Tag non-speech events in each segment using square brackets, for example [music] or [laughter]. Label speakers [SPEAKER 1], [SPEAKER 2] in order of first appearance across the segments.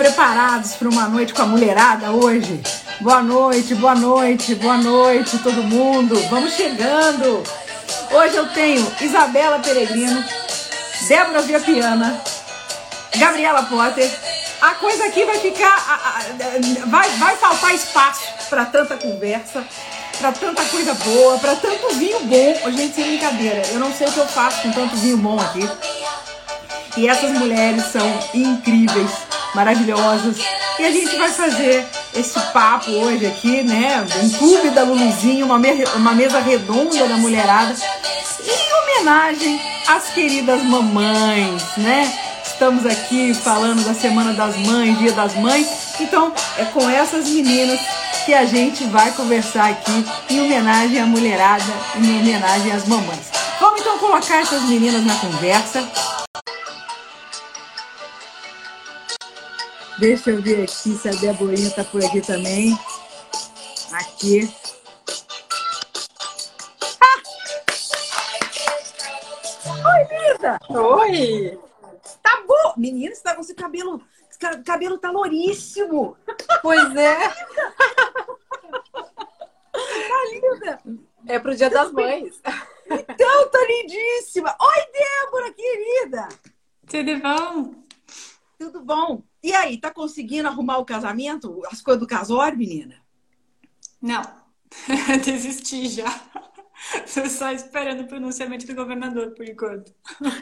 [SPEAKER 1] preparados para uma noite com a mulherada hoje? Boa noite, boa noite, boa noite, todo mundo. Vamos chegando. Hoje eu tenho Isabela Peregrino, Débora Viapiana, Gabriela Potter. A coisa aqui vai ficar. Vai, vai faltar espaço para tanta conversa, para tanta coisa boa, para tanto vinho bom. Gente, sem brincadeira, eu não sei o que eu faço com tanto vinho bom aqui. E essas mulheres são incríveis, maravilhosas. E a gente vai fazer esse papo hoje aqui, né? Um clube da Luluzinha, uma, uma mesa redonda da mulherada. Em homenagem às queridas mamães, né? Estamos aqui falando da Semana das Mães, Dia das Mães. Então, é com essas meninas que a gente vai conversar aqui em homenagem à mulherada, em homenagem às mamães. Vamos então colocar essas meninas na conversa. Deixa eu ver aqui se a Deborinha está por aqui também. Aqui. Ah! Oi, Lisa!
[SPEAKER 2] Oi!
[SPEAKER 1] Tá bom! Menina, você tá com esse cabelo. Esse cabelo tá louríssimo!
[SPEAKER 2] Pois é!
[SPEAKER 1] tá linda!
[SPEAKER 2] É pro Dia das Mães.
[SPEAKER 1] Então, tá lindíssima! Oi, Débora, querida!
[SPEAKER 3] Tudo bom?
[SPEAKER 1] Tudo bom? E aí, tá conseguindo arrumar o casamento? As coisas do casório, menina?
[SPEAKER 3] Não. [laughs] Desisti já. Tô só esperando o pronunciamento do governador, por enquanto.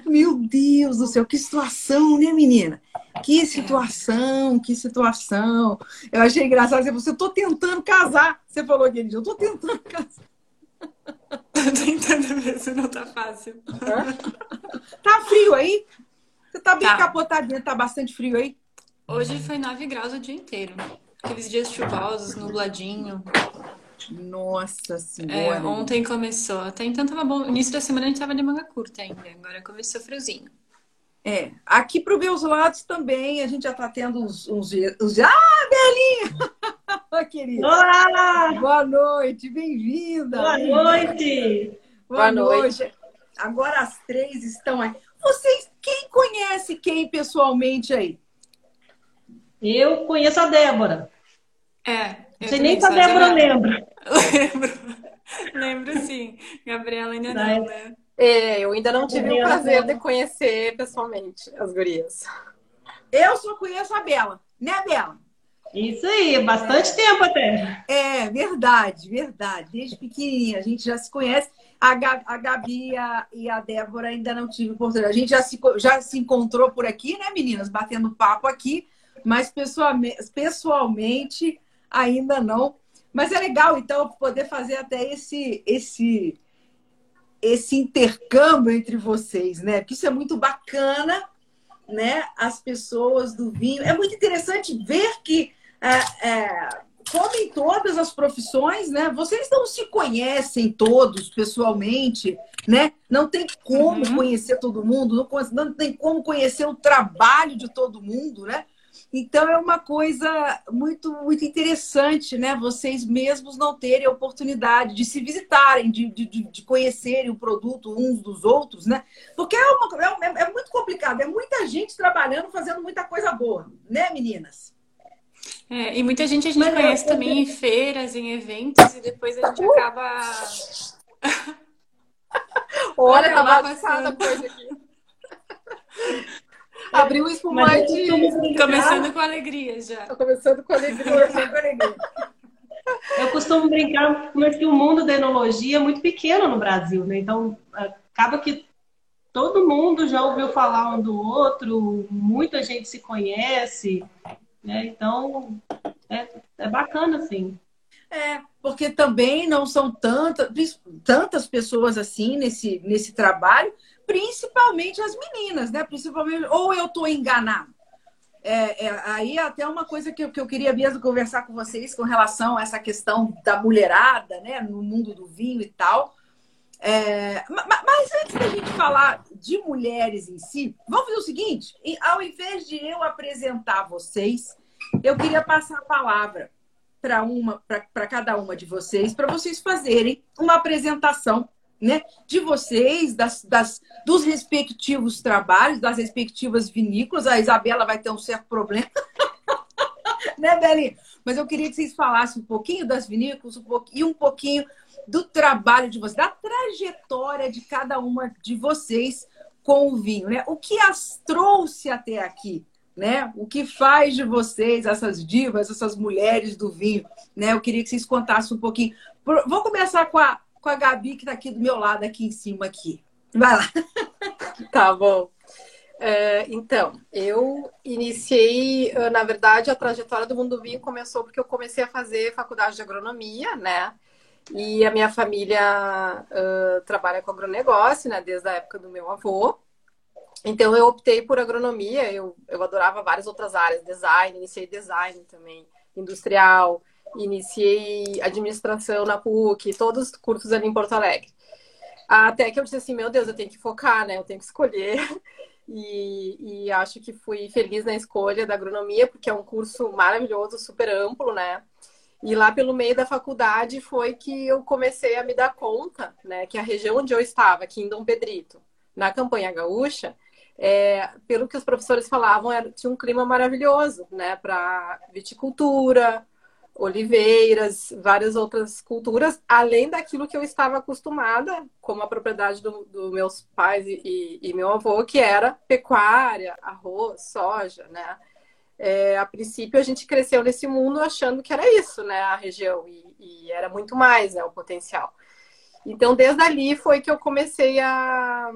[SPEAKER 1] Meu Deus do céu, que situação, né, menina? Que situação, que situação. Eu achei engraçado. Você falou, eu tô tentando casar. Você falou aquele dia, eu tô tentando casar. [laughs]
[SPEAKER 3] Tô tentando se não tá fácil.
[SPEAKER 1] Tá frio aí? Você tá bem tá. capotadinha, tá bastante frio aí?
[SPEAKER 3] Hoje foi 9 graus o dia inteiro. Aqueles dias chuvosos, nubladinho.
[SPEAKER 1] Nossa senhora.
[SPEAKER 3] É, ontem começou. Até então tava bom. No início da semana a gente tava de manga curta ainda. Agora começou friozinho.
[SPEAKER 1] É, aqui para os meus lados também a gente já está tendo uns, uns, uns... Ah, Belinha! [laughs] querida!
[SPEAKER 2] Olá!
[SPEAKER 1] Boa noite, bem-vinda!
[SPEAKER 2] Boa noite!
[SPEAKER 1] Boa, Boa noite. noite! Agora as três estão aí. Vocês, quem conhece quem pessoalmente aí?
[SPEAKER 2] Eu conheço a Débora.
[SPEAKER 3] É.
[SPEAKER 2] Não sei nem se a Débora lembra. [laughs]
[SPEAKER 3] Lembro. Lembro sim. Gabriela ainda não, né?
[SPEAKER 2] É, eu ainda não tive o prazer de conhecer pessoalmente as gurias.
[SPEAKER 1] Eu só conheço a Bela, né, Bela?
[SPEAKER 2] Isso aí, bastante é. tempo até.
[SPEAKER 1] É, verdade, verdade. Desde pequenininha, a gente já se conhece. A, a Gabi a, e a Débora ainda não tive oportunidade. A gente já se, já se encontrou por aqui, né, meninas? Batendo papo aqui mas pessoalmente, pessoalmente ainda não. Mas é legal, então, poder fazer até esse, esse, esse intercâmbio entre vocês, né? Porque isso é muito bacana, né? As pessoas do vinho. É muito interessante ver que, é, é, como em todas as profissões, né? Vocês não se conhecem todos pessoalmente, né? Não tem como uhum. conhecer todo mundo, não, não tem como conhecer o trabalho de todo mundo, né? Então é uma coisa muito muito interessante, né? Vocês mesmos não terem a oportunidade de se visitarem, de, de, de conhecerem o produto uns dos outros, né? Porque é, uma, é, é muito complicado, é muita gente trabalhando, fazendo muita coisa boa, né, meninas?
[SPEAKER 3] É, e muita gente a gente Mas conhece eu... também em feiras, em eventos, e depois a gente uh! acaba.
[SPEAKER 2] Olha, [laughs] tá avançada a coisa aqui. [laughs] Abriu o espumante.
[SPEAKER 3] Começando com [laughs] alegria já.
[SPEAKER 2] Tô começando com alegria. [laughs] Eu costumo brincar que o mundo da enologia é muito pequeno no Brasil, né? Então, acaba que todo mundo já ouviu falar um do outro, muita gente se conhece, né? Então, é, é bacana, assim.
[SPEAKER 1] É, porque também não são tantas, tantas pessoas assim nesse, nesse trabalho, principalmente as meninas, né? Principalmente, ou eu estou enganado. É, é, aí até uma coisa que eu, que eu queria mesmo conversar com vocês com relação a essa questão da mulherada, né? No mundo do vinho e tal. É, mas antes da gente falar de mulheres em si, vamos fazer o seguinte: ao invés de eu apresentar vocês, eu queria passar a palavra para uma, para cada uma de vocês, para vocês fazerem uma apresentação né, de vocês, das, das, dos respectivos trabalhos, das respectivas vinícolas. A Isabela vai ter um certo problema. [laughs] né, Belinha? Mas eu queria que vocês falassem um pouquinho das vinícolas um pouquinho, e um pouquinho do trabalho de vocês, da trajetória de cada uma de vocês com o vinho, né? O que as trouxe até aqui, né? O que faz de vocês essas divas, essas mulheres do vinho, né? Eu queria que vocês contassem um pouquinho. Vou começar com a, com a Gabi, que está aqui do meu lado, aqui em cima aqui. Vai lá. [laughs]
[SPEAKER 4] Tá bom. É, então, eu iniciei, ah, na verdade, a trajetória do mundo do vinho começou porque eu comecei a fazer faculdade de agronomia, né? E a minha família uh, trabalha com agronegócio, né? Desde a época do meu avô. Então, eu optei por agronomia. Eu, eu adorava várias outras áreas, design, iniciei design também, industrial, iniciei administração na PUC, todos os cursos ali em Porto Alegre. Até que eu disse assim, meu Deus, eu tenho que focar, né? Eu tenho que escolher. [laughs] E, e, acho que fui feliz na escolha da agronomia, porque é um curso maravilhoso, super amplo, né? E lá pelo meio da faculdade foi que eu comecei a me dar conta, né, que a região onde eu estava, aqui em Dom Pedrito, na campanha gaúcha, é, pelo que os professores falavam, era, tinha um clima maravilhoso, né, para viticultura, oliveiras, várias outras culturas, além daquilo que eu estava acostumada, como a propriedade dos do meus pais e, e, meu avô, que era pecuária, arroz, soja, né? É, a princípio a gente cresceu nesse mundo achando que era isso, né, a região, e, e era muito mais, né, o potencial. Então, desde ali foi que eu comecei a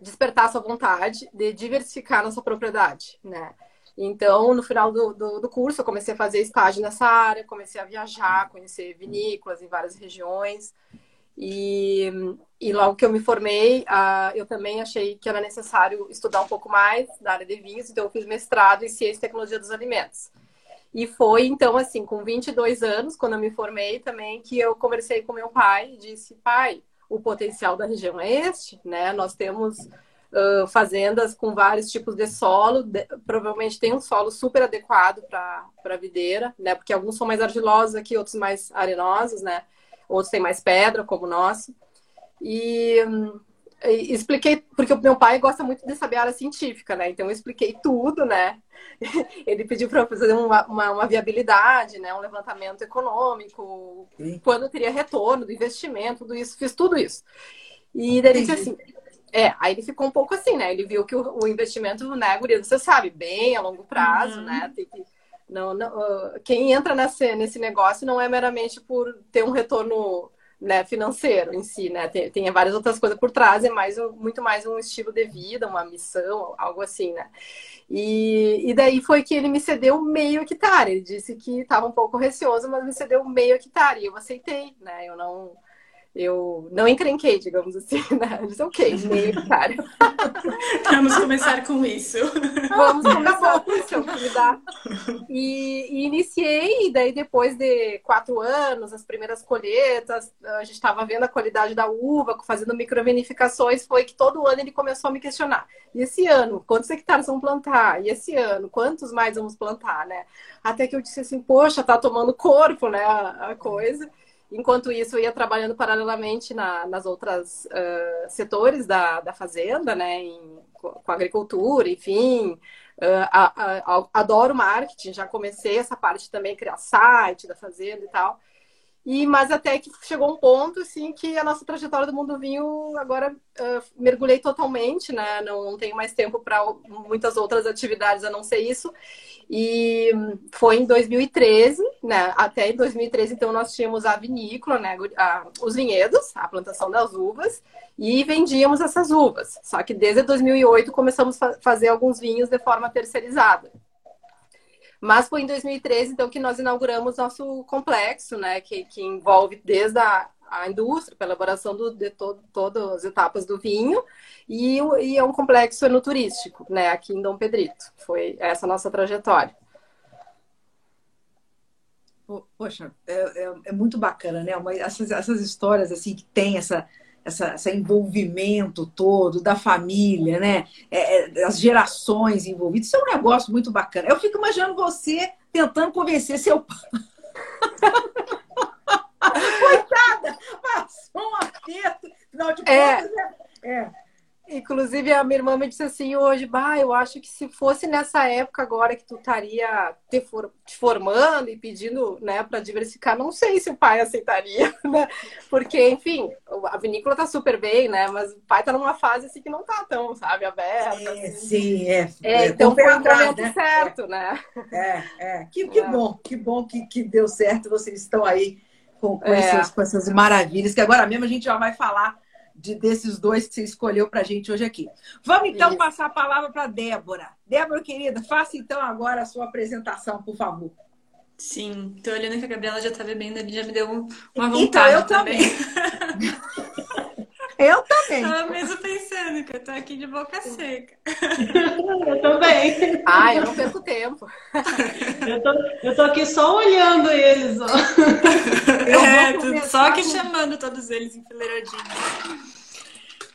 [SPEAKER 4] despertar essa vontade de diversificar nossa propriedade, né? Então, no final do, do, do, curso, eu comecei a fazer estágio nessa área, comecei a viajar, conhecer vinícolas em várias regiões. E, e logo que eu me formei, uh, eu também achei que era necessário estudar um pouco mais da área de vinhos, então eu fiz mestrado em Ciência e Tecnologia dos Alimentos. E foi, então, assim, com 22 anos, quando eu me formei também, que eu conversei com meu pai e disse, pai, o potencial da região é este, né? Nós temos uh, fazendas com vários tipos de solo. De, provavelmente tem um solo super adequado para a videira, né? Porque alguns são mais argilosos aqui, outros mais arenosos, né? Outros têm mais pedra, como o nosso. E, e expliquei, porque o meu pai gosta muito de saber a área científica, né? Então eu expliquei tudo, né? [laughs] Ele pediu para fazer uma, uma, uma, viabilidade, né? Um levantamento econômico, Sim. quando teria retorno do investimento, tudo isso, fiz tudo isso. E daí ele disse assim, é, aí ele ficou um pouco assim, né? Ele viu que o, o investimento, né, Guria, você sabe, bem a longo prazo, uhum. né? Tem que, não, não, uh, quem entra nesse, nesse negócio não é meramente por ter um retorno né, financeiro em si, né? Tem, tem várias outras coisas por trás, é mais um, muito mais um estilo de vida, uma missão, algo assim, né? E, e daí foi que ele me cedeu meio hectare. Ele disse que estava um pouco receoso, mas me cedeu meio hectare. E eu aceitei, né? Eu não eu não encrenquei, digamos assim, [laughs] né? Disse, ok, meio hectare. [laughs]
[SPEAKER 3] Vamos começar com isso.
[SPEAKER 4] Vamos começar com isso. E, e iniciei, e daí depois de quatro anos, as primeiras colheitas, a gente estava vendo a qualidade da uva, fazendo microvinificações, foi que todo ano ele começou a me questionar. E esse ano, quantos hectares vamos plantar? E esse ano, quantos mais vamos plantar, né? Até que eu disse assim, poxa, tá tomando corpo, né, a, a coisa. Enquanto isso, eu ia trabalhando paralelamente na, nas outras uh, setores da, da fazenda, né? Em, com agricultura, enfim. Uh, a, a, adoro marketing, já comecei essa parte também, criar site da fazenda e tal. E, mas até que chegou um ponto, assim, que a nossa trajetória do mundo vinho agora uh, mergulhei totalmente, né? Não, não tenho mais tempo para muitas outras atividades a não ser isso. E foi em 2013, né? Até em 2013, então, nós tínhamos a vinícola, né? A, os vinhedos, a plantação das uvas, e vendíamos essas uvas. Só que desde 2008 começamos a fazer alguns vinhos de forma terceirizada. Mas foi em 2013, então, que nós inauguramos nosso complexo, né? Que, que envolve desde a, a indústria, para elaboração do, de to, todas as etapas do vinho, e, e, é um complexo enoturístico, né? Aqui em Dom Pedrito. Foi essa nossa trajetória.
[SPEAKER 1] Poxa, é, é, é muito bacana, né? Uma, essas, essas histórias assim que tem essa essa, esse envolvimento todo da família, né? É, é, as gerações envolvidas. Isso é um negócio muito bacana. Eu fico imaginando você tentando convencer seu pai. [laughs] Coitada! Passou um aperto. Afinal de
[SPEAKER 4] é. contas, é. é. Inclusive, a minha irmã me disse assim hoje, bah, eu acho que se fosse nessa época agora que tu estaria te, for, te formando e pedindo, né, para diversificar, não sei se o pai aceitaria, [laughs] né? Porque, enfim, a vinícola tá super bem, né? Mas o pai tá numa fase assim que não tá tão, sabe, aberta.
[SPEAKER 1] É,
[SPEAKER 4] assim.
[SPEAKER 1] sim, é.
[SPEAKER 4] é então foi o momento né? certo, né?
[SPEAKER 1] É, é. Que, que é. bom, que bom que, que deu certo, vocês estão aí com, com, é. essas, com essas maravilhas, que agora mesmo a gente já vai falar de, desses dois que você escolheu para a gente hoje aqui. Vamos então Isso. passar a palavra para Débora. Débora, querida, faça então agora a sua apresentação, por favor.
[SPEAKER 3] Sim, tô olhando que a Gabriela já está bebendo, ele já me deu uma vontade então, eu também. também. [laughs]
[SPEAKER 1] eu também.
[SPEAKER 3] Tava mesmo pensando que eu tô aqui de boca seca.
[SPEAKER 2] eu também.
[SPEAKER 4] Ai, eu não perco tempo.
[SPEAKER 2] eu, tô, eu tô aqui só olhando eles, ó.
[SPEAKER 3] é, tudo, só aqui chamando todos eles enfileiradinhos.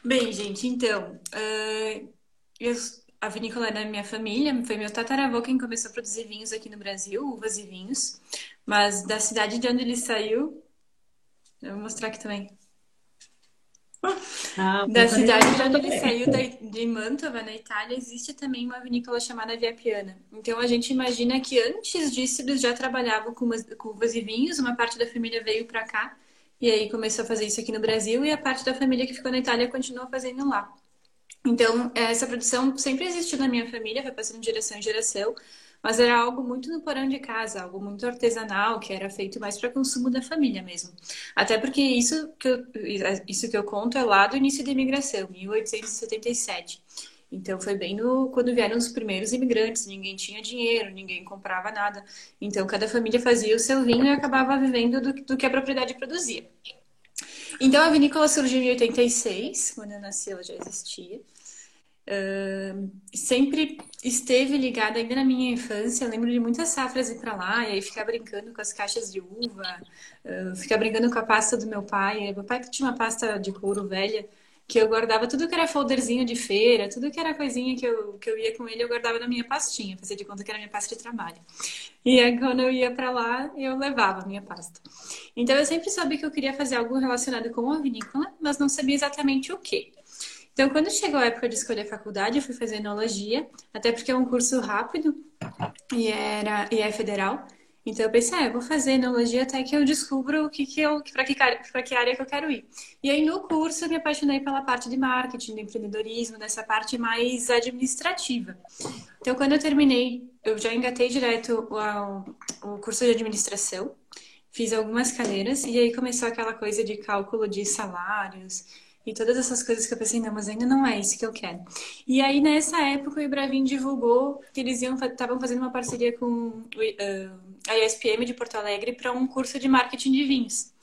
[SPEAKER 3] Bem, gente, então, uh, eu, a vinícola é da minha família, foi meu tataravô quem começou a produzir vinhos aqui no Brasil, uvas e vinhos, mas da cidade de onde ele saiu, eu vou mostrar aqui também. Ah, da cidade de onde ele saiu, de Mantova, na Itália, existe também uma vinícola chamada Via Piana. Então a gente imagina que antes disso eles já trabalhavam com, com uvas e vinhos, uma parte da família veio para cá e aí começou a fazer isso aqui no Brasil e a parte da família que ficou na Itália continuou fazendo lá. Então, essa produção sempre existiu na minha família, foi passando de geração em geração, mas era algo muito no porão de casa, algo muito artesanal, que era feito mais para consumo da família mesmo. Até porque isso que eu, isso que eu conto é lá do início da imigração, 1877. Então foi bem no, quando vieram os primeiros imigrantes, ninguém tinha dinheiro, ninguém comprava nada. Então cada família fazia o seu vinho e acabava vivendo do, do que a propriedade produzia. Então a vinícola surgiu em 86, quando eu nasci ela já existia. Sempre esteve ligada ainda na minha infância. Eu lembro de muitas safras ir para lá e aí ficar brincando com as caixas de uva, uh, ficar brincando com a pasta do meu pai. Meu pai tinha uma pasta de couro velha que eu guardava tudo que era folderzinho de feira, tudo que era coisinha que eu, que eu ia com ele, eu guardava na minha pastinha, fazia de conta que era minha pasta de trabalho. E aí, quando eu ia para lá, eu levava a minha pasta. Então, eu sempre soube que eu queria fazer algo relacionado com a vinícola, mas não sabia exatamente o que. Então, quando chegou a época de escolher faculdade, eu fui fazer enologia, até porque é um curso rápido e, era, e é federal. Então eu pensei, ah, eu vou fazer enologia até que eu descubro o que, que eu, para que, que área que eu quero ir. E aí no curso eu me apaixonei pela parte de marketing, de empreendedorismo, dessa parte mais administrativa. Então quando eu terminei, eu já engatei direto o, o curso de administração, fiz algumas cadeiras e aí começou aquela coisa de cálculo de salários e todas essas coisas que eu pensei, não, mas ainda não é isso que eu quero. E aí, nessa época, o Ibravin divulgou que eles estavam fazendo uma parceria com uh, a ESPM de Porto Alegre para um curso de marketing de vinhos.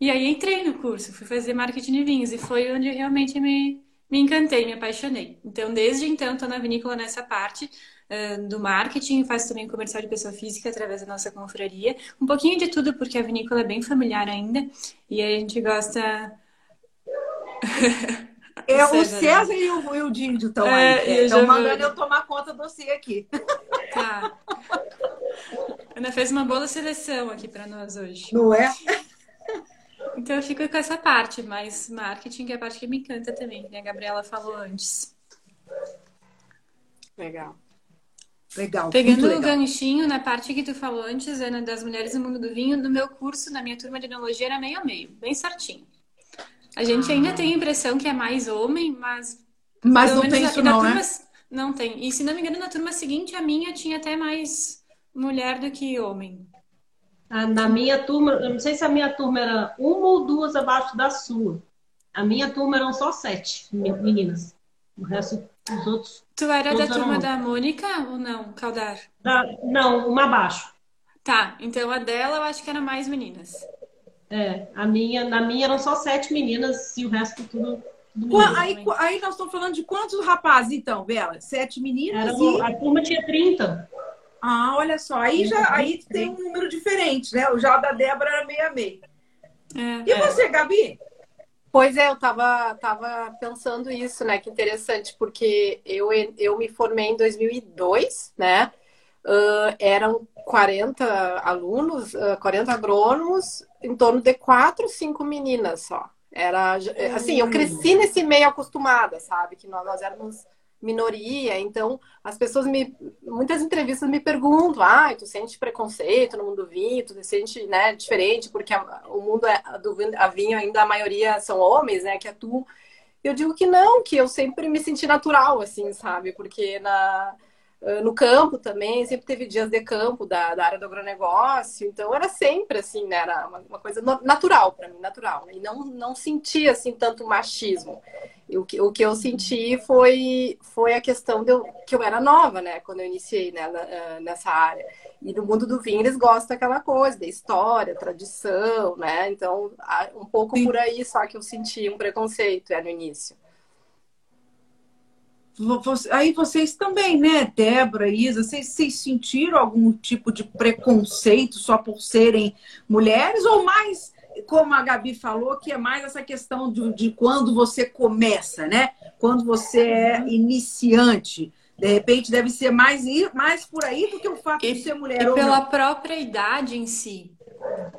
[SPEAKER 3] E aí entrei no curso, fui fazer marketing de vinhos e foi onde realmente me, me encantei, me apaixonei. Então, desde então, estou na vinícola nessa parte uh, do marketing, faço também comercial de pessoa física através da nossa confraria. Um pouquinho de tudo, porque a vinícola é bem familiar ainda e a gente gosta
[SPEAKER 1] É, o César e o, e o Díndio estão é, aí. Estão mandando eu tomar conta do você aqui.
[SPEAKER 3] Tá. Ana fez uma boa seleção aqui para nós hoje.
[SPEAKER 1] Não é?
[SPEAKER 3] Então eu fico com essa parte, mas marketing que é a parte que me encanta também, né? A Gabriela falou antes.
[SPEAKER 4] Legal.
[SPEAKER 1] Legal.
[SPEAKER 3] Pegando
[SPEAKER 1] legal.
[SPEAKER 3] o ganchinho na parte que tu falou antes, Ana, das mulheres do mundo do vinho, no meu curso, na minha turma de enologia, era meio a meio, bem certinho. A gente ainda tem a impressão que é mais homem, mas.
[SPEAKER 1] Mas não tem isso, não, turma...
[SPEAKER 3] né? Não tem. E se não me engano, na turma seguinte, a minha tinha até mais mulher do que homem.
[SPEAKER 2] Ah, na minha turma, eu não sei se a minha turma era uma ou duas abaixo da sua. A minha turma eram só sete meninas. O resto, os outros.
[SPEAKER 3] Tu era da turma da Mônica ou não, Caldar?
[SPEAKER 2] Da, não, uma abaixo.
[SPEAKER 3] Tá, então a dela eu acho que era mais meninas.
[SPEAKER 2] É, a minha, na minha eram só sete meninas e o resto tudo.
[SPEAKER 1] tudo aí, aí nós estamos falando de quantos rapazes, então, Bela? Sete meninas? Era,
[SPEAKER 2] e... A turma tinha 30.
[SPEAKER 1] Ah, olha só, aí já aí tem um número diferente, né? O já da Débora era meia meia. É, e é. você, Gabi?
[SPEAKER 4] Pois é, eu estava tava pensando isso, né? Que interessante, porque eu, eu me formei em 2002, né? Uh, eram 40 alunos, uh, 40 agrônomos, em torno de quatro, cinco meninas só. Era assim, eu cresci nesse meio acostumada, sabe? Que nós, nós éramos minoria, então as pessoas me muitas entrevistas me perguntam: "Ah, tu sente preconceito no mundo do vinho? Tu sente, né, diferente porque a, o mundo é, do a vinho ainda a maioria são homens, né, que atuam". Eu digo que não, que eu sempre me senti natural assim, sabe? Porque na no campo também, sempre teve dias de campo da, da área do agronegócio, então era sempre assim, né? Era uma, uma coisa natural para mim, natural. Né? E não, não sentia assim tanto machismo. E o, que, o que eu senti foi, foi a questão de eu, que eu era nova, né? Quando eu iniciei né, nessa área. E no mundo do vinho eles gostam daquela coisa, da história, tradição, né? Então, um pouco Sim. por aí só que eu senti um preconceito é, no início
[SPEAKER 1] aí vocês também, né, Débora, Isa, vocês, vocês, sentiram algum tipo de preconceito só por serem mulheres ou mais, como a Gabi falou, que é mais essa questão de, de quando você começa, né? Quando você é iniciante. De repente deve ser mais, mais por aí do que o fato e, de ser mulher.
[SPEAKER 3] E pela não. própria idade em si.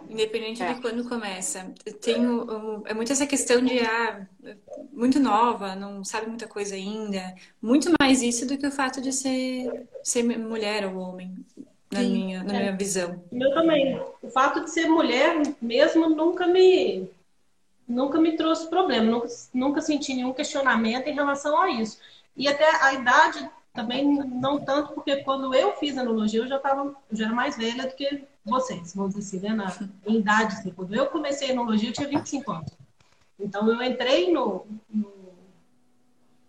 [SPEAKER 3] Independente é. de quando começa. Eu tenho, é muito essa questão de ah, muito nova, não sabe muita coisa ainda. Muito mais isso do que o fato de ser, ser mulher ou homem, na, minha, na é. minha visão.
[SPEAKER 2] Eu também. O fato de ser mulher mesmo nunca me nunca me trouxe problema, nunca, nunca senti nenhum questionamento em relação a isso. E até a idade também não tanto, porque quando eu fiz enologia, eu já, tava, já era mais velha do que vocês, vamos dizer assim, né? Na, em idade. Assim. Quando eu comecei enologia, eu tinha 25 anos. Então, eu entrei no, no,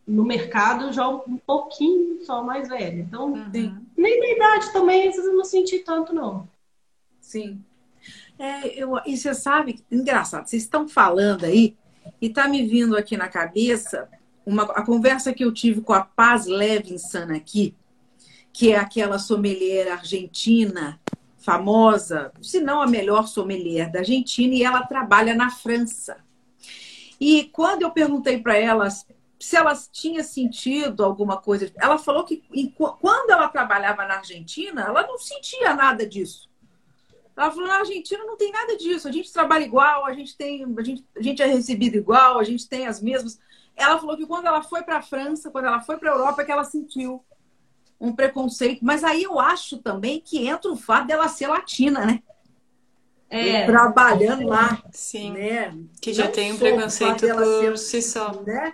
[SPEAKER 2] no mercado já um pouquinho só mais velha. Então, uhum. nem na idade também, eu não senti tanto, não.
[SPEAKER 1] Sim. É, eu, e você sabe, engraçado, vocês estão falando aí, e tá me vindo aqui na cabeça uma, a conversa que eu tive com a Paz Levinson aqui, que é aquela sommelier argentina famosa, se não a melhor sommelier da Argentina, e ela trabalha na França. E quando eu perguntei para ela se ela tinha sentido alguma coisa, ela falou que quando ela trabalhava na Argentina, ela não sentia nada disso. Ela falou: na Argentina não tem nada disso, a gente trabalha igual, a gente tem, a gente, a gente é recebido igual, a gente tem as mesmas ela falou que quando ela foi para a França, quando ela foi para a Europa, que ela sentiu um preconceito. Mas aí eu acho também que entra o fato dela ser latina, né? É. Trabalhando lá.
[SPEAKER 3] Sim. Né? Que já Não tem um preconceito por si só.
[SPEAKER 1] Né?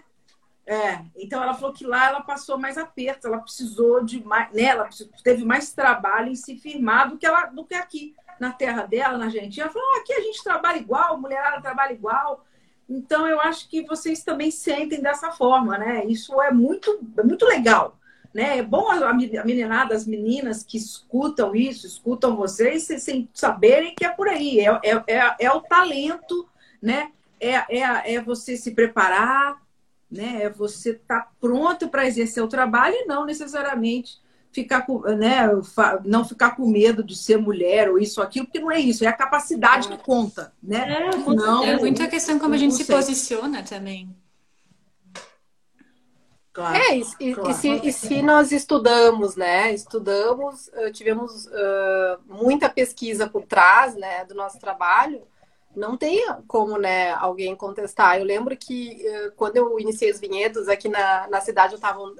[SPEAKER 1] É, então ela falou que lá ela passou mais aperto, ela precisou de mais, né, ela teve mais trabalho em se firmar do que ela do que aqui na terra dela, na Argentina. Ela falou: oh, aqui a gente trabalha igual, mulherada trabalha igual, então, eu acho que vocês também sentem dessa forma, né? Isso é muito, é muito legal. Né? É bom a meninada, as meninas que escutam isso, escutam vocês, sem saberem que é por aí. É, é, é, é o talento, né? É, é, é você se preparar, né? É você estar tá pronto para exercer o trabalho e não necessariamente ficar com, né, não ficar com medo de ser mulher ou isso ou aquilo, porque não é isso, é a capacidade que conta, né?
[SPEAKER 3] É, não, é muito a questão como a gente se posiciona também.
[SPEAKER 4] Claro, é, e, claro. e, se, e, se, nós estudamos, né? Estudamos, tivemos uh, muita pesquisa por trás, né, do nosso trabalho não tem como né, alguém contestar. Eu lembro que uh, quando eu iniciei os vinhedos aqui na, na cidade, eu estava uh,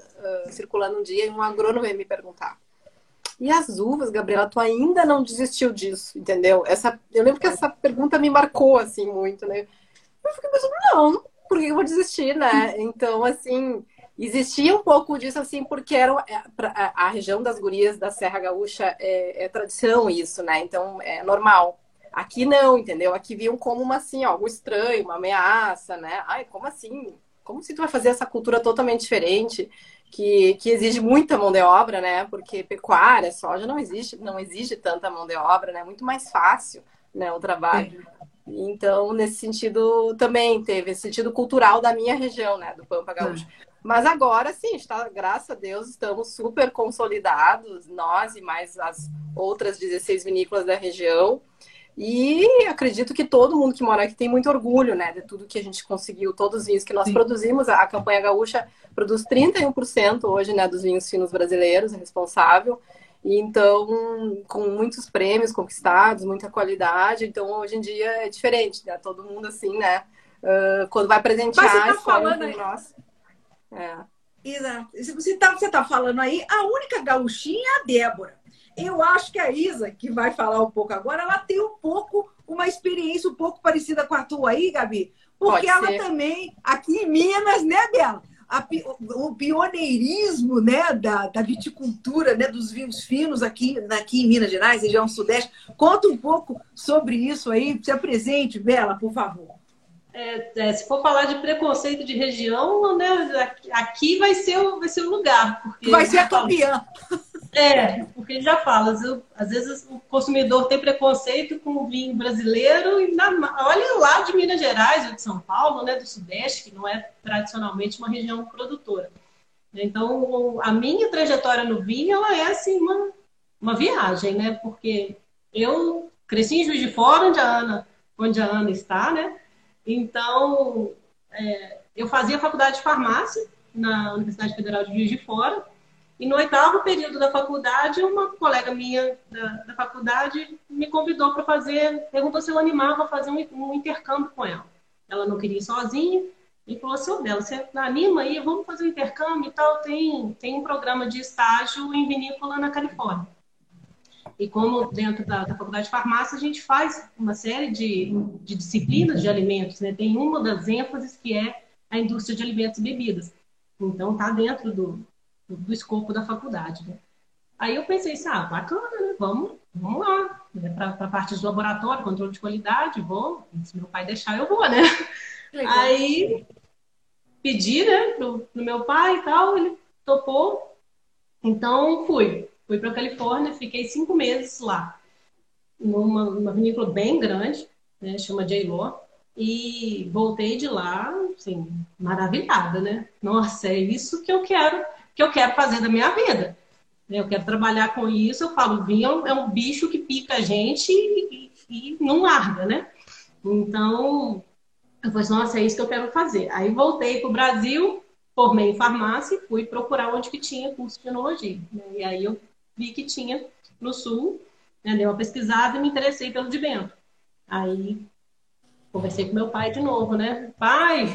[SPEAKER 4] circulando um dia e um agrônomo veio me perguntar. E as uvas, Gabriela, tu ainda não desistiu disso, entendeu? Essa, eu lembro que essa pergunta me marcou assim muito, né? Eu fiquei pensando, não, por que eu vou desistir, né? Então, assim, existia um pouco disso assim, porque era é, a, região das gurias da Serra Gaúcha é, é tradição isso, né? Então é normal. Aqui não, entendeu? Aqui viam como uma assim, algo estranho, uma ameaça, né? Ai, como assim? Como se tu vai fazer essa cultura totalmente diferente, que, que exige muita mão de obra, né? Porque pecuária, soja não existe, não exige tanta mão de obra, né? Muito mais fácil, né, o trabalho. Então, nesse sentido, também teve esse sentido cultural da minha região, né, do Pampa Gaúcho. Mas agora sim, está, graças a Deus, estamos super consolidados, nós e mais as outras 16 vinícolas da região. E acredito que todo mundo que mora aqui tem muito orgulho, né, de tudo que a gente conseguiu, todos os vinhos que nós Sim. produzimos. A campanha gaúcha produz 31% hoje, né, dos vinhos finos brasileiros, é responsável. então, com muitos prêmios conquistados, muita qualidade. Então, hoje em dia é diferente, né? Todo mundo assim, né? Uh, quando vai presentear,
[SPEAKER 1] Mas você tá falando aí...
[SPEAKER 4] É.
[SPEAKER 1] Exato. Você está você tá falando aí, a única gauchinha é a Débora. Eu acho que a Isa, que vai falar um pouco agora, ela tem um pouco, uma experiência um pouco parecida com a tua aí, Gabi. Porque Pode ela ser. também, aqui em Minas, né, Bela? A, o pioneirismo né, da, da, viticultura, né, dos vinhos finos aqui, aqui em Minas Gerais, região sudeste. Conta um pouco sobre isso aí. Se apresente, Bela, por favor.
[SPEAKER 2] É, é, se for falar de preconceito de região, né, aqui vai ser o, vai ser o lugar.
[SPEAKER 1] Porque vai ser a campeã.
[SPEAKER 2] É, porque ele já fala, às vezes o consumidor tem preconceito com o vinho brasileiro e na, olha lá de Minas Gerais ou de São Paulo, né, do Sudeste, que não é tradicionalmente uma região produtora. Então, a minha trajetória no vinho, ela é assim uma, uma viagem, né? Porque eu cresci em Juiz de Fora, onde a Ana, onde a Ana está, né? Então, é, eu fazia faculdade de farmácia na Universidade Federal de Juiz de Fora e no oitavo período da faculdade, uma colega minha da, da faculdade me convidou para fazer, perguntou se eu animava a fazer um, um, intercâmbio com ela. Ela não queria ir sozinha e falou assim, Bela, você anima aí, vamos fazer um intercâmbio e tal. Tem, tem um programa de estágio em vinícola na Califórnia. E como dentro da, da faculdade de farmácia a gente faz uma série de, de disciplinas de alimentos, né? Tem uma das ênfases que é a indústria de alimentos e bebidas. Então, está dentro do, do escopo da faculdade. Né? Aí eu pensei assim, ah, bacana, né? Vamos, vamos lá. Né? Para a parte de laboratório, controle de qualidade, vou. Se meu pai deixar, eu vou, né? Legal. Aí pedi, né, pro, pro meu pai e tal, ele topou. Então fui. Fui para Califórnia, fiquei cinco meses lá. Numa, numa vinícola bem grande, né, chama J-Law. E voltei de lá, assim, maravilhada, né? Nossa, é isso que eu quero que eu quero fazer da minha vida. Eu quero trabalhar com isso. Eu falo, vinho é um bicho que pica a gente e, e não larga, né? Então, eu falei, nossa, é isso que eu quero fazer. Aí voltei para o Brasil, formei em farmácia e fui procurar onde que tinha curso de enologia. Né? E aí eu vi que tinha no Sul, né? dei uma pesquisada e me interessei pelo de Bento. Aí conversei com meu pai de novo, né? Pai,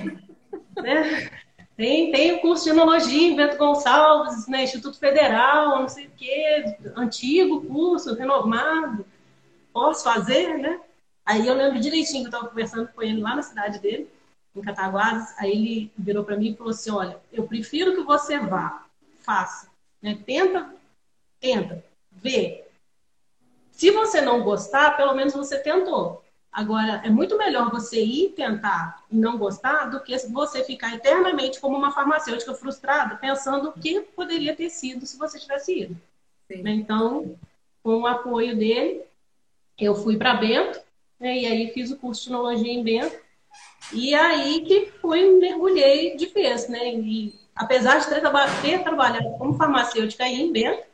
[SPEAKER 2] né? Tem, tem o curso de enologia em Bento Gonçalves, né, Instituto Federal, não sei o quê, antigo curso, renovado. Posso fazer, né? Aí eu lembro direitinho que eu estava conversando com ele lá na cidade dele, em Cataguases. Aí ele virou para mim e falou assim: Olha, eu prefiro que você vá, faça, né? tenta, tenta, vê. Se você não gostar, pelo menos você tentou. Agora, é muito melhor você ir tentar e não gostar do que você ficar eternamente como uma farmacêutica frustrada, pensando o que poderia ter sido se você tivesse ido. Sim. Então, com o apoio dele, eu fui para Bento, né, e aí fiz o curso de enologia em Bento, e aí que fui, mergulhei de vez, né? E apesar de ter, ter trabalhado como farmacêutica aí em Bento,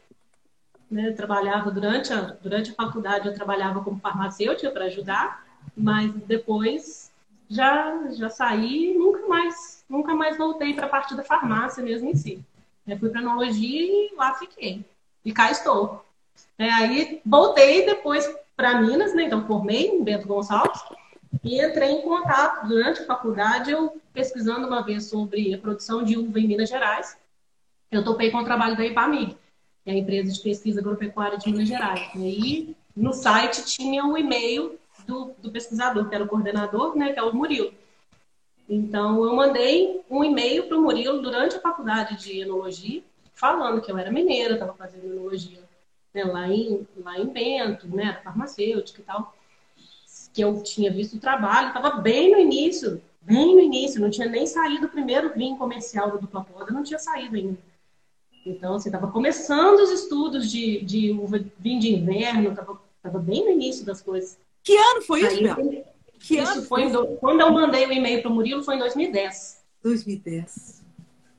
[SPEAKER 2] né, eu trabalhava durante a, durante a faculdade, eu trabalhava como farmacêutica para ajudar, mas depois já já saí nunca mais nunca mais voltei para a parte da farmácia mesmo em si. Eu fui para enologia e lá fiquei. E cá estou. É, aí voltei depois para Minas, né? Então formei em Bento Gonçalves e entrei em contato durante a faculdade, eu pesquisando uma vez sobre a produção de uva em Minas Gerais. Eu topei com o trabalho da IPAMIG, que é a empresa de pesquisa agropecuária de Minas Gerais. E aí no site tinha um e-mail do, do pesquisador, que era o coordenador, né, que é o Murilo. Então, eu mandei um e-mail para o Murilo durante a faculdade de enologia, falando que eu era mineira, estava fazendo enologia né, lá, em, lá em Bento, né, farmacêutica e tal, que eu tinha visto o trabalho, estava bem no início, bem no início, não tinha nem saído o primeiro vinho comercial do Dupla Poda, não tinha saído ainda. Então, assim, estava começando os estudos de, de uva, vinho de inverno, estava bem no início das coisas.
[SPEAKER 1] Que ano foi isso, Bel?
[SPEAKER 2] Que isso ano foi do... quando eu mandei o e-mail para o Murilo foi em 2010.
[SPEAKER 1] 2010.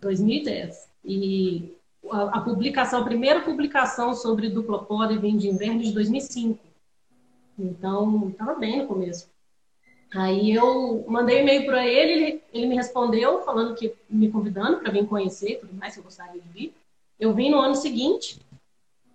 [SPEAKER 2] 2010. E a, a publicação, a primeira publicação sobre dupla poda e vinho de inverno de 2005. Então, estava bem no começo. Aí eu mandei e-mail para ele, ele, ele me respondeu falando que me convidando para vir conhecer, tudo mais, se eu gostaria de vir. Eu vim no ano seguinte,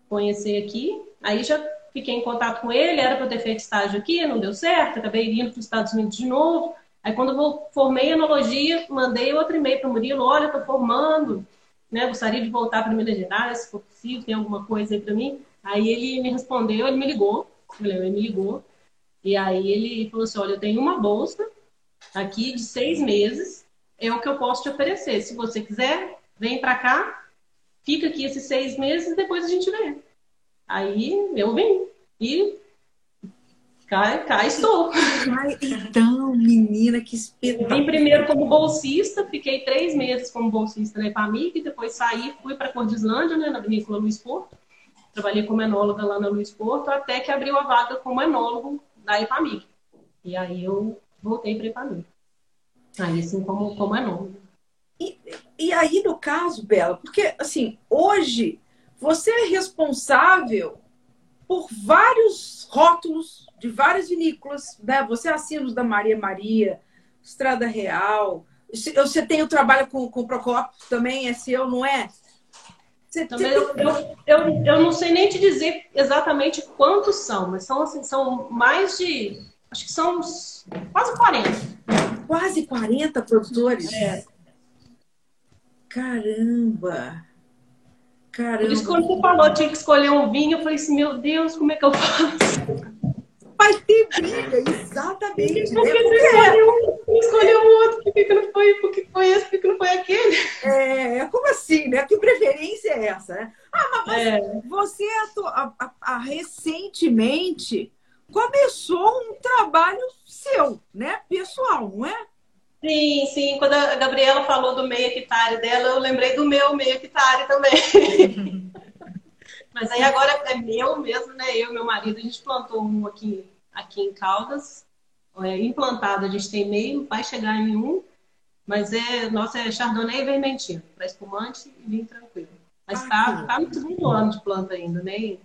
[SPEAKER 2] conhecer aqui. Aí já fiquei em contato com ele, era para ter feito estágio aqui, não deu certo, acabei indo para os Estados Unidos de novo. Aí quando eu formei enologia, mandei outro e-mail para o Murilo, olha, estou formando, né? Gostaria de voltar para Minas Gerais, se for possível, tem alguma coisa aí para mim? Aí ele me respondeu, ele me ligou, ele me ligou, e aí ele falou assim, olha, eu tenho uma bolsa aqui de seis meses, é o que eu posso te oferecer. Se você quiser, vem para cá, fica aqui esses seis meses e depois a gente vê. Aí eu vim e cá, cá estou.
[SPEAKER 1] Ai, então, menina, que espetáculo.
[SPEAKER 2] Vim primeiro como bolsista, fiquei três meses como bolsista na EPAMIG, depois saí, fui para Cordislândia, né, na vinícola Luiz Porto. Trabalhei como enóloga lá na Luiz Porto, até que abriu a vaga como enólogo da EPAMIG. E aí eu voltei para a EPAMIG. Aí, assim, como, como enólogo.
[SPEAKER 1] E, e aí, no caso, Bela, porque, assim, hoje você é responsável por vários rótulos de várias vinícolas, né? Você assina os da Maria Maria, Estrada Real. Você tem o trabalho com, com o Procopio também, é seu, não é?
[SPEAKER 2] Você também tem... eu, eu, eu, eu não sei nem te dizer exatamente quantos são, mas são assim, são mais de. Acho que são uns, quase 40.
[SPEAKER 1] Quase 40 produtores?
[SPEAKER 2] É.
[SPEAKER 1] Caramba! Caramba. Por
[SPEAKER 2] isso, quando você falou, tinha que escolher um vinho, eu falei assim, meu Deus, como é que eu faço?
[SPEAKER 1] Vai ter briga, exatamente.
[SPEAKER 2] Por que né? você escolheu um, escolheu um outro? Por que, não foi? Por que foi esse? Por que não foi aquele?
[SPEAKER 1] É, é como assim, né? Que preferência é essa, né? Ah, mas é. você a, a, a, recentemente começou um trabalho seu, né? Pessoal, não é?
[SPEAKER 2] Sim, sim. Quando a Gabriela falou do meio hectare dela, eu lembrei do meu meio hectare também. [laughs] Mas aí agora é meu mesmo, né? Eu e meu marido, a gente plantou um aqui, aqui em Caldas. É, implantado, a gente tem meio, vai chegar em um. Mas é, nossa, é Chardonnay e Vermentino, para espumante e vinho tranquilo. Mas está tá no segundo ano de planta ainda, né?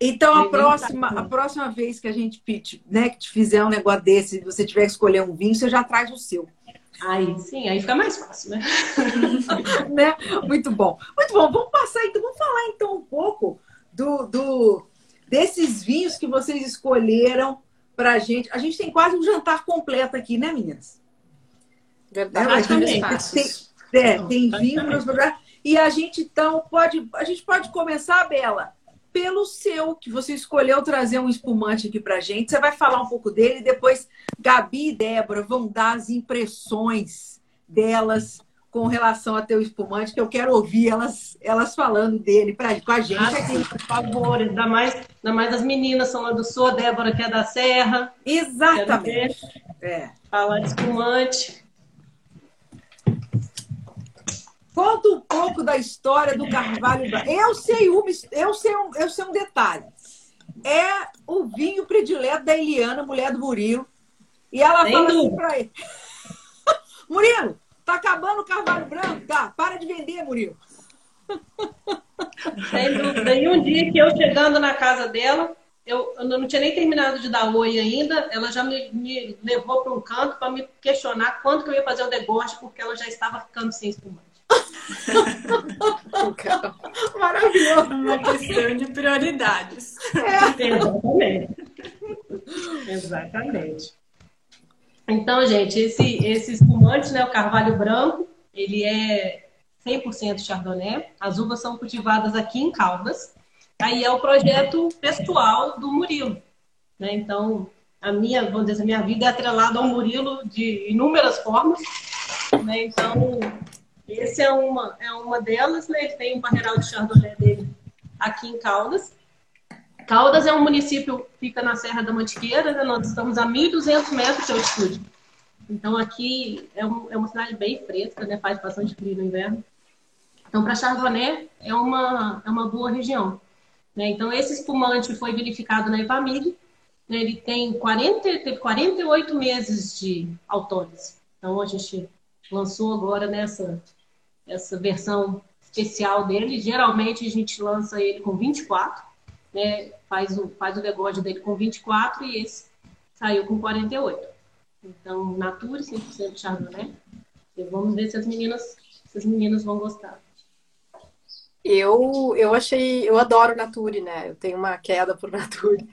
[SPEAKER 1] Então, a próxima, a próxima vez que a gente né, que te fizer um negócio desse, se você tiver que escolher um vinho, você já traz o seu.
[SPEAKER 2] Aí sim, aí fica mais fácil, né? [laughs]
[SPEAKER 1] né? Muito bom. Muito bom. Vamos passar então, vamos falar então um pouco do, do desses vinhos que vocês escolheram pra gente. A gente tem quase um jantar completo aqui, né, meninas?
[SPEAKER 3] Verdade,
[SPEAKER 1] né? tem, tem, é, tem vinho para E a gente então pode, a gente pode começar, Bela pelo seu, que você escolheu trazer um espumante aqui pra gente. Você vai falar um pouco dele, depois Gabi e Débora vão dar as impressões delas com relação a teu espumante, que eu quero ouvir elas, elas falando dele pra, com a gente ah,
[SPEAKER 2] aqui. Por favor, ainda mais, ainda mais as meninas são lá do Sul, a Débora que é da Serra.
[SPEAKER 1] Exatamente.
[SPEAKER 2] É. Falar de espumante.
[SPEAKER 1] Conta um pouco da história do Carvalho Branco. Eu sei, uma, eu, sei um, eu sei um detalhe. É o vinho predileto da Eliana, mulher do Murilo. E ela Sem fala assim dúvida. assim pra ele: [laughs] Murilo, tá acabando o Carvalho Branco? Tá, para de vender, Murilo.
[SPEAKER 2] Sem dúvida. E um dia que eu chegando na casa dela, eu, eu não tinha nem terminado de dar oi ainda, ela já me, me levou para um canto para me questionar quanto que eu ia fazer o deboche, porque ela já estava ficando sem espumante.
[SPEAKER 1] Maravilhoso.
[SPEAKER 3] Uma questão de prioridades.
[SPEAKER 2] É. Exatamente. Exatamente. Então, gente, esse, esse espumante, né, o carvalho branco, ele é 100% chardonnay. As uvas são cultivadas aqui em Caldas. Aí é o projeto pessoal do Murilo. Né? Então, a minha, vamos dizer, a minha vida é atrelada ao Murilo de inúmeras formas. Né? Então, esse é uma, é uma delas, né? Ele tem um parreiral de Chardonnay dele aqui em Caldas. Caldas é um município que fica na Serra da Mantiqueira, né? nós estamos a 1.200 metros de altitude. Então aqui é, um, é, uma cidade bem fresca, né? faz bastante frio no inverno. Então para Chardonnay é uma, é uma boa região. Né? Então esse espumante foi vinificado na Ipamig, né? ele tem 40, teve 48 meses de autólise. Então a gente lançou agora nessa essa versão especial dele. Geralmente a gente lança ele com 24, né? faz, o, faz o negócio dele com 24 e esse saiu com 48. Então, Nature 100% Chardonnay. E vamos ver se as meninas, se as meninas vão gostar.
[SPEAKER 4] Eu, eu achei, eu adoro Nature, né? Eu tenho uma queda por Nature.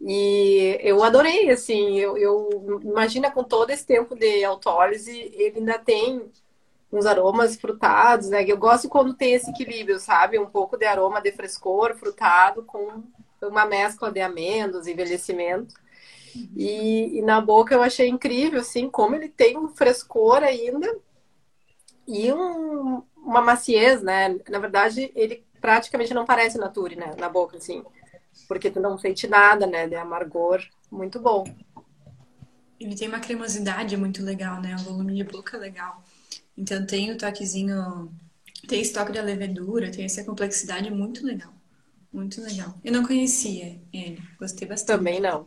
[SPEAKER 4] E eu adorei, assim, eu, eu imagina com todo esse tempo de autólise, ele ainda tem uns aromas frutados, né? Eu gosto quando tem esse equilíbrio, sabe? Um pouco de aroma de frescor frutado com uma mescla de amêndoas, envelhecimento. E, e, na boca eu achei incrível, assim, como ele tem um frescor ainda e um, uma maciez, né? Na verdade, ele praticamente não parece nature, né? Na boca, assim. Porque tu não sente nada, né? De amargor. Muito bom.
[SPEAKER 3] Ele tem uma cremosidade muito legal, né? Um volume de boca legal. Então tem o toquezinho, tem estoque de levedura, tem essa complexidade muito legal. Muito legal. Eu não conhecia ele, gostei bastante.
[SPEAKER 4] Também não.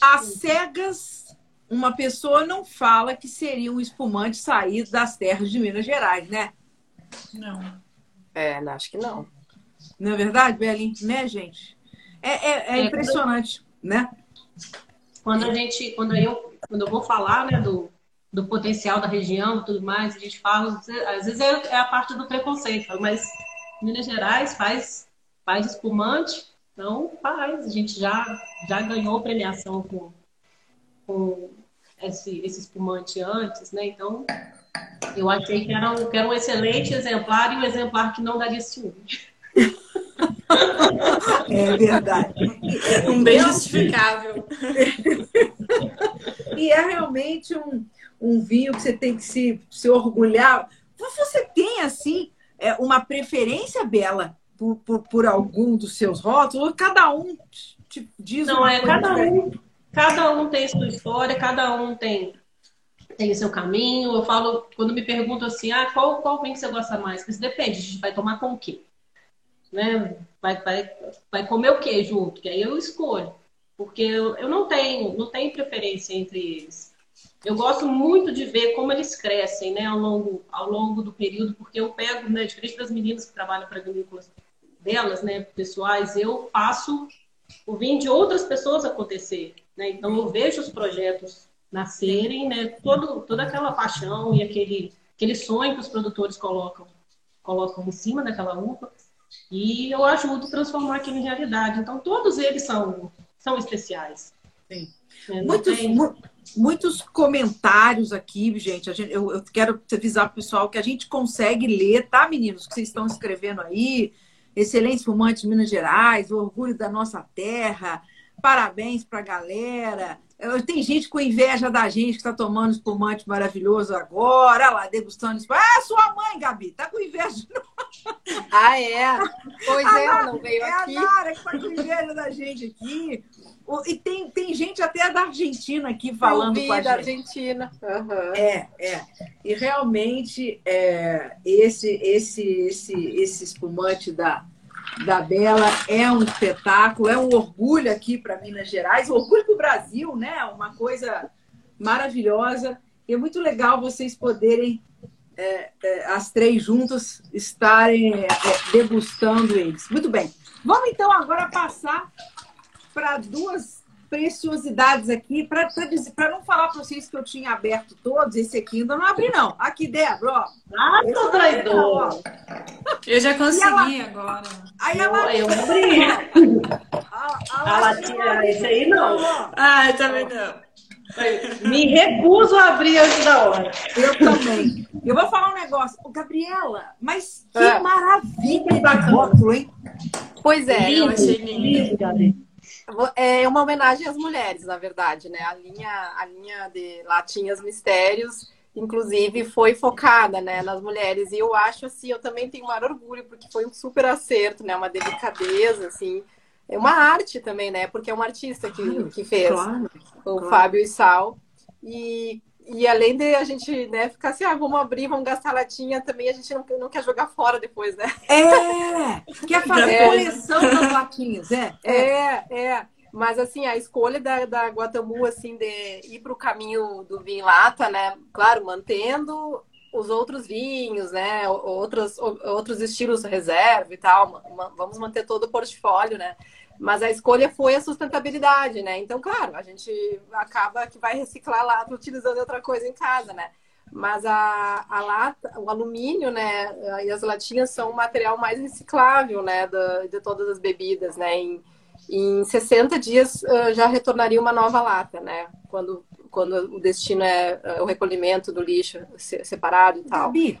[SPEAKER 1] As cegas, uma pessoa não fala que seria um espumante saído das terras de Minas Gerais, né?
[SPEAKER 3] Não.
[SPEAKER 4] É, acho que não.
[SPEAKER 1] Não é verdade, Belin? Né, gente? É, é, é, é impressionante, quando... né?
[SPEAKER 2] Quando a gente, quando eu, quando eu vou falar, né, do, do potencial da região e tudo mais, a gente fala, às vezes é, é a parte do preconceito, mas Minas Gerais faz, faz espumante, então faz, a gente já, já ganhou premiação com, com esse, esse espumante antes, né? Então eu achei que era, um, que era um excelente exemplar e um exemplar que não daria ciúme. [laughs]
[SPEAKER 1] É verdade.
[SPEAKER 3] Um bem justificável.
[SPEAKER 1] e é realmente um, um vinho que você tem que se, se orgulhar. Você tem, assim, é, uma preferência, Bela, por, por, por, algum dos seus rótulos? Cada um te diz
[SPEAKER 2] Não, é cada um, cada um tem sua história, cada um tem tem seu caminho. Eu falo, quando me perguntam assim, ah, qual, qual vinho que você gosta mais? Isso depende, a gente vai tomar com o quê? Né? Vai, vai, vai comer o quê junto? Que aí eu escolho. Porque eu, eu não tenho, não tenho preferência entre eles. Eu gosto muito de ver como eles crescem, né, ao longo, ao longo do período, porque eu pego, né, diferente das meninas que trabalham para vinícolas delas, né, pessoais, eu faço o vinho de outras pessoas acontecer, né? Então eu vejo os projetos nascerem, né, todo, toda aquela paixão e aquele aquele sonho que os produtores colocam colocam em cima daquela uva e eu ajudo a transformar aquilo em realidade. Então todos eles são são especiais.
[SPEAKER 1] Sim. É, muitos, tem muitos comentários aqui, gente. gente eu, eu, quero avisar o pessoal que a gente consegue ler, tá, meninos? Que vocês estão escrevendo aí. Excelentes fumantes de Minas Gerais, o orgulho da nossa terra. Parabéns para a galera. Tem gente com inveja da gente que está tomando espumante maravilhoso agora, Olha lá, degustando espumante. Ah, sua mãe, Gabi, tá com inveja de
[SPEAKER 4] nós. Ah, é? Pois é, ela não veio
[SPEAKER 1] é
[SPEAKER 4] aqui.
[SPEAKER 1] É a Nara que está com inveja da gente aqui. E tem, tem gente até da Argentina aqui falando
[SPEAKER 4] com a gente. da Argentina. Uhum.
[SPEAKER 1] É, é. E realmente é, esse, esse, esse, esse espumante da, da Bela é um espetáculo, é um orgulho aqui para Minas Gerais, um orgulho para o Brasil, né? Uma coisa maravilhosa. E é muito legal vocês poderem, é, é, as três juntas, estarem é, degustando eles. Muito bem. Vamos então agora passar para duas preciosidades aqui, para não falar para vocês que eu tinha aberto todos, esse aqui ainda não abri, não. Aqui, Débora, ó.
[SPEAKER 2] Ah, tô traidor!
[SPEAKER 3] Eu já consegui ela... agora.
[SPEAKER 2] Aí ela... Eu abri. A, a, a latinha, esse aí não.
[SPEAKER 3] Ah, eu também não.
[SPEAKER 2] Me recuso a abrir antes da hora.
[SPEAKER 1] Eu também. Eu vou falar um negócio. Gabriela, mas que é. maravilha de rótulo, hein?
[SPEAKER 4] Pois é,
[SPEAKER 3] lindo, eu achei lindo.
[SPEAKER 4] lindo é uma homenagem às mulheres, na verdade, né? A linha, a linha de Latinhas Mistérios, inclusive, foi focada né, nas mulheres. E eu acho assim, eu também tenho maior orgulho, porque foi um super acerto, né? Uma delicadeza, assim. É uma arte também, né? Porque é um artista que, que fez. Claro, o claro. Fábio Sal. E e além de a gente né, ficar assim, ah, vamos abrir, vamos gastar latinha, também a gente não, não quer jogar fora depois, né?
[SPEAKER 1] É! Quer [laughs] fazer é. coleção das latinhas, é?
[SPEAKER 4] É, é. Mas assim, a escolha da, da Guatamu, assim, de ir para o caminho do vinho lata, né? Claro, mantendo os outros vinhos, né? Outros, outros estilos reserva e tal. Vamos manter todo o portfólio, né? Mas a escolha foi a sustentabilidade, né? Então, claro, a gente acaba que vai reciclar lá utilizando outra coisa em casa, né? Mas a, a lata, o alumínio, né, e as latinhas são o material mais reciclável, né, de, de todas as bebidas, né. Em, em 60 dias uh, já retornaria uma nova lata, né, quando, quando o destino é uh, o recolhimento do lixo separado e tal.
[SPEAKER 1] Gabi,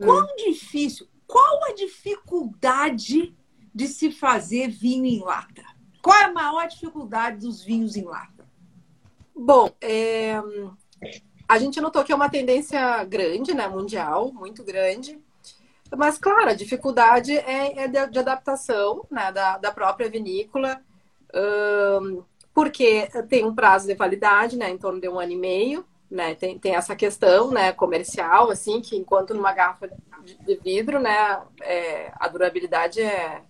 [SPEAKER 1] hum. quão difícil, qual a dificuldade de se fazer vinho em lata? Qual é a maior dificuldade dos vinhos em lata?
[SPEAKER 4] Bom, é, a gente notou que é uma tendência grande, né, mundial, muito grande. Mas, claro, a dificuldade é, é de, adaptação né, da, da própria vinícola, porque tem um prazo de validade, né, em torno de um ano e meio, né, tem, tem essa questão, né, comercial, assim, que enquanto numa garrafa de, vidro, né, é, a durabilidade é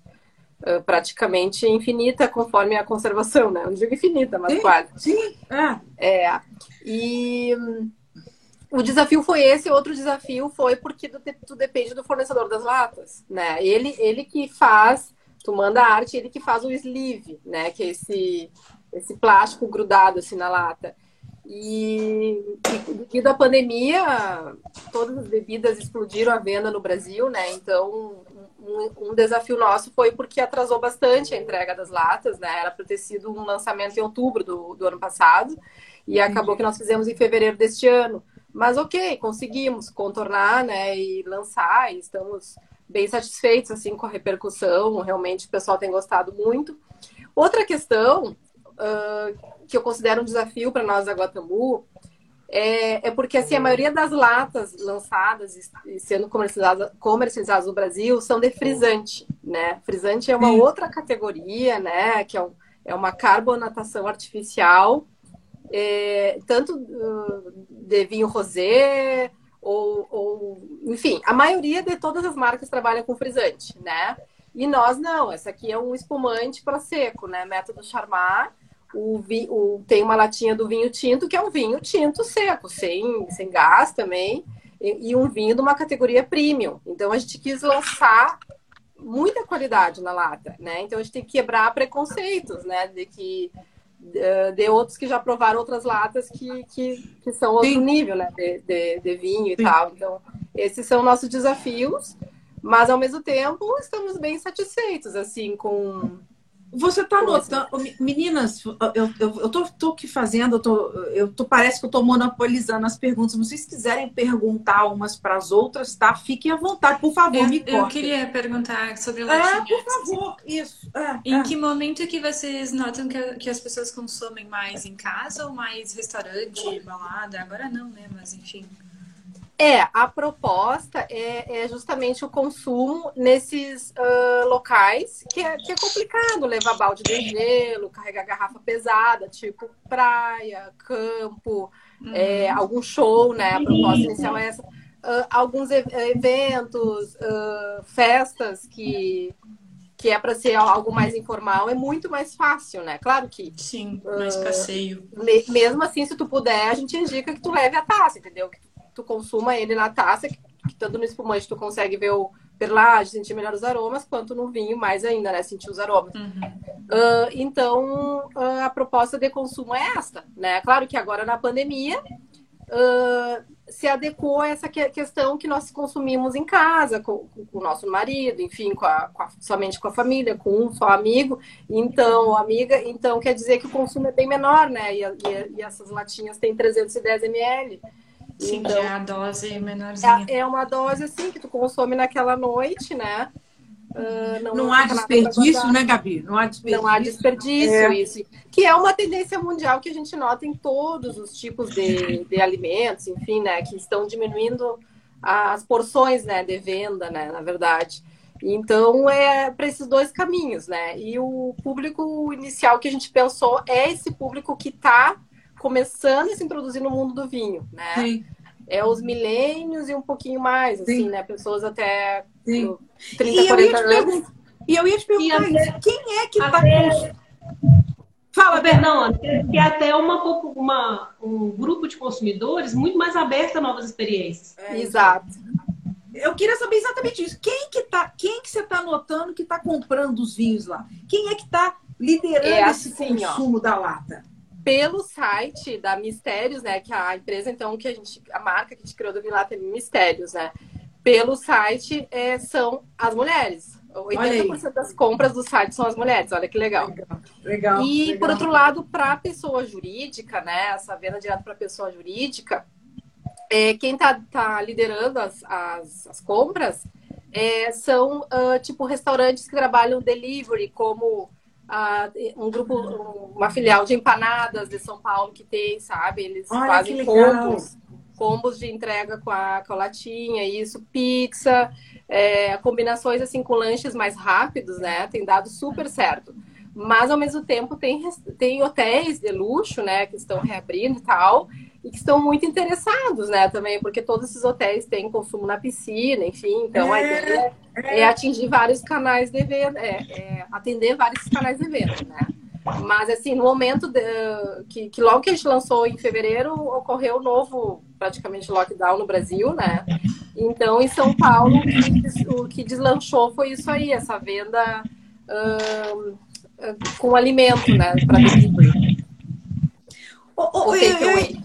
[SPEAKER 4] praticamente infinita conforme a conservação, né, não digo infinita, mas
[SPEAKER 1] sim,
[SPEAKER 4] quase.
[SPEAKER 1] Sim,
[SPEAKER 4] é. é e o desafio foi esse, outro desafio foi porque tu, tu, depende do fornecedor das latas, né? Ele, ele que faz, tu manda a arte, ele que faz o sleeve, né? Que é esse, esse plástico grudado assim na lata. E, e devido à pandemia, todas as bebidas explodiram a venda no Brasil, né? Então, um, um, desafio nosso foi porque atrasou bastante a entrega das latas, né? Era para ter sido um lançamento em outubro do, do ano passado. E acabou que nós fizemos em fevereiro deste ano. Mas ok, conseguimos contornar, né, e lançar, e estamos bem satisfeitos assim com a repercussão. Realmente o pessoal tem gostado muito. Outra questão uh, que eu considero um desafio para nós da Guatambu é, é, porque assim a maioria das latas lançadas e sendo comercializadas, comercializadas no Brasil são de frisante, né? Frisante é uma outra categoria, né? Que é, um, é uma carbonatação artificial é, tanto uh, de vinho rosé ou, ou, enfim, a maioria de todas as marcas trabalham com frisante, né? E nós não, essa aqui é um espumante para seco, né? Método Charmat. O, vi, o, tem uma latinha do vinho tinto, que é um vinho tinto seco, sem, sem gás também, e, e um vinho de uma categoria premium. Então a gente quis lançar muita qualidade na lata, né? Então a gente tem que quebrar preconceitos, né? De que de outros que já provaram outras latas que, que, que são outro Sim. nível, né? De, de, de vinho e Sim. tal. Então, esses são nossos desafios, mas ao mesmo tempo estamos bem satisfeitos, assim, com
[SPEAKER 1] você está notando, meninas, eu, eu, eu tô, tô aqui fazendo, eu tô, eu tô, parece que eu estou monopolizando as perguntas. Se vocês quiserem perguntar umas para as outras, tá? Fiquem à vontade, por favor,
[SPEAKER 3] eu,
[SPEAKER 1] me
[SPEAKER 3] Eu queria perguntar sobre o.
[SPEAKER 1] É, por favor, isso. É,
[SPEAKER 3] em
[SPEAKER 1] é.
[SPEAKER 3] que momento que vocês notam que, que as pessoas consomem mais em casa ou mais restaurante, balada? Agora não, né? Mas enfim.
[SPEAKER 4] É, a proposta é, é, justamente o consumo nesses uh, locais que é, que é complicado levar balde de gelo, carregar garrafa pesada, tipo praia, campo, uhum. é, algum show, né? A proposta inicial é essa. Uh, alguns eventos, uh, festas que, que é para ser algo mais informal, é muito mais fácil, né? Claro que.
[SPEAKER 3] Sim, mais passeio.
[SPEAKER 4] Mesmo assim, se tu puder, a gente indica que tu leve a taça, entendeu? Que tu consuma ele na taça, que, que tanto no espumante tu consegue ver o perlage, sentir melhor os aromas, quanto no vinho mais ainda, né? Sentir os aromas. Uhum. Uh, então, uh, a proposta de consumo é esta, né? Claro que agora na pandemia uh, se adequou a essa questão que nós consumimos em casa, com, com o nosso marido, enfim, com a, com a, somente com a família, com um só amigo, então, amiga, então quer dizer que o consumo é bem menor, né? E, e, e essas latinhas têm 310 ml.
[SPEAKER 3] Sim, então, é a dose menorzinha.
[SPEAKER 4] É, é uma dose assim que tu consome naquela noite, né?
[SPEAKER 1] Uh, não, não há desperdício, né, Gabi?
[SPEAKER 4] Não há desperdício. Não há desperdício, é. isso. Que é uma tendência mundial que a gente nota em todos os tipos de, de alimentos, enfim, né? Que estão diminuindo as porções, né, de venda, né, na verdade. Então, é para esses dois caminhos, né? E o público inicial que a gente pensou é esse público que está começando a se introduzir no mundo do vinho, né? Sim. É os milênios e um pouquinho mais, assim, Sim. né? Pessoas até Sim. 30, e 40 anos.
[SPEAKER 1] E eu ia te perguntar até, quem é que está
[SPEAKER 2] Fala, Bernão, que até uma, uma, um grupo de consumidores muito mais aberto a novas experiências.
[SPEAKER 4] É, Exato.
[SPEAKER 1] Eu queria saber exatamente isso. Quem que tá, quem que você está notando que está comprando os vinhos lá? Quem é que está liderando é assim, esse consumo ó. da lata?
[SPEAKER 4] Pelo site da Mistérios, né? Que a empresa, então, que a gente, a marca que a gente criou do Vinlata é Mistérios, né? Pelo site é, são as mulheres. 80% das compras do site são as mulheres, olha que legal.
[SPEAKER 1] Legal. legal
[SPEAKER 4] e,
[SPEAKER 1] legal.
[SPEAKER 4] por outro lado, para a pessoa jurídica, né? Essa venda direto para a pessoa jurídica, é, quem está tá liderando as, as, as compras é, são, uh, tipo, restaurantes que trabalham delivery, como um grupo, uma filial de empanadas de São Paulo que tem, sabe? Eles
[SPEAKER 1] Olha,
[SPEAKER 4] fazem combos, combos de entrega com a, com a latinha, isso, pizza, é, combinações assim com lanches mais rápidos, né? Tem dado super certo. Mas ao mesmo tempo tem, tem hotéis de luxo, né, que estão reabrindo e tal, e que estão muito interessados, né, também, porque todos esses hotéis têm consumo na piscina, enfim, então é, a ideia é, é, atingir vários canais de venda, é, é, atender vários canais de venda, né. Mas, assim, no momento de, que, que logo que a gente lançou em fevereiro, ocorreu o novo, praticamente, lockdown no Brasil, né? Então, em São Paulo, o que deslanchou foi isso aí, essa venda uh, com alimento, né, para delivery.
[SPEAKER 1] Oh, oh, eu, eu,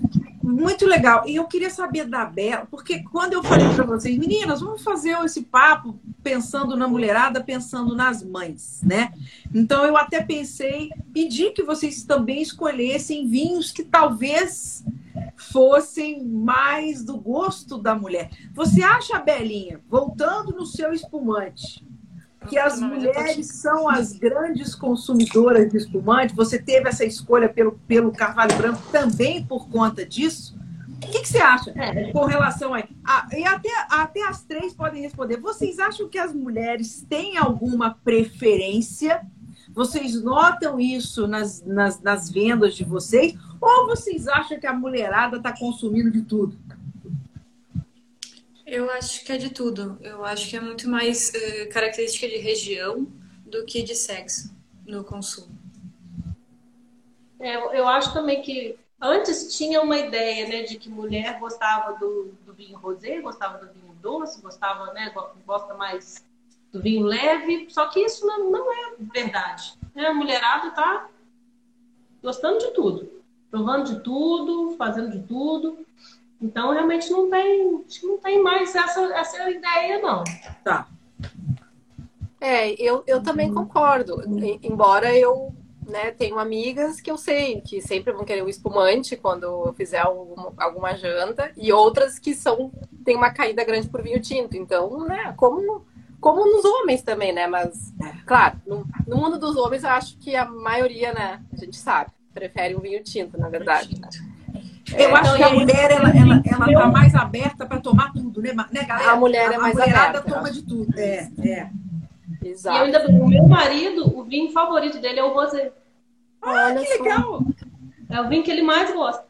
[SPEAKER 1] muito legal. E eu queria saber da Bela, porque quando eu falei para vocês, meninas, vamos fazer esse papo pensando na mulherada, pensando nas mães, né? Então eu até pensei, pedi que vocês também escolhessem vinhos que talvez fossem mais do gosto da mulher. Você acha, Belinha, voltando no seu espumante, que as mulheres são as grandes consumidoras de espumante. Você teve essa escolha pelo, pelo Carvalho Branco também por conta disso? O que, que você acha é. com relação a. Ah, e até, até as três podem responder. Vocês acham que as mulheres têm alguma preferência? Vocês notam isso nas, nas, nas vendas de vocês? Ou vocês acham que a mulherada está consumindo de tudo?
[SPEAKER 3] Eu acho que é de tudo. Eu acho que é muito mais uh, característica de região do que de sexo no consumo.
[SPEAKER 2] É, eu acho também que antes tinha uma ideia, né, de que mulher gostava do, do vinho rosé, gostava do vinho doce, gostava, né, gosta mais do vinho leve. Só que isso não, não é verdade. Né? A mulherada tá gostando de tudo, provando de tudo, fazendo de tudo. Então, realmente não tem, não tem mais essa, essa ideia, não.
[SPEAKER 1] Tá.
[SPEAKER 4] É, eu, eu também concordo. Embora eu né, tenho amigas que eu sei que sempre vão querer o espumante quando eu fizer alguma, alguma janta, e outras que são tem uma caída grande por vinho tinto. Então, né, como, como nos homens também, né? Mas, claro, no, no mundo dos homens eu acho que a maioria, né, a gente sabe, prefere um vinho tinto, na verdade. Né?
[SPEAKER 1] Eu é, acho que a mulher ela, ela, ela tá mais aberta para tomar tudo, né, né, galera?
[SPEAKER 4] A mulher é mais
[SPEAKER 1] a
[SPEAKER 4] aberta.
[SPEAKER 1] toma de tudo. É, é.
[SPEAKER 2] Exato. E ainda, o meu marido, o vinho favorito dele é o rosé.
[SPEAKER 1] Ah, Olha que legal!
[SPEAKER 2] É o vinho que ele mais gosta.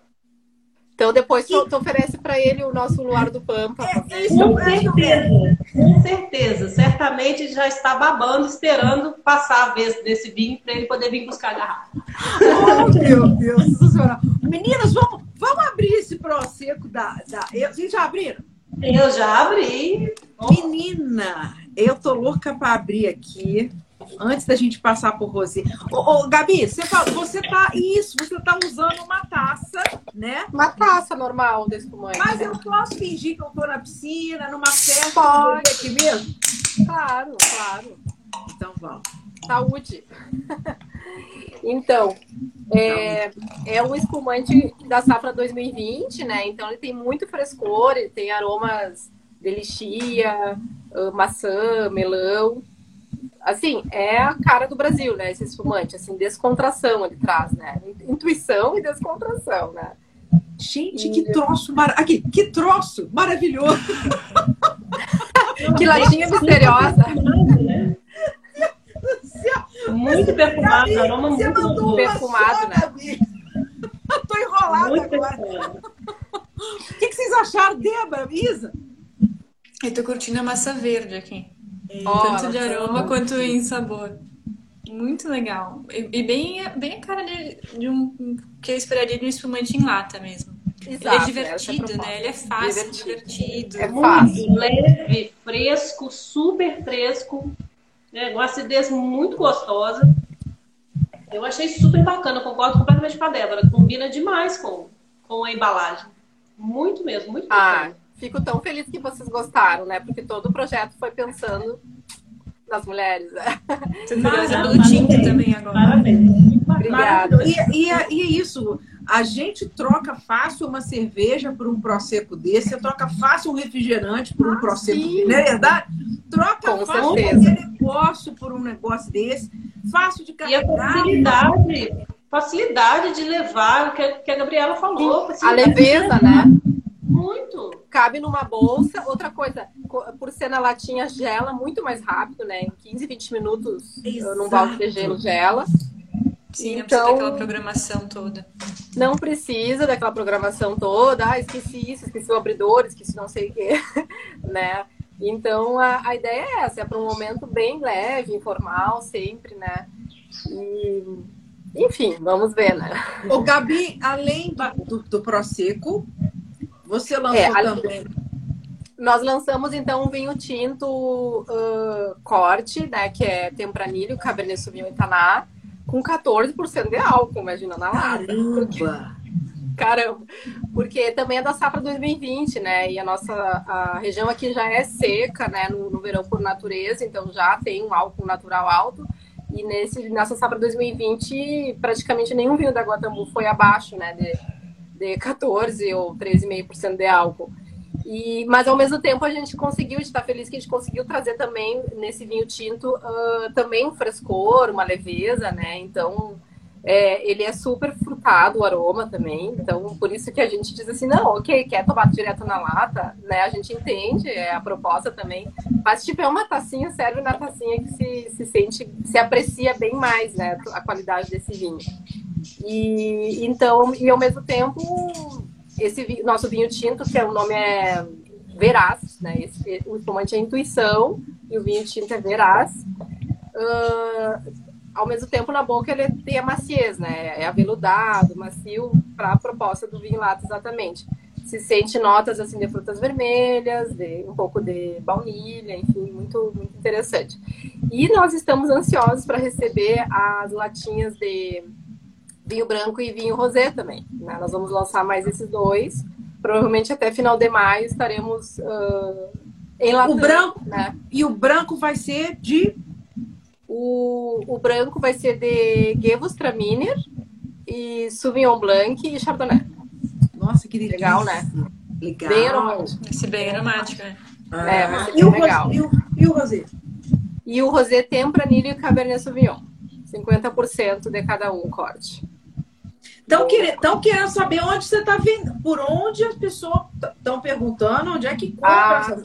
[SPEAKER 4] Então depois tu, tu oferece para ele o nosso luar do Pampa. É,
[SPEAKER 2] com certeza, com certeza. Certamente já está babando, esperando passar a vez desse vinho para ele poder vir buscar a garrafa.
[SPEAKER 1] Oh, meu Deus, sensacional. Meninas, vamos, vamos abrir esse prosecco da, da. Vocês já abriram?
[SPEAKER 2] Eu já abri.
[SPEAKER 1] Menina, eu tô louca para abrir aqui antes da gente passar por Rosé. Ô, ô, Gabi, você, fala, você tá. Isso, você tá usando uma taça, né?
[SPEAKER 4] Uma taça normal desse tamanho.
[SPEAKER 1] Mas eu posso fingir que eu tô na piscina, numa festa,
[SPEAKER 4] Pode.
[SPEAKER 1] aqui mesmo?
[SPEAKER 4] Claro, claro.
[SPEAKER 1] Então vamos.
[SPEAKER 4] Saúde. [laughs] então, é, é um espumante da safra 2020, né? Então ele tem muito frescor, ele tem aromas de lixia, maçã, melão assim, é a cara do Brasil, né? Esse espumante, assim, descontração ele traz, né? Intuição e descontração, né?
[SPEAKER 1] Gente, que troço mar... Aqui, que troço maravilhoso!
[SPEAKER 4] que latinha misteriosa!
[SPEAKER 2] Muito perfumado, aroma muito
[SPEAKER 4] perfumado, né?
[SPEAKER 1] Eu tô enrolada muito agora. O que, que, vocês acharam, Débora, Isa?
[SPEAKER 3] Eu tô curtindo a massa verde aqui. Tanto de aroma quanto em sabor. Muito legal. E, e, bem, bem a cara de, de, um que eu esperaria de um espumante em lata mesmo. Exato, ele é divertido, é né? Ele é fácil, divertido. divertido.
[SPEAKER 2] É fácil. Leve, fresco, super fresco. Né? Uma acidez muito gostosa. Eu achei super bacana, concordo completamente com a Débora. Combina demais com, com a embalagem. Muito mesmo, muito
[SPEAKER 4] Ah, fico tão feliz que vocês gostaram, né? Porque todo o projeto foi pensando nas mulheres. Né?
[SPEAKER 3] Curiosa pelo tinto também agora.
[SPEAKER 2] Parabéns.
[SPEAKER 4] Obrigada.
[SPEAKER 1] E, e, é- e é isso. A gente troca fácil uma cerveja por um prosecco desse, você troca fácil um refrigerante por um prosecco
[SPEAKER 4] sim.
[SPEAKER 1] desse, não é verdade? Troca
[SPEAKER 4] Com
[SPEAKER 1] fácil
[SPEAKER 4] certeza.
[SPEAKER 1] qualquer negócio por um negócio desse, fácil de
[SPEAKER 2] E a
[SPEAKER 1] carregar.
[SPEAKER 2] facilidade, facilidade de levar, que a, que a Gabriela falou.
[SPEAKER 4] A
[SPEAKER 2] facilidade de
[SPEAKER 4] leveza,
[SPEAKER 2] levar.
[SPEAKER 4] né?
[SPEAKER 2] Muito.
[SPEAKER 4] Cabe numa bolsa. Outra coisa, co- por ser na latinha, gela muito mais rápido, né? Em 15, 20 minutos,
[SPEAKER 1] Exato.
[SPEAKER 4] num balde de gelo gela.
[SPEAKER 3] Sim, não
[SPEAKER 4] Então-
[SPEAKER 3] precisa daquela programação toda.
[SPEAKER 4] Não precisa daquela programação toda. Ah, esqueci isso, esqueci o abridor, esqueci não sei o quê, [laughs] né? Então, a, a ideia é essa. É para um momento bem leve, informal, sempre, né? E, enfim, vamos ver, né?
[SPEAKER 1] Ô, Gabi, além do, do, do prosecco, você lançou
[SPEAKER 4] É,
[SPEAKER 1] também.
[SPEAKER 4] Nós lançamos então um vinho tinto ah, corte, né? Que é Tempranilho, Cabernet Sauvignon e Taná, com 14% de álcool, imagina, na lata.
[SPEAKER 1] Caramba!
[SPEAKER 4] Caramba! Porque também é da safra 2020, né? E a nossa a região aqui já é seca, né? No, no verão por natureza, então já tem um álcool natural alto. E nesse, nessa safra 2020, praticamente nenhum vinho da Guatambu foi abaixo, né? De, de 14 ou 13,5% de álcool. E, mas ao mesmo tempo a gente conseguiu, a gente está feliz que a gente conseguiu trazer também nesse vinho tinto ah, também um frescor, uma leveza, né? Então é, ele é super frutado o aroma também. Então por isso que a gente diz assim, não, ok, quer tomar direto na lata, né? A gente entende, é a proposta também. Mas se tiver uma tacinha, serve na tacinha que se, se sente, se aprecia bem mais, né? A qualidade desse vinho. E então, e ao mesmo tempo esse vi- nosso vinho tinto, que é, o nome é Veraz, né? Esse, o espumante é Intuição e o vinho tinto é Veraz. Ah, ao mesmo tempo, na boca ele tem a maciez, né? É aveludado, macio, para a proposta do vinho lata, exatamente. Se sente notas assim de frutas vermelhas, de um pouco de baunilha, enfim, muito, muito interessante. E nós estamos ansiosos para receber as latinhas de vinho branco e vinho rosé também. né? Nós vamos lançar mais esses dois. Provavelmente até final de maio estaremos uh, enlatando.
[SPEAKER 1] O branco?
[SPEAKER 4] Né?
[SPEAKER 1] E o branco vai ser de.
[SPEAKER 4] O, o branco vai ser de Gewürztraminer e Sauvignon Blanc e Chardonnay.
[SPEAKER 1] Nossa, que delícia.
[SPEAKER 4] Legal, né?
[SPEAKER 1] Legal.
[SPEAKER 4] Bem aromático.
[SPEAKER 3] Ser bem aromático, né?
[SPEAKER 1] Ah,
[SPEAKER 4] É, vai ser
[SPEAKER 1] e, o
[SPEAKER 4] bem legal.
[SPEAKER 1] rosé, e, o, e o rosé?
[SPEAKER 4] E o rosé Tempranillo e Cabernet Sauvignon. 50% de cada um corte.
[SPEAKER 1] Estão querendo, querendo saber onde você está vendo, por onde as pessoas estão perguntando, onde é que compra.
[SPEAKER 4] Ah,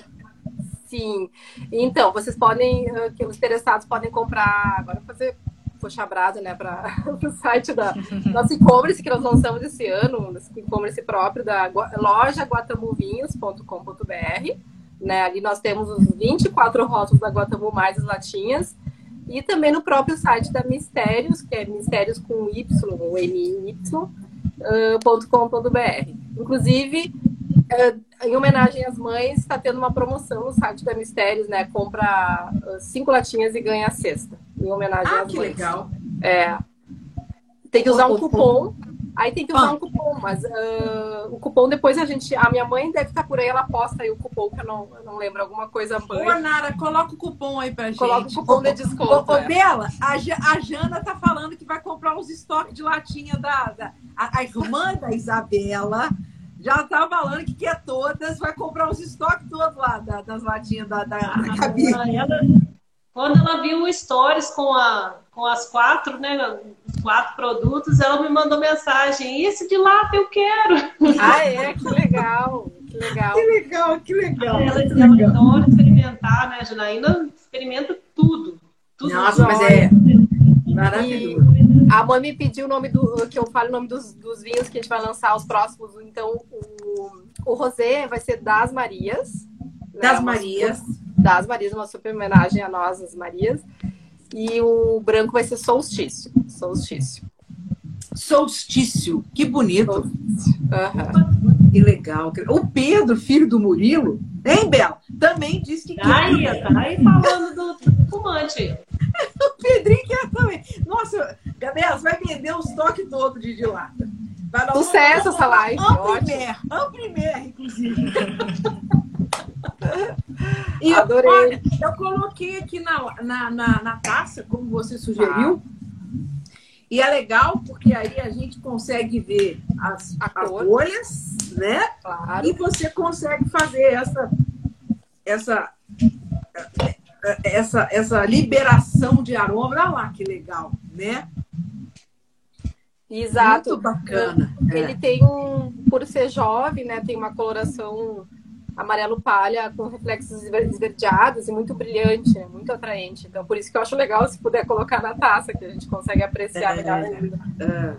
[SPEAKER 4] Sim. Então, vocês podem, eh, que os interessados podem comprar, agora fazer puxar brasa, né, para [laughs] o site da [laughs] nosso e-commerce que nós lançamos esse ano, nosso e-commerce próprio da loja guatamuvinhos.com.br, né? Ali nós temos os 24 rótulos da Guatamu mais as latinhas e também no próprio site da Mistérios, que é Mistérios com Y, ou M-Y, ah. Inclusive, eh, em homenagem às mães, está tendo uma promoção no site da Mistérios, né? Compra ah, cinco latinhas e ganha a sexta. Em homenagem
[SPEAKER 1] Ah,
[SPEAKER 4] às
[SPEAKER 1] que
[SPEAKER 4] mães.
[SPEAKER 1] legal.
[SPEAKER 4] É. Tem que usar um cupom. Aí tem que usar
[SPEAKER 1] Ah.
[SPEAKER 4] um cupom, mas ah, o cupom depois a gente. A minha mãe deve estar por aí, ela posta aí o cupom, que eu não, eu não lembro, alguma coisa mãe.
[SPEAKER 1] Ô, Nara, coloca o cupom aí pra gente.
[SPEAKER 4] Coloca o cupom de desconto.
[SPEAKER 1] ô,
[SPEAKER 4] é.
[SPEAKER 1] Bela, a, a Jana tá falando que vai comprar os estoques de latinha da. da a, a irmã da Isabela já tá falando que quer todas, vai comprar os estoques todos lá da- das latinhas da, da, da Gabi.
[SPEAKER 2] Ah, ela- quando ela viu o stories com, a, com as quatro, né? Os quatro produtos, ela me mandou mensagem. Esse de lata eu quero.
[SPEAKER 4] Ah, é? Que legal. Que legal.
[SPEAKER 1] Que legal, que legal.
[SPEAKER 2] Ela,
[SPEAKER 1] que
[SPEAKER 2] ela
[SPEAKER 1] legal.
[SPEAKER 2] adora experimentar, né, Janaína? Experimenta tudo. tudo
[SPEAKER 1] Nossa, mas é
[SPEAKER 4] E
[SPEAKER 1] maravilhoso.
[SPEAKER 4] a mãe me pediu o nome do. que eu fale o nome dos, dos vinhos que a gente vai lançar os próximos. Então, o, o rosé vai ser das Marias. né?
[SPEAKER 1] Das
[SPEAKER 4] Uma
[SPEAKER 1] Marias.
[SPEAKER 4] das Marias, uma super homenagem a nós, as Marias. E o branco vai ser solstício. Solstício.
[SPEAKER 1] Solstício, que bonito.
[SPEAKER 4] Aham.
[SPEAKER 1] Que legal. O Pedro, filho do Murilo, hein, Bela? Também disse que
[SPEAKER 2] Tá aí,
[SPEAKER 1] queria.
[SPEAKER 2] tá aí falando do, do fumante. [laughs]
[SPEAKER 1] o Pedrinho quer também. Nossa, Gabriela, você vai vender os toques todos de lata.
[SPEAKER 4] Sucesso essa live.
[SPEAKER 1] Amprimer, Amprimer, inclusive. [laughs] E
[SPEAKER 4] Adorei.
[SPEAKER 1] Olha, eu coloquei aqui na, na, na, na taça, como você sugeriu. Ah. E é legal porque aí a gente consegue ver as, as folhas, né?
[SPEAKER 4] Claro.
[SPEAKER 1] E você consegue fazer essa, essa, essa, essa liberação de aroma. Olha lá que legal, né?
[SPEAKER 4] Exato.
[SPEAKER 1] Muito bacana.
[SPEAKER 4] Ele é. tem um, por ser jovem, né? Tem uma coloração amarelo palha com reflexos esverdeados e muito brilhante, né? muito atraente. Então, por isso que eu acho legal se puder colocar na taça, que a gente consegue apreciar é, melhor ainda. É.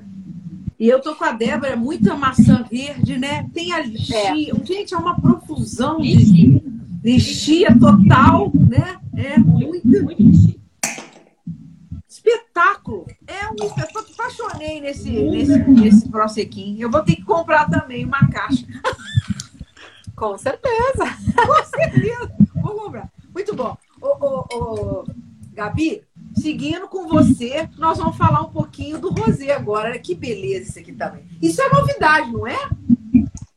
[SPEAKER 1] E eu tô com a Débora, muita maçã verde, né? Tem a lixia. É. Gente, é uma profusão de lixia total, né? É muito, muito. Espetáculo! É um espetáculo. Apaixonei nesse, nesse, nesse Prosequim. Eu vou ter que comprar também uma caixa. [laughs]
[SPEAKER 4] Com certeza.
[SPEAKER 1] Com certeza. Vou comprar. Muito bom. Ô, ô, ô, Gabi, seguindo com você, nós vamos falar um pouquinho do rosé agora. Que beleza isso aqui também. Isso é novidade, não é?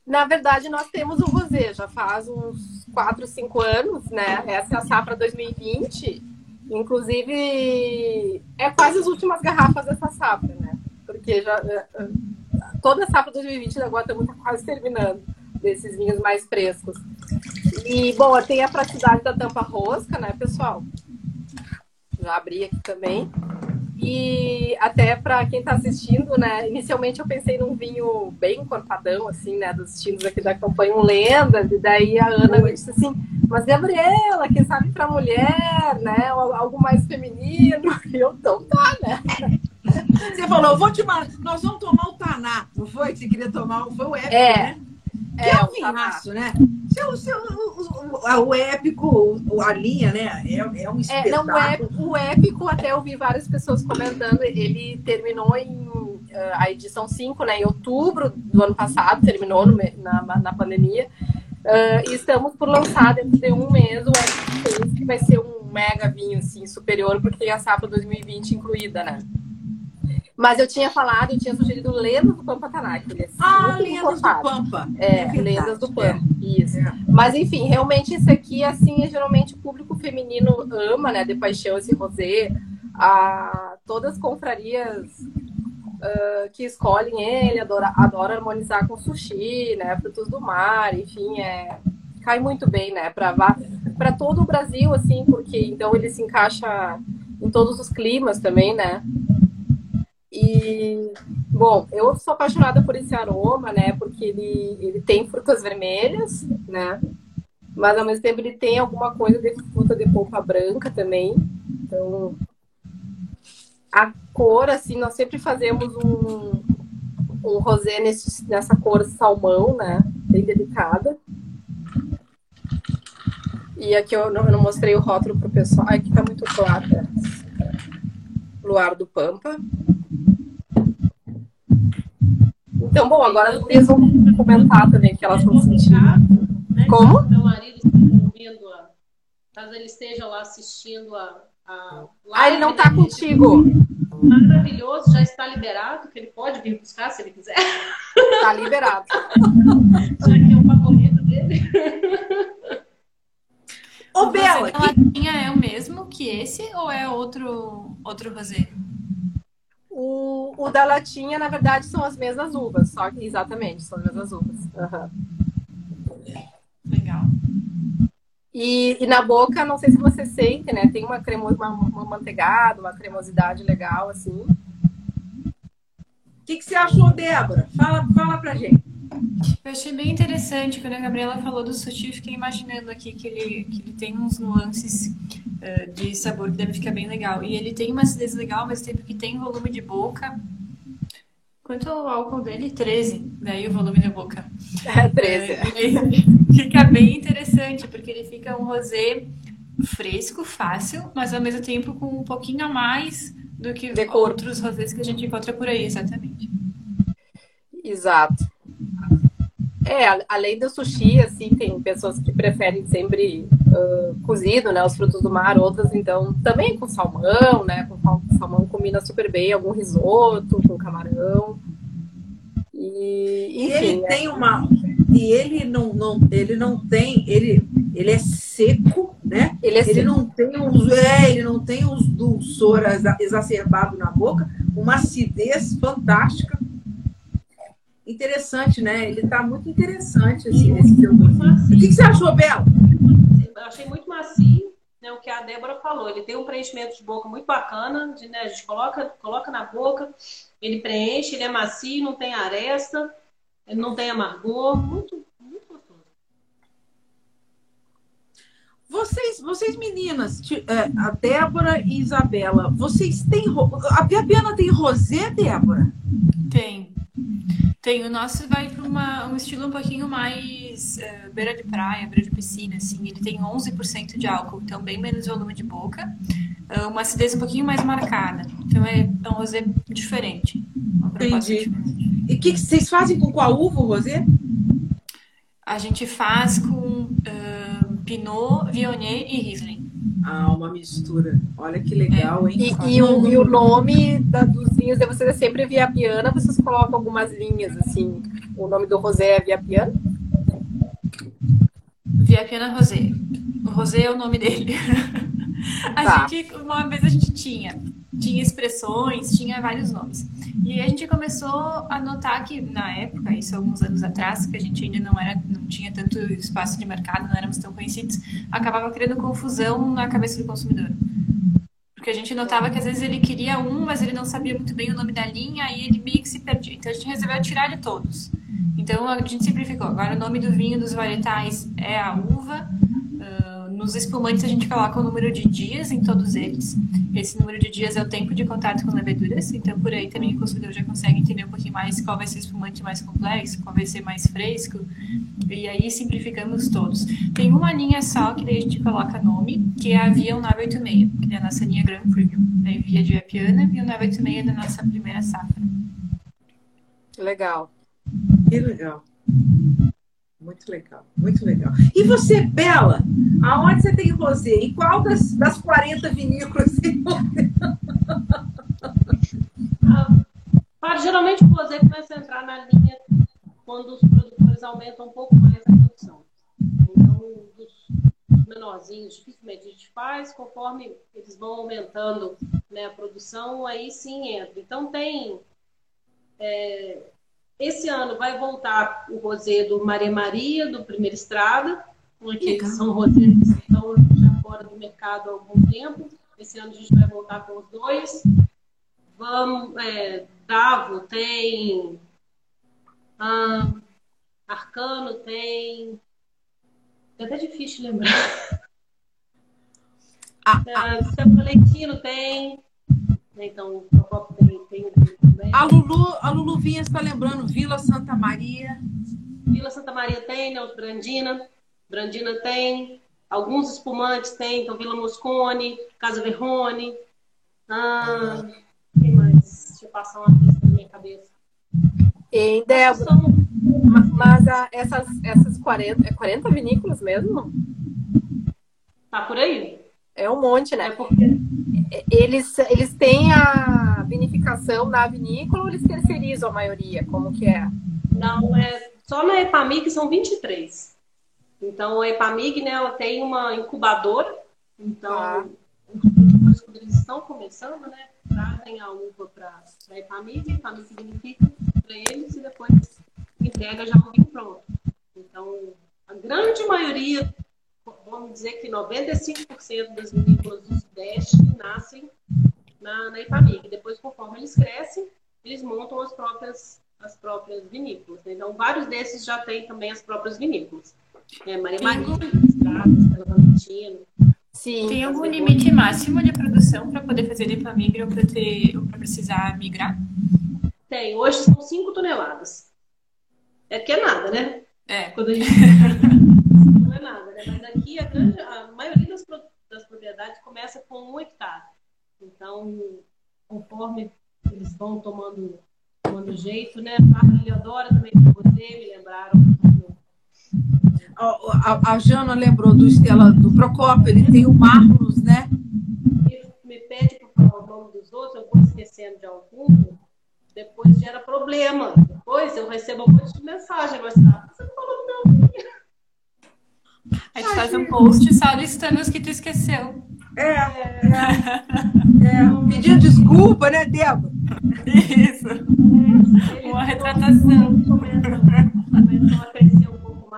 [SPEAKER 4] Na verdade, nós temos o rosé já faz uns 4, 5 anos, né? Essa é a safra 2020. Inclusive, é quase as últimas garrafas dessa safra, né? Porque já é, é, toda a safra 2020 agora estamos quase terminando desses vinhos mais frescos. E, bom, tem a praticidade da tampa rosca, né, pessoal? Já abri aqui também. E até para quem está assistindo, né? Inicialmente eu pensei num vinho bem encorpadão, assim, né? Dos estilos aqui da campanha, um lenda. E daí a Ana me disse assim: Mas Gabriela, quem sabe para mulher, né? Algo mais feminino. [laughs] E eu, então tá, né?
[SPEAKER 1] Você falou, vou te mandar, nós vamos tomar o Taná, não foi? Que você queria tomar, foi o épico, é. né? Que é, é um vinhaço, né? Seu, seu, o, o, o, épico, a linha, né? É, é um espetáculo. É, não, o, épico,
[SPEAKER 4] o épico, até ouvi várias pessoas comentando, ele terminou em uh, a edição 5, né? Em outubro do ano passado, terminou no, na, na pandemia. Uh, e estamos por lançar dentro de um mês o Épico 6, que vai ser um mega vinho, assim, superior, porque tem a safra 2020 incluída, né? Mas eu tinha falado, eu tinha sugerido Lendas do Pampa Tanaka.
[SPEAKER 1] É ah, Lendas do Pampa.
[SPEAKER 4] É, é Lendas do Pampa. É. Isso. É. Mas, enfim, realmente isso aqui, assim, é geralmente o público feminino ama, né? De paixão esse rosé. A, todas as confrarias uh, que escolhem ele adoram adora harmonizar com sushi, né? Frutos do mar, enfim, é, cai muito bem, né? Para todo o Brasil, assim, porque então ele se encaixa em todos os climas também, né? E, bom, eu sou apaixonada por esse aroma, né? Porque ele, ele tem frutas vermelhas, né? Mas ao mesmo tempo ele tem alguma coisa de fruta de polpa branca também. Então, a cor, assim, nós sempre fazemos um, um rosé nesse, nessa cor salmão, né? Bem delicada. E aqui eu não, eu não mostrei o rótulo pro pessoal. Aqui tá muito claro. Né? Luar do Pampa. Então, bom, agora vocês vão comentar também que elas estão sentindo. Né? Como?
[SPEAKER 2] Meu marido está ouvindo, a... caso ele esteja lá assistindo a. a
[SPEAKER 4] ah, ele não está contigo.
[SPEAKER 2] Maravilhoso, já está liberado, que ele pode vir buscar se ele quiser.
[SPEAKER 4] Está liberado. [laughs]
[SPEAKER 2] já que é o favorito dele.
[SPEAKER 3] Ô, Bela, que... é o mesmo que esse ou é outro, outro rosé?
[SPEAKER 4] O, da latinha, na verdade, são as mesmas uvas, só que exatamente, são as mesmas uvas. Uhum.
[SPEAKER 3] Legal.
[SPEAKER 4] E, e, na boca, não sei se você sente, né? Tem uma, cremo, uma, uma manteigada, uma cremosidade legal, assim. O
[SPEAKER 1] que, que você achou, Débora? Fala, fala pra gente.
[SPEAKER 3] Eu achei bem interessante quando a Gabriela falou do sushi, fiquei imaginando aqui que ele, que ele tem uns nuances de sabor que deve ficar bem legal. E ele tem uma acidez legal, mas tempo que tem volume de boca. Quanto ao álcool dele? 13, daí o volume da boca. [laughs]
[SPEAKER 4] É, 13.
[SPEAKER 3] Uh, [laughs] fica bem interessante, porque ele fica um rosé fresco, fácil, mas ao mesmo tempo com um pouquinho a mais do que outros rosés que a gente encontra por aí, exatamente.
[SPEAKER 4] Exato. É, além do sushi, assim, tem pessoas que preferem sempre uh, cozido, né? Os frutos do mar, outras, então, também com salmão, né? Com salmão combina super bem, algum risoto com camarão.
[SPEAKER 1] E, enfim, e ele é... tem uma. E ele não, não, ele não tem. Ele, ele é seco, né? Ele, é ele não tem os. É, ele não tem os dulçor exacerbado na boca, uma acidez fantástica. Interessante, né? Ele tá muito interessante assim, esse seu. O que, que você achou, Bela?
[SPEAKER 2] Eu achei muito macio. Né, o que a Débora falou, ele tem um preenchimento de boca muito bacana, de, né, a gente coloca, coloca na boca, ele preenche, ele é macio, não tem aresta, ele não tem amargor, muito, muito gostoso.
[SPEAKER 1] Vocês, vocês meninas, é, a Débora e Isabela, vocês têm. A Biabiana tem rosé, Débora?
[SPEAKER 3] Tem. Tem. O nosso vai para um estilo um pouquinho mais uh, beira de praia, beira de piscina, assim. Ele tem 11% de álcool, então bem menos volume de boca. Uh, uma acidez um pouquinho mais marcada. Então é, é um rosé diferente.
[SPEAKER 1] Entendi. Diferente. E o que, que, vocês fazem com qual uva rosé?
[SPEAKER 3] A gente faz com uh, Pinot, Viognier e Riesling.
[SPEAKER 1] Ah, uma mistura. Olha que legal, hein?
[SPEAKER 4] E, e, o, e o, nome da, dos vinhos de vocês é sempre Via Piana, vocês colocam algumas linhas, assim. O nome do rosé é Via Piana?
[SPEAKER 3] Via Piana Rosé. O Rosé é o nome dele. [laughs] a tá. gente, uma vez a gente tinha tinha expressões, tinha vários nomes. E a gente começou a notar que na época, isso alguns anos atrás, que a gente ainda não era, não tinha tanto espaço de mercado, não éramos tão conhecidos, acabava criando confusão na cabeça do consumidor. Porque a gente notava que às vezes ele queria um, mas ele não sabia muito bem o nome da linha, aí ele meio que se perdia. Então a gente resolveu tirar de todos. Então a gente simplificou. Agora o nome do vinho dos varietais é a uva, nos espumantes, a gente coloca o número de dias em todos eles. Esse número de dias é o tempo de contato com leveduras, então por aí também o consumidor já consegue entender um pouquinho mais qual vai ser o espumante mais complexo, qual vai ser mais fresco, e aí simplificamos todos. Tem uma linha só que daí a gente coloca nome, que é a Via 986, que é a nossa linha Grand Premium. Daí Via de Apiana e o 986 é da nossa primeira safra.
[SPEAKER 4] Legal.
[SPEAKER 1] Que legal. Muito legal, muito legal. E você, Bela, aonde você tem rosé? E qual das, das 40 vinícolas tem?
[SPEAKER 2] Ah, geralmente o rosé começa a entrar na linha quando os produtores aumentam um pouco mais a produção. Então, dos menorzinhos, dificilmente a gente faz, conforme eles vão aumentando né, a produção, aí sim entra. Então, tem é, esse ano vai voltar o rosé do Maria Maria, do Primeira Estrada, que são rosés que estão já fora do mercado há algum tempo. Esse ano a gente vai voltar com os dois. Vamos, é, Davo tem, ah, Arcano tem. É até difícil lembrar. Ah, ah. Leitino tem. Então, o Procopio tem, tem também.
[SPEAKER 1] A Lulu, a Lulu Vinha está lembrando Vila Santa Maria.
[SPEAKER 2] Vila Santa Maria tem, né? Brandina. Brandina tem. Alguns espumantes tem, então Vila Moscone, Casa Verrone. Ah, quem mais? Deixa eu passar uma lista na minha cabeça.
[SPEAKER 4] Em Débora. São... Mas a, essas, essas 40, é 40 vinícolas mesmo?
[SPEAKER 2] Tá por aí.
[SPEAKER 4] É um monte, né?
[SPEAKER 2] É porque
[SPEAKER 4] eles, eles têm a vinificação na vinícola ou eles terceirizam a maioria? Como que é?
[SPEAKER 2] Não, é só na Epamig são 23. Então, a Epamig, né, ela tem uma incubadora. Então, ah. quando eles estão começando, né, trazem a uva para a Epamig, Epamig significa para eles e depois entrega já vinho pronto. Então, a grande maioria vamos dizer que 95% das vinícolas do Sudeste nascem na, na Ipamig. Depois, conforme eles crescem, eles montam as próprias, as próprias vinícolas. Né? Então, vários desses já têm também as próprias vinícolas. É, Maria Maria, Estrada, Valentino.
[SPEAKER 3] Sim. Tem algum limite máximo de produção para poder fazer Ipamig ou para precisar migrar?
[SPEAKER 2] Tem. Hoje são 5 toneladas. É que é nada, né?
[SPEAKER 3] É.
[SPEAKER 2] Quando a gente [laughs] não é nada, né? Mas aqui a, grande, a maioria das, das propriedades começa com um hectare. Então, conforme eles vão tomando, tomando jeito, né? A Eleodora também com você, me lembraram.
[SPEAKER 1] A, a, Jana lembrou do, ela, do Procópio, ele tem o Marlos, né?
[SPEAKER 2] Me, me pede para falar o nome dos outros, eu vou esquecendo de algum, depois gera problema. Depois eu recebo um monte de mensagem no WhatsApp. Você não falou não.
[SPEAKER 3] A gente faz um post só listando os que tu esqueceu.
[SPEAKER 1] É, é. é. Pedir desculpa, né, Débora?
[SPEAKER 3] Isso. É, Uma retratação.
[SPEAKER 2] Começou a crescer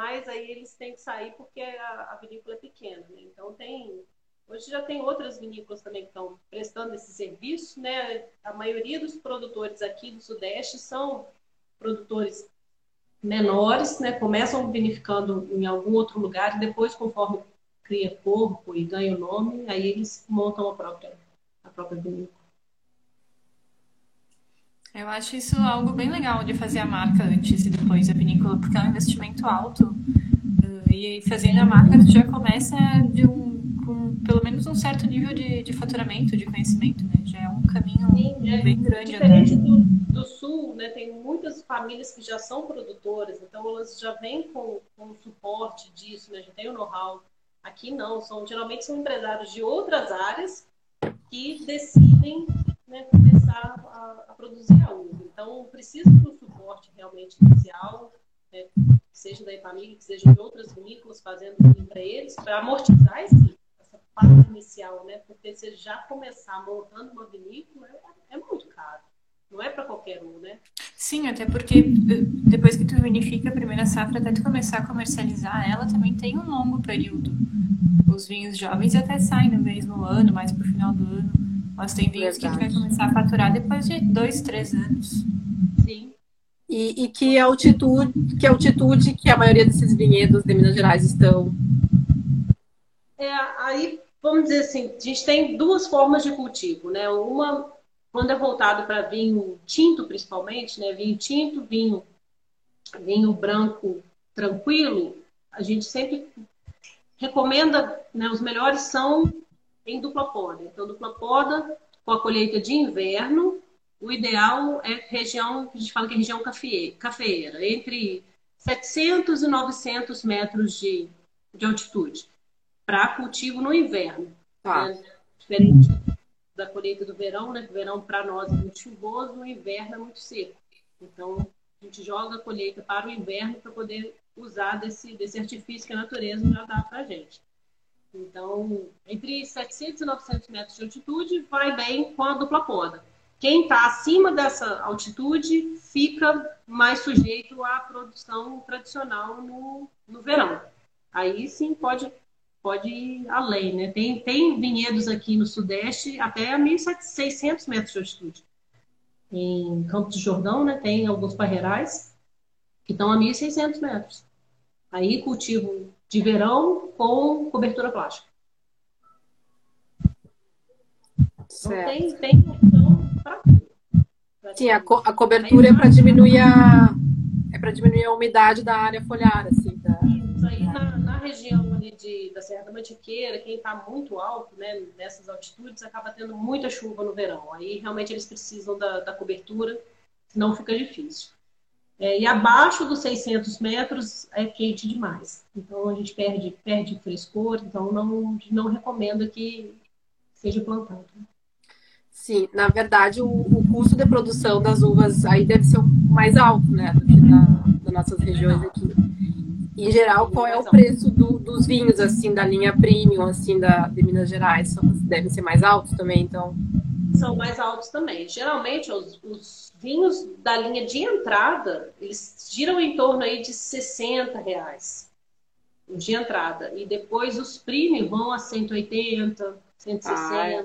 [SPEAKER 2] mais, aí eles têm que sair porque a, a vinícola é pequena. Né? Então tem. Hoje já tem outras vinícolas também que estão prestando esse serviço, né? A maioria dos produtores aqui do Sudeste são produtores menores, né? Começam vinificando em algum outro lugar e depois, conforme cria corpo e ganha o nome, aí eles montam a própria, a própria vinícola.
[SPEAKER 3] Eu acho isso algo bem legal de fazer a marca antes e depois a vinícola, porque é um investimento alto. E fazendo a marca, tu já começa de um, com pelo menos um certo nível de, de faturamento, de conhecimento, né? Já é um caminho Sim, é bem grande.
[SPEAKER 2] Diferente do, do, Sul, né? Tem muitas famílias que já são produtoras, então elas já vêm com, com o suporte disso, né? Já tem o know-how. Aqui não, são, geralmente são empresários de outras áreas que decidem né, começar a, a, produzir a uva. Então, precisa de um suporte realmente inicial, né, seja da Epamig, seja de outras vinícolas fazendo para eles, para amortizar esse, essa parte inicial, né? Porque se já começar montando uma vinícola, é, é muito caro. Não é para qualquer um, né?
[SPEAKER 3] Sim, até porque eh, depois que tu vinifica a primeira safra, até tu começar a comercializar ela, também tem um longo período. Os vinhos jovens até saem no mesmo ano, mais pro final do ano. Mas tem vinhos Verdade. que tu vai começar a faturar depois de dois, três anos.
[SPEAKER 4] Sim. E, e, que altitude, que altitude que a maioria desses vinhedos de Minas Gerais estão?
[SPEAKER 2] É, aí, vamos dizer assim, a gente tem duas formas de cultivo, né? Uma quando é voltado para vinho tinto, principalmente, né? Vinho tinto, vinho, vinho branco tranquilo, a gente sempre recomenda, né? Os melhores são em dupla poda. Então, dupla poda com a colheita de inverno, o ideal é região, a gente fala que é região cafeeira, entre 700 e 900 metros de, de altitude, para cultivo no inverno.
[SPEAKER 4] Tá. Né?
[SPEAKER 2] Diferente da colheita do verão, né? O verão para nós é muito chuvoso, o inverno é muito seco. Então, a gente joga a colheita para o inverno para poder usar desse, desse artifício que a natureza já dá para a gente. Então, entre 700 e 900 metros de altitude, vai bem com a dupla poda. Quem está acima dessa altitude fica mais sujeito à produção tradicional no, no verão. Aí sim pode pode ir além, né? Tem, tem vinhedos aqui no Sudeste até a 1.600 metros de altitude. Em Campos do Jordão, né? Tem alguns parreirais que estão a 1.600 metros. Aí cultivo de verão com cobertura plástica.
[SPEAKER 4] Certo. Então tem, tem para Sim, a, co a cobertura é para diminuir a é para diminuir a umidade da área foliar, assim. Da...
[SPEAKER 2] Isso aí na, na região de, da Serra da Mantiqueira, quem está muito alto, né, nessas altitudes, acaba tendo muita chuva no verão. Aí realmente eles precisam da, da cobertura, senão fica difícil. É, e abaixo dos 600 metros é quente demais. Então a gente perde, perde frescor, então não, não recomenda que seja plantado.
[SPEAKER 4] Sim, na verdade o, o custo de produção das uvas aí deve ser mais alto, né, do que na, das nossas regiões aqui. Em geral, qual é o preço do, dos vinhos, assim, da linha premium, assim, da, de Minas Gerais? Devem ser mais altos também, então?
[SPEAKER 2] São mais altos também. Geralmente, os, os vinhos da linha de entrada, eles giram em torno aí de 60 reais de entrada. E depois os premium vão a 180, 160. Ah, é.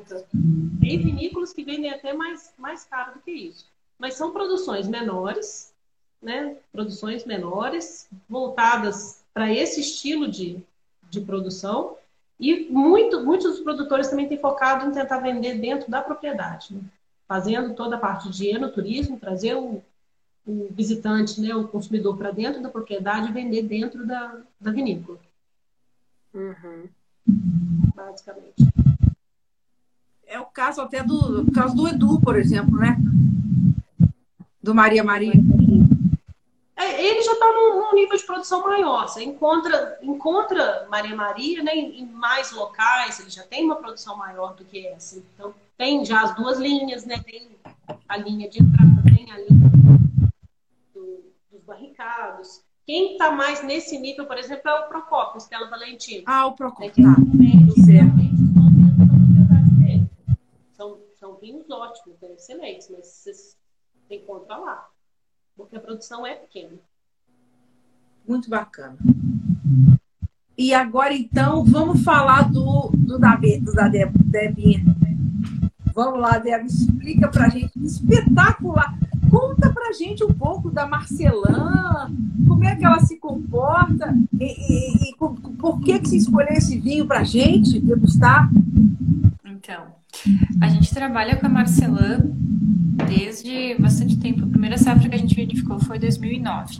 [SPEAKER 2] Tem vinícolas que vendem até mais, mais caro do que isso. Mas são produções menores, né, produções menores, voltadas para esse estilo de, de produção. E muito, muitos dos produtores também têm focado em tentar vender dentro da propriedade, né? Fazendo toda a parte de enoturismo, trazer o, o visitante, né, o consumidor para dentro da propriedade e vender dentro da, da vinícola.
[SPEAKER 4] Uhum.
[SPEAKER 2] Basicamente.
[SPEAKER 1] É o caso até do, caso do Edu, por exemplo, né? Do Maria Maria.
[SPEAKER 2] é, ele já está num, num, nível de produção maior. Você encontra, encontra Maria Maria né, em, em, mais locais, ele já tem uma produção maior do que essa. Então, tem já as duas linhas, né? Tem a linha de entrada, tem a linha do, dos barricados. Quem está mais nesse nível, por exemplo, é o Procopio, Estela Valentino.
[SPEAKER 1] Ah, o Procopio. Né,
[SPEAKER 2] tá. São, são vinhos ótimos, né, excelentes, mas vocês encontram lá porque a produção é pequena.
[SPEAKER 1] Muito bacana. E agora, então, vamos falar do, do, da, do da Debinha. Vamos lá, Deb, explica pra gente. Espetacular! Conta pra gente um pouco da Marcelã, como é que ela se comporta e, e, e por que, que você escolheu esse vinho pra gente degustar?
[SPEAKER 3] Então, a gente trabalha com a Marcelã desde bastante tempo. A primeira safra que a gente verificou foi 2009.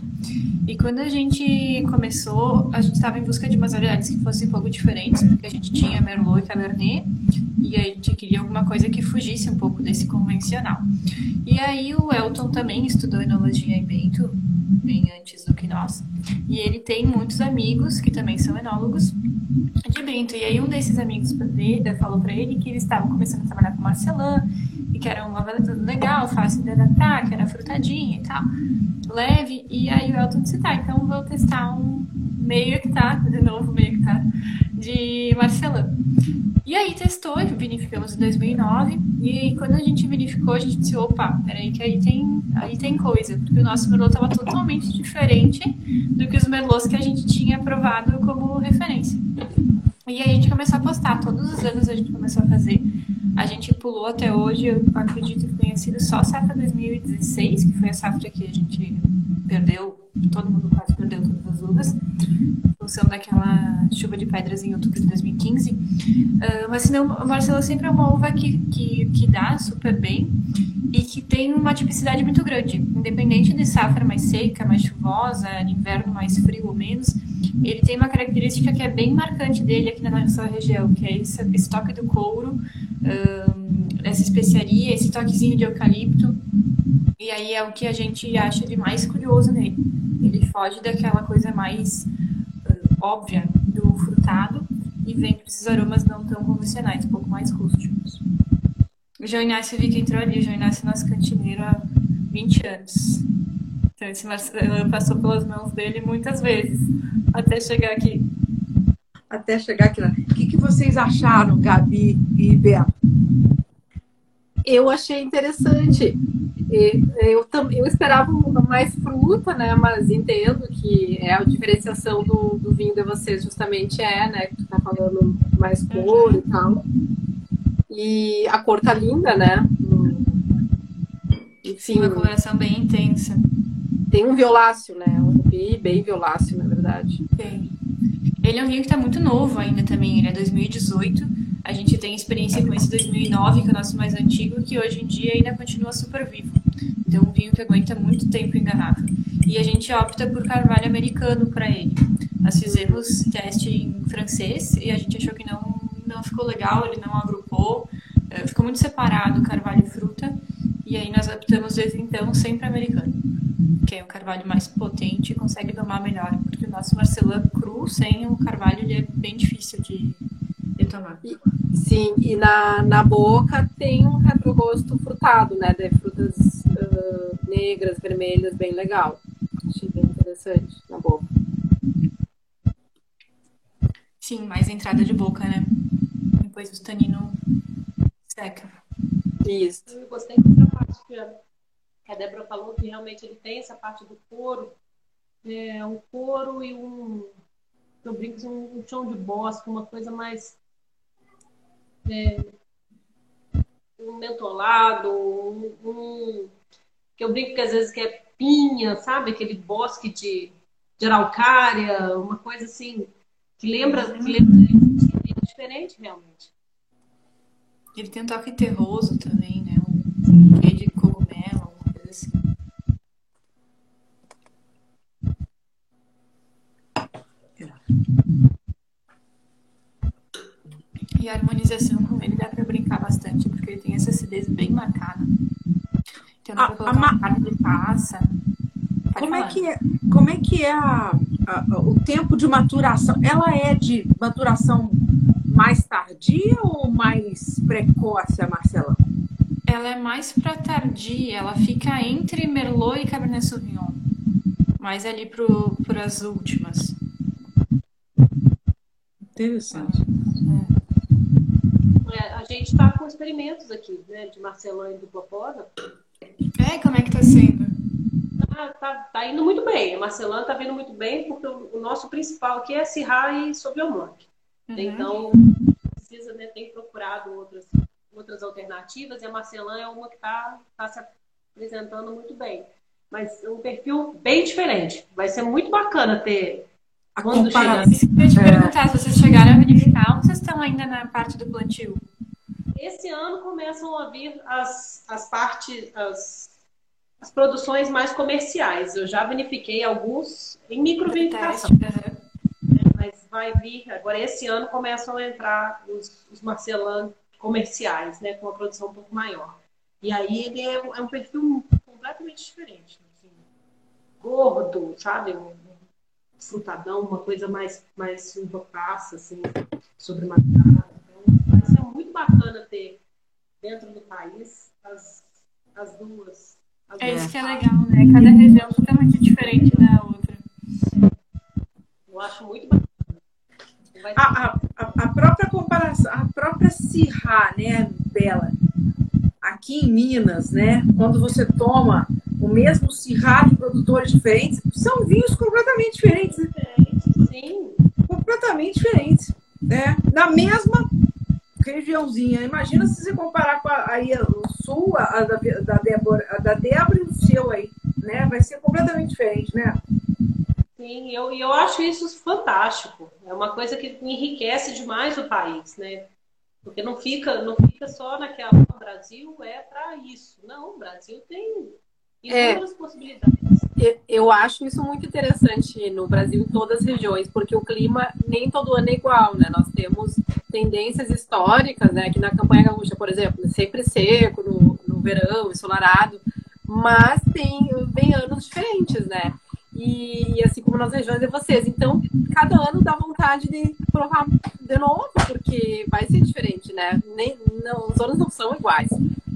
[SPEAKER 3] E quando a gente começou, a gente estava em busca de umas variedades que fossem um pouco diferentes, porque a gente tinha Merlot e Cabernet, e a gente queria alguma coisa que fugisse um pouco desse convencional. E aí o Elton também estudou enologia em Bento, bem antes do que nós. E ele tem muitos amigos que também são enólogos de Bento. E aí um desses amigos falou para ele que eles estavam começando a trabalhar com Marcelin e que era uma tudo legal, fácil de adaptar, que era frutadinha e tal, leve. E aí o Elton disse, tá, então vou testar um meio hectare, de novo meio hectare, de Marcelin. E aí testou, vinificamos em 2009, e quando a gente verificou, a gente disse, opa, peraí que aí tem, aí tem coisa, porque o nosso Merlot estava totalmente diferente do que os Merlots que a gente tinha aprovado como referência. E aí a gente começou a postar, todos os anos a gente começou a fazer a gente pulou até hoje, eu acredito que tenha sido só a safra 2016, que foi a safra que a gente perdeu, todo mundo quase perdeu todas as uvas, em função daquela chuva de pedras em outubro de 2015. Uh, ah, mas senão, a Marcela sempre é uma uva que, que, que dá super bem e que tem uma tipicidade muito grande. Independente de safra mais seca, mais chuvosa, inverno mais frio ou menos, ele tem uma característica que é bem marcante dele aqui na nossa região, que é esse, esse toque do couro, essa especiaria, esse toquezinho de eucalipto. E aí é o que a gente acha de mais curioso nele. Ele foge daquela coisa mais uh, óbvia do frutado e vem para esses aromas não tão convencionais, um pouco mais rústicos. O João Inácio vi que entrou ali, o João Inácio é nosso cantineiro há 20 anos. Então esse Marcelo passou pelas mãos dele muitas vezes, até chegar aqui
[SPEAKER 1] até chegar aqui. O que, que vocês acharam, Gabi e Beto?
[SPEAKER 4] Eu achei interessante. Eu, eu esperava mais fruta, né? Mas entendo que é a diferenciação do, do vinho de vocês justamente é, né? Que tu tá falando mais cor e tal. E a cor tá linda, né?
[SPEAKER 3] Enfim. Uma coloração bem intensa.
[SPEAKER 4] Tem um violáceo, né? Um rubi bem violáceo, na verdade.
[SPEAKER 3] Tem. Ele é um vinho que está muito novo ainda também, ele é 2018. A gente tem experiência com esse 2009, que é o nosso mais antigo, que hoje em dia ainda continua super vivo. Então, um vinho que aguenta muito tempo em garrafa. E a gente opta por carvalho americano para ele. Nós fizemos teste em francês e a gente achou que não, não ficou legal, ele não agrupou, eh, ficou muito separado carvalho e fruta. E aí nós optamos desde então sempre americano que é um carvalho mais potente e consegue tomar melhor, porque o nosso Marcelã cru, sem o carvalho, ele é bem difícil de, de tomar.
[SPEAKER 4] E, sim, e na, na boca tem um retrogosto frutado, né, de frutas uh, negras, vermelhas, bem legal. Achei bem interessante na boca.
[SPEAKER 3] Sim, mais entrada de boca, né? Depois o tanino seca.
[SPEAKER 4] Isso.
[SPEAKER 2] Eu gostei da parte que que a Débora falou que realmente ele tem essa parte do couro, é, um couro e um, eu brinco, um, um chão de bosque, uma coisa mais é, um mentolado, um, um, que eu brinco que às vezes que é pinha, sabe? Aquele bosque de, de araucária, uma coisa assim, que lembra, que lembra é diferente realmente.
[SPEAKER 3] Ele tem um toque terroso também, né? Um de assim. E a harmonização com ele dá pra brincar bastante, porque ele tem essa acidez bem marcada. Então dá pra colocar a, uma carne de passa.
[SPEAKER 1] como é, que é, como é que é a, a, o tempo de maturação? Ela é de maturação mais tardia ou mais precoce, Marcela?
[SPEAKER 3] Ela é mais para tardia, ela fica entre Merlot e Cabernet Sauvignon. Mais ali para as últimas.
[SPEAKER 1] Interessante.
[SPEAKER 2] É, a gente está com experimentos aqui, né, de Marcelão e do Poposa.
[SPEAKER 3] É, como é que está sendo?
[SPEAKER 2] Tá, tá, tá, indo muito bem. A Marcelã está vindo muito bem, porque o, o, nosso principal aqui é Sirra e Blanc. Uhum. Então, precisa, né, tem procurado outras, outras alternativas, e a Marcelã é uma que está tá se apresentando muito bem. Mas um perfil bem diferente. Vai ser muito bacana ter
[SPEAKER 3] a quando chegar. Eu te perguntar se vocês chegaram a verificar ou vocês estão ainda na parte do plantio?
[SPEAKER 2] Esse ano começam a vir as, as partes, as, as produções mais comerciais. Eu já verifiquei alguns em microvinificação. Uhum. Mas vai vir, agora esse ano começam a entrar os, os marcelãs comerciais, né, com uma produção um pouco maior. E aí ele é, é um perfil completamente diferente. Assim, gordo, sabe? Um, frutadão, uma coisa mais, mais uva-passa, assim, sobre madeira. Então, vai ser muito bacana ter dentro do país as, as duas. As
[SPEAKER 3] é duas isso que é legal, né? Cada região é totalmente diferente da outra.
[SPEAKER 2] Eu acho muito bacana.
[SPEAKER 1] A, a, a, própria comparação, a própria Sirra, né, Bela? Aqui em Minas, né? Quando você toma o mesmo Sirra de produtores diferentes, são vinhos completamente diferentes. Né?
[SPEAKER 2] Sim.
[SPEAKER 1] Completamente diferentes. Né? Na mesma regiãozinha. Imagina se você comparar com a, aí, o sul, a, da, da, Débora, a da Débora e o seu aí. Né? Vai ser completamente diferente, né?
[SPEAKER 2] Sim, eu, eu acho isso fantástico. É uma coisa que enriquece demais o país, né? Porque não fica, não fica só naquela. O Brasil é para isso. Não, o Brasil tem inúmeras é, possibilidades.
[SPEAKER 4] Eu acho isso muito interessante no Brasil, em todas as regiões, porque o clima nem todo ano é igual, né? Nós temos tendências históricas, né? Aqui na campanha gaúcha, por exemplo, sempre seco no, no verão, ensolarado, mas tem vem anos diferentes, né? E, e, assim como nas regiões de vocês. Então, cada ano dá vontade de provar de novo, porque vai ser diferente, né? Nem, não, os anos não são iguais.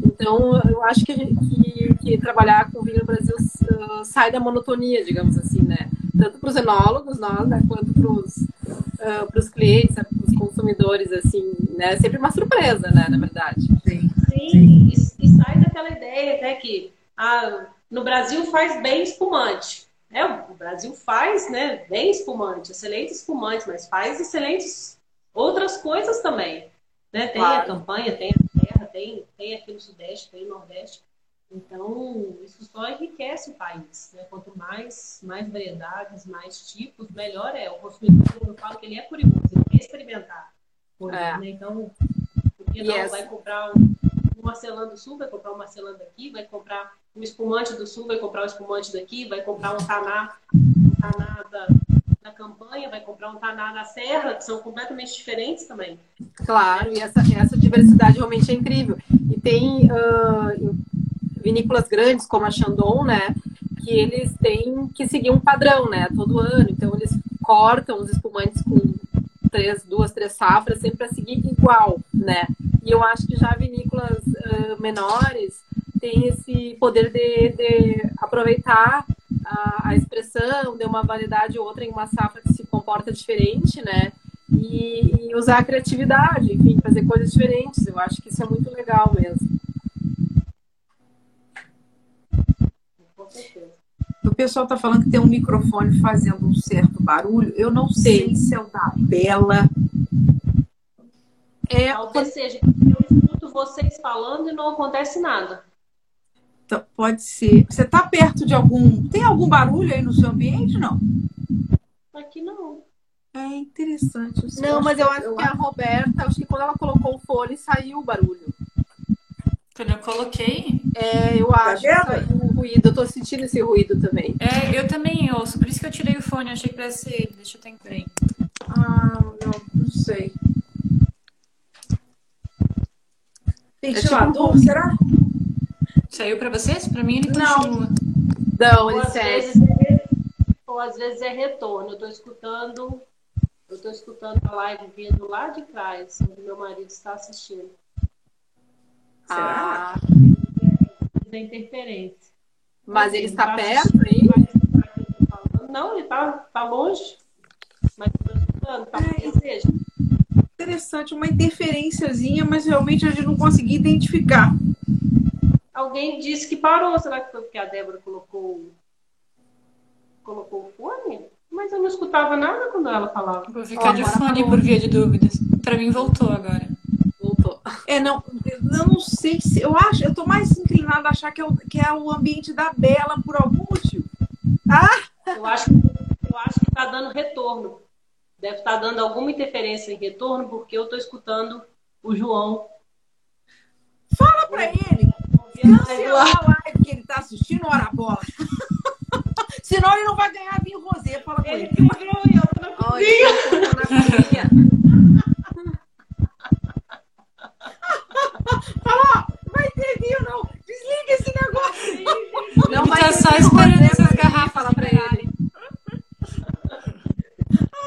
[SPEAKER 4] Então, eu acho que, que, que trabalhar com vinho no Brasil uh, sai da monotonia, digamos assim, né? Tanto para os enólogos, nós, né, quanto para os uh, clientes, para os consumidores, assim, né? Sempre uma surpresa, né, na verdade.
[SPEAKER 2] Sim, Sim. E, e, sai daquela ideia, né, que ah, no Brasil faz bem espumante. É, o Brasil faz, né, bem espumante, excelente espumante, mas faz excelentes outras coisas também. Né? Tem claro. a campanha, tem a tem, tem aqui no Sudeste, tem no Nordeste. Então, isso só enriquece o país. Né? Quanto mais, mais variedades, mais tipos, melhor é. O consumidor, eu falo que ele é curioso, ele quer experimentar. Coisas, é. né? Então, porque não yes. vai comprar um, um Marcelão do Sul, vai comprar um Marcelão daqui, vai comprar um espumante do sul vai comprar um espumante daqui, vai comprar um taná, um taná da, da campanha, vai comprar um taná da serra, que são completamente diferentes também.
[SPEAKER 4] Claro, e essa, essa diversidade realmente é incrível. E tem uh, vinícolas grandes, como a Chandon, né, que eles têm que seguir um padrão, né, todo ano. Então, eles cortam os espumantes com três, duas, três safras, sempre para seguir igual, né. E eu acho que já vinícolas uh, menores tem esse poder de, de aproveitar a, a, expressão de uma variedade ou outra em uma safra que se comporta diferente, né? E, e, usar a criatividade, enfim, fazer coisas diferentes. Eu acho que isso é muito legal mesmo.
[SPEAKER 1] O pessoal está falando que tem um microfone fazendo um certo barulho. Eu não sei se é o da Bela.
[SPEAKER 2] É, Talvez seja. Eu escuto vocês falando e não acontece nada.
[SPEAKER 1] Então, pode ser. Você está perto de algum. Tem algum barulho aí no seu ambiente? Não?
[SPEAKER 2] Aqui não.
[SPEAKER 1] É interessante.
[SPEAKER 4] Não, mas eu acho que a Roberta, acho que quando ela colocou o fone, saiu o barulho.
[SPEAKER 3] Quando eu coloquei?
[SPEAKER 4] É, eu tá acho que saiu o ruído. Eu tô sentindo esse ruído também.
[SPEAKER 3] É, eu também ouço. Por isso que eu tirei o fone. Eu achei que fosse ele. Deixa eu tentar.
[SPEAKER 1] Ah, não, não sei. Ventilador, é tipo... será?
[SPEAKER 3] Saiu para vocês? Para mim ele continua.
[SPEAKER 4] Não, não ele segue.
[SPEAKER 2] ou às vezes é retorno. Eu estou escutando, eu estou escutando a live vindo lá de trás, onde meu marido está assistindo.
[SPEAKER 1] Será?
[SPEAKER 4] Ah,
[SPEAKER 2] É interferência.
[SPEAKER 4] mas ele está
[SPEAKER 2] Tá
[SPEAKER 4] perto aí?
[SPEAKER 2] tô falando. Não, ele tá, tá longe. Mas tô escutando, tá
[SPEAKER 1] É,
[SPEAKER 2] seja.
[SPEAKER 1] Interessante, uma interferênciazinha, mas realmente a gente não conseguia identificar.
[SPEAKER 2] Alguém disse que parou. Será que foi porque a Débora colocou, colocou o fone? Mas eu não escutava nada quando ela falava.
[SPEAKER 3] Vou ficar de
[SPEAKER 4] agora
[SPEAKER 3] fone por via de dúvidas. Pra mim voltou agora.
[SPEAKER 4] Voltou.
[SPEAKER 1] É, não, eu não sei se. Eu acho, eu tô mais inclinada a achar que é, o, que é o ambiente da Bela por algum motivo.
[SPEAKER 2] Eu acho, eu acho que tá dando retorno. Deve estar dando alguma interferência em retorno, porque eu tô escutando o João.
[SPEAKER 1] Fala pra ele cancelar a live que ele tá assistindo, hora bola. [laughs] Senão ele não vai ganhar vinho rosé. Fala com
[SPEAKER 2] Ele
[SPEAKER 1] ele.
[SPEAKER 2] quebrou e eu tô na
[SPEAKER 4] cozinha. [laughs]
[SPEAKER 1] Fala, ó, vai ter vinho não. Desliga esse negócio.
[SPEAKER 4] Não
[SPEAKER 3] Ele
[SPEAKER 4] vai
[SPEAKER 3] tá
[SPEAKER 4] ter
[SPEAKER 3] só esperando essas garrafas
[SPEAKER 4] fala pra ele. [laughs]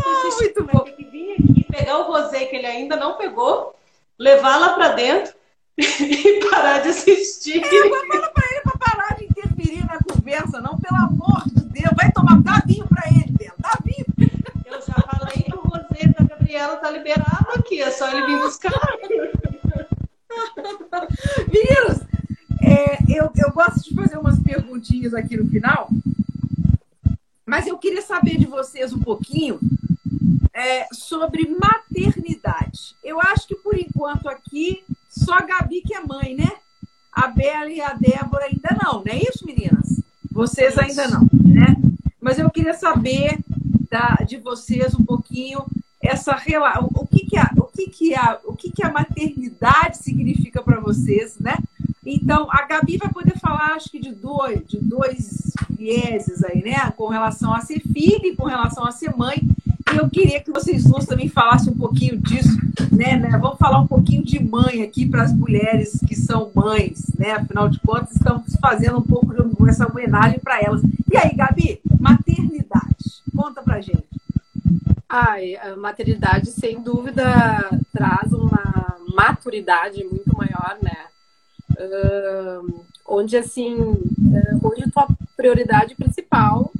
[SPEAKER 1] Ah, muito bom.
[SPEAKER 2] ter que vir aqui, pegar o rosé que ele ainda não pegou, levar lá pra dentro [laughs] e parar de assistir.
[SPEAKER 1] Fala pra ele pra parar de interferir na conversa, não, pelo amor de Deus. Vai tomar, dá vinho pra ele, Bela. Dá vinho.
[SPEAKER 2] Eu já falei que o rosé da Gabriela tá liberado aqui, é só ele vir buscar. [laughs]
[SPEAKER 1] Meninos, é, eu, eu gosto de fazer umas perguntinhas aqui no final, mas eu queria saber de vocês um pouquinho é, sobre maternidade. Eu acho que por enquanto aqui só a Gabi que é mãe, né? A Bela e a Débora ainda não, não é isso, meninas? Vocês ainda não, né? Mas eu queria saber da, de vocês um pouquinho essa relação, o que que a, o que que a, o que que a maternidade significa para vocês, né? Então a Gabi vai poder falar, acho que de dois, de dois vieses aí, né? Com relação a ser filha e com relação a ser mãe. Eu queria que vocês duas também falassem um pouquinho disso, né? né? Vamos falar um pouquinho de mãe aqui para as mulheres que são mães, né? Afinal de contas, estamos fazendo um pouco de essa homenagem para elas. E aí, Gabi, maternidade, conta pra gente.
[SPEAKER 4] Ai, a maternidade, sem dúvida, traz uma maturidade muito maior, né? Ahn, onde, assim, é, onde tua prioridade principal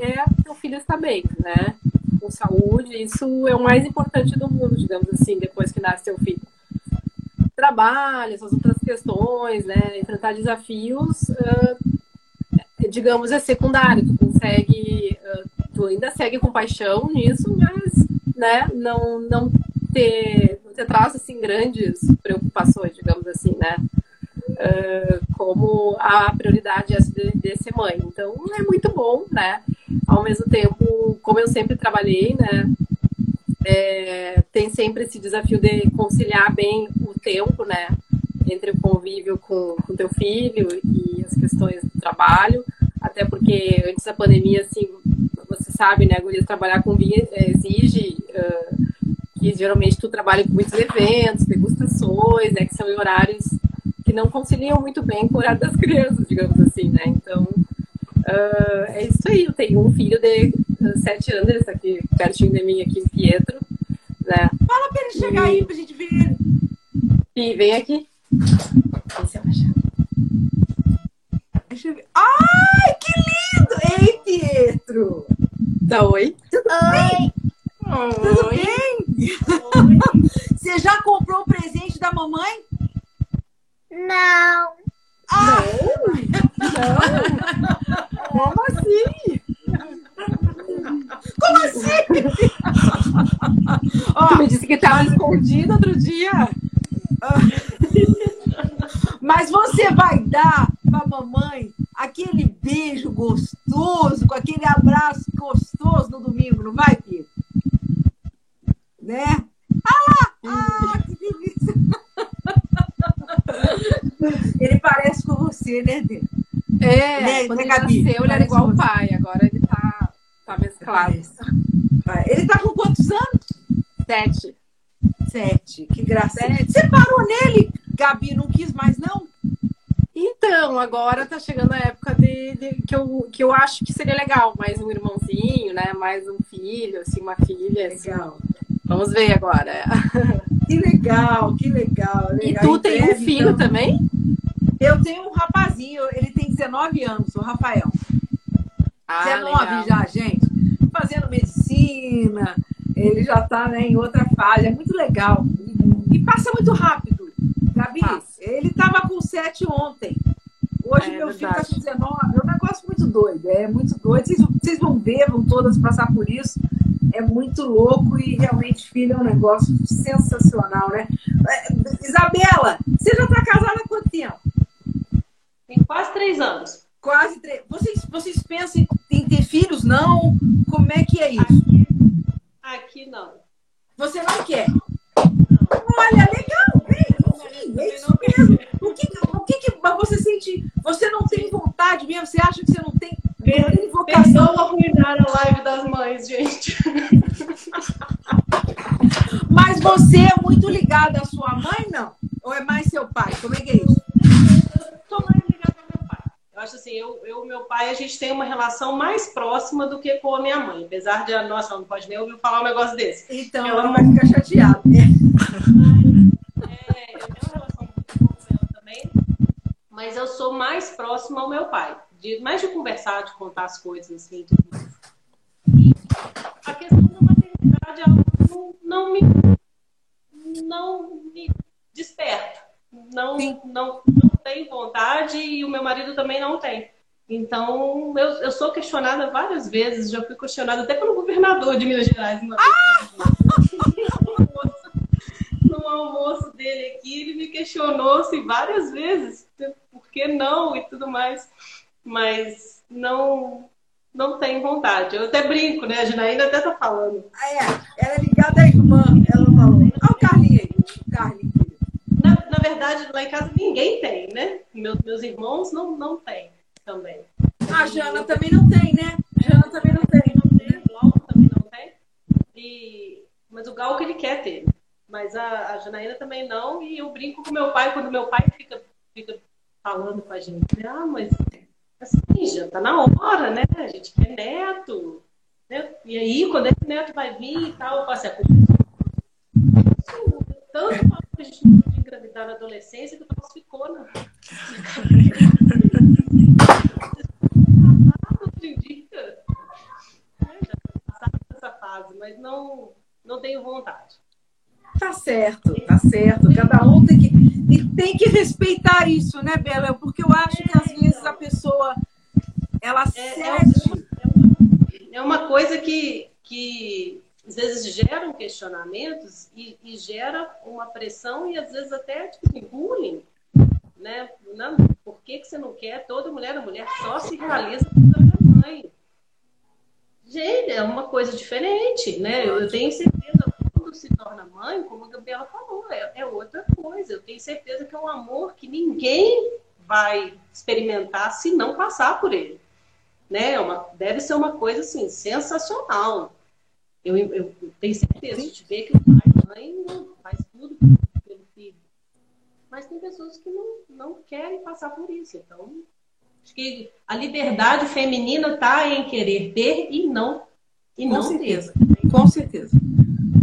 [SPEAKER 4] é teu filho estar bem, né? Com saúde, isso é o mais importante do mundo, digamos assim, depois que nasce teu filho. Trabalho, essas outras questões, né? Enfrentar desafios, ah, digamos, é secundário. Tu consegue, ah, tu ainda segue com paixão nisso, mas, né, não, não ter, não ter traz, assim, grandes preocupações, digamos assim, né? Ah, como a prioridade é de, de ser mãe. Então, é muito bom, né? Ao mesmo tempo, como eu sempre trabalhei, né? É, tem sempre esse desafio de conciliar bem o tempo, né? Entre o convívio com, com teu filho e as questões do trabalho. Até porque antes da pandemia, assim, você sabe, né? Gurias, trabalhar com vinho exige ah, que geralmente tu trabalha com muitos eventos, degustações, né? Que são horários que não conciliam muito bem com o horário das crianças, digamos assim, né? Então, ah, é isso aí. Eu tenho um filho de ah, sete anos, está aqui pertinho de mim, aqui Pietro, né?
[SPEAKER 1] Fala pra ele chegar aí pra gente ver ele.
[SPEAKER 4] E vem aqui. Esse é o achado.
[SPEAKER 1] Deixa eu ver. Ai, que lindo! Ei, Pietro!
[SPEAKER 4] Dá oi.
[SPEAKER 1] Oi! Tudo
[SPEAKER 3] Oi.
[SPEAKER 1] bem? Você já comprou o presente da mamãe?
[SPEAKER 5] Não.
[SPEAKER 4] Como [laughs] assim?
[SPEAKER 1] Como assim? Ó,
[SPEAKER 4] Tu me disse que estava escondido outro dia.
[SPEAKER 1] mas você vai dar pra mamãe aquele beijo gostoso, com aquele abraço gostoso no domingo, não vai, Pietro? Né? Ah lá! Ah, que delícia! [laughs] Ele parece com você, né, Dê?
[SPEAKER 4] É,
[SPEAKER 1] Né,
[SPEAKER 4] quando
[SPEAKER 1] né,
[SPEAKER 4] ele
[SPEAKER 1] Gabi?
[SPEAKER 4] nasceu, ele era igual o pai. Agora ele tá, tá mesclado.
[SPEAKER 1] Ele tá com quantos anos?
[SPEAKER 4] Então, agora tá chegando a época de, de, que, eu, que eu acho que seria legal, mais um irmãozinho, né? Mais um filho, assim, uma filha. Assim.
[SPEAKER 1] Legal.
[SPEAKER 4] Vamos ver agora.
[SPEAKER 1] Que legal, que legal. legal.
[SPEAKER 4] E tu
[SPEAKER 1] Em
[SPEAKER 4] tem um
[SPEAKER 1] breve,
[SPEAKER 4] filho
[SPEAKER 1] então.
[SPEAKER 4] também?
[SPEAKER 1] Eu tenho um rapazinho, ele tem 19 anos, o Rafael.
[SPEAKER 4] Ah,
[SPEAKER 1] 19
[SPEAKER 4] legal.
[SPEAKER 1] já, gente. Fazendo medicina, ele já tá né, em outra fase. É muito legal. E passa muito rápido. Gabi,
[SPEAKER 4] Passa.
[SPEAKER 1] ele tava com 7 ontem. Hoje
[SPEAKER 4] É
[SPEAKER 1] meu filho tá
[SPEAKER 4] verdade.
[SPEAKER 1] com 19. É um negócio muito doido. É muito doido. Vocês, vocês vão ver, vão todas passar por isso. É muito louco e realmente, filho, é um negócio sensacional, né? É, Isabela, você já tá casada há quanto tempo?
[SPEAKER 2] Tem quase três anos.
[SPEAKER 1] Quase três. Vocês, vocês pensam em ter filhos? Não? Como é que é isso?
[SPEAKER 2] Aqui não.
[SPEAKER 1] Você não quer? Olha, legal, sim, é isso mesmo. O que, o que, que mas você sente? Você não tem vontade mesmo? Você acha que você não tem, não tem vocação?
[SPEAKER 2] Perdoa arruinar a live das mães, gente. [laughs]
[SPEAKER 1] Mas você é muito ligada à sua mãe, não? Ou é mais seu pai? Como é que é isso?
[SPEAKER 2] Tô mais ligada ao meu pai. Eu acho assim, eu e o meu pai, a gente tem uma relação mais próxima do que com a minha mãe. Apesar de, nossa, ela não pode nem ouvir falar um negócio desse.
[SPEAKER 1] Então,
[SPEAKER 2] Ela
[SPEAKER 1] ela vai ficar chateada.
[SPEAKER 2] É, eu tenho uma relação muito boa com ela também, mas eu sou mais próxima ao meu pai. De, mais de conversar, de contar as coisas, assim, tudo mais. E a questão da maternidade, ela não, não me não me desperta. Não,
[SPEAKER 1] Sim.
[SPEAKER 2] não, não tenho vontade e o meu marido também não tem. Então, eu, eu sou questionada várias vezes, já fui questionada até pelo governador de Minas Gerais. Uma vez. no almoço dele aqui, ele me questionou assim, várias vezes por que não e tudo mais, mas não não tenho vontade. Eu até brinco, né? A Janaína até tá falando.
[SPEAKER 1] Ah, é, ela é ligada à irmã, ela falou. Olha o Carlinhos aí, o Carlinhos.
[SPEAKER 2] Verdade, lá em casa ninguém tem, né? Meus, meus irmãos não, não têm também.
[SPEAKER 1] A Jana também não tem, né? Jana também não tem.
[SPEAKER 2] Não tem, o Glauco também não tem. E, mas o que ele quer ter. Mas a, a Janaína também não. E eu brinco com meu pai quando meu pai fica, fica falando com a gente. né? Ah, mas assim, já tá na hora, né? A gente quer neto. Né? E aí, quando esse neto vai vir e tal, eu falo assim, "Isso, tanto falou que a gente não podia engravidar na adolescência que o nosso ficou na. Dia. Né? Já passado essa fase, mas não, não tenho vontade.
[SPEAKER 1] Tá certo, tá certo. Cada um tem que, e tem que respeitar isso, né, Bela? Porque eu acho que às vezes a pessoa ela
[SPEAKER 2] É, é,
[SPEAKER 1] cede.
[SPEAKER 2] uma, é uma coisa que, que às vezes geram questionamentos e, e gera uma pressão e às vezes até tipo, bullying. Né? Não, por que, que você não quer? Toda mulher, a mulher só se realiza quando é mãe. Gente, é uma coisa diferente, né? Eu tenho certeza, quando se torna mãe, como a Gabriela falou, é, é outra coisa. Eu tenho certeza que é um amor que ninguém vai experimentar se não passar por ele. Né? É uma, deve ser uma coisa assim, sensacional. Eu, eu, tenho certeza, a gente vê que o pai e mãe faz tudo pelo filho. Mas tem pessoas que não, não querem passar por isso. Então, acho que a liberdade feminina está em querer ter e não, e
[SPEAKER 1] Com
[SPEAKER 2] não
[SPEAKER 1] certeza.
[SPEAKER 2] ter.
[SPEAKER 1] Com certeza.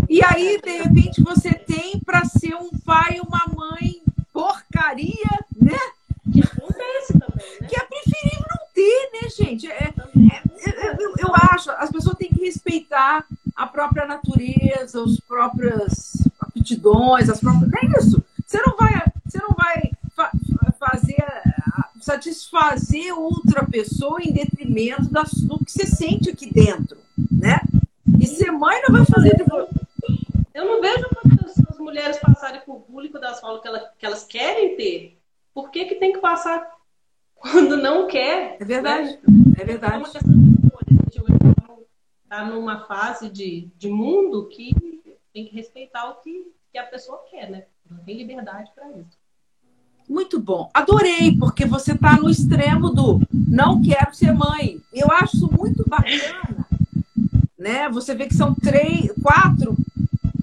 [SPEAKER 1] E aí, de repente, você tem para ser um pai e uma mãe porcaria, né?
[SPEAKER 2] Que acontece também, né?
[SPEAKER 1] Que é preferível não ter, né, gente? É,
[SPEAKER 2] Também.
[SPEAKER 1] eu, eu- eu acho, as pessoas têm que respeitar a própria natureza, as próprias aptidões, as próprias. É isso. Você não vai, você não vai fa- fazer, satisfazer outra pessoa em detrimento das- do que você sente aqui dentro, né? E ser mãe não vai fazer de.
[SPEAKER 2] Eu não vejo as mulheres passarem por bullying quando elas falam que, ela- que elas querem ter. Por que, que tem que passar quando não quer?
[SPEAKER 1] É verdade, é
[SPEAKER 2] É
[SPEAKER 1] verdade.
[SPEAKER 2] uma questão de escolha. A está numa fase de, de mundo que tem que respeitar o que, que a pessoa quer, né? Não tem liberdade para isso.
[SPEAKER 1] Muito bom. Adorei, porque você está no extremo do não quero ser mãe. Eu acho muito bacana. Né? Você vê que são três, quatro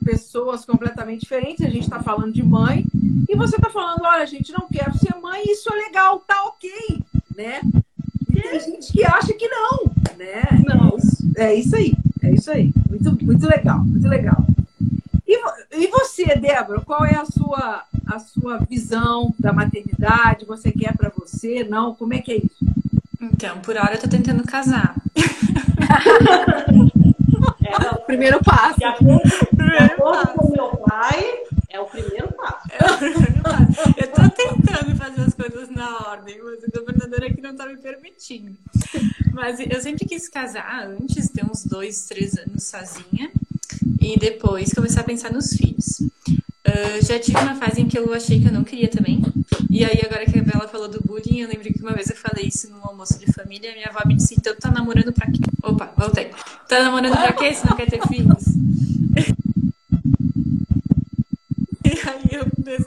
[SPEAKER 1] pessoas completamente diferentes. A gente está falando de mãe e você está falando, olha, gente, não quero ser mãe, isso é legal, tá ok, né? Tem gente que acha que não, né?
[SPEAKER 2] Não.
[SPEAKER 1] É isso aí, é isso aí. Muito, muito legal, muito legal. E, e você, Débora, qual é a sua, a sua visão da maternidade? Você quer para você? Não? Como é que é isso?
[SPEAKER 3] Então, por hora eu tô tentando casar. [laughs]
[SPEAKER 2] É,
[SPEAKER 4] O primeiro passo. [laughs]
[SPEAKER 2] de acordo, de acordo com o meu pai, é o primeiro passo.
[SPEAKER 3] Eu tô tentando fazer as coisas na ordem, mas o governador aqui não tá me permitindo. Mas eu sempre quis casar antes, ter uns dois, três anos sozinha, e depois começar a pensar nos filhos. Ah, já tive uma fase em que eu achei que eu não queria também. E aí, agora que a Bela falou do bullying, eu lembro que uma vez eu falei isso num almoço de família, minha avó me disse, então tá namorando pra quê? Opa, voltei. Tá namorando pra quê se não quer ter filhos? [laughs] Aí eu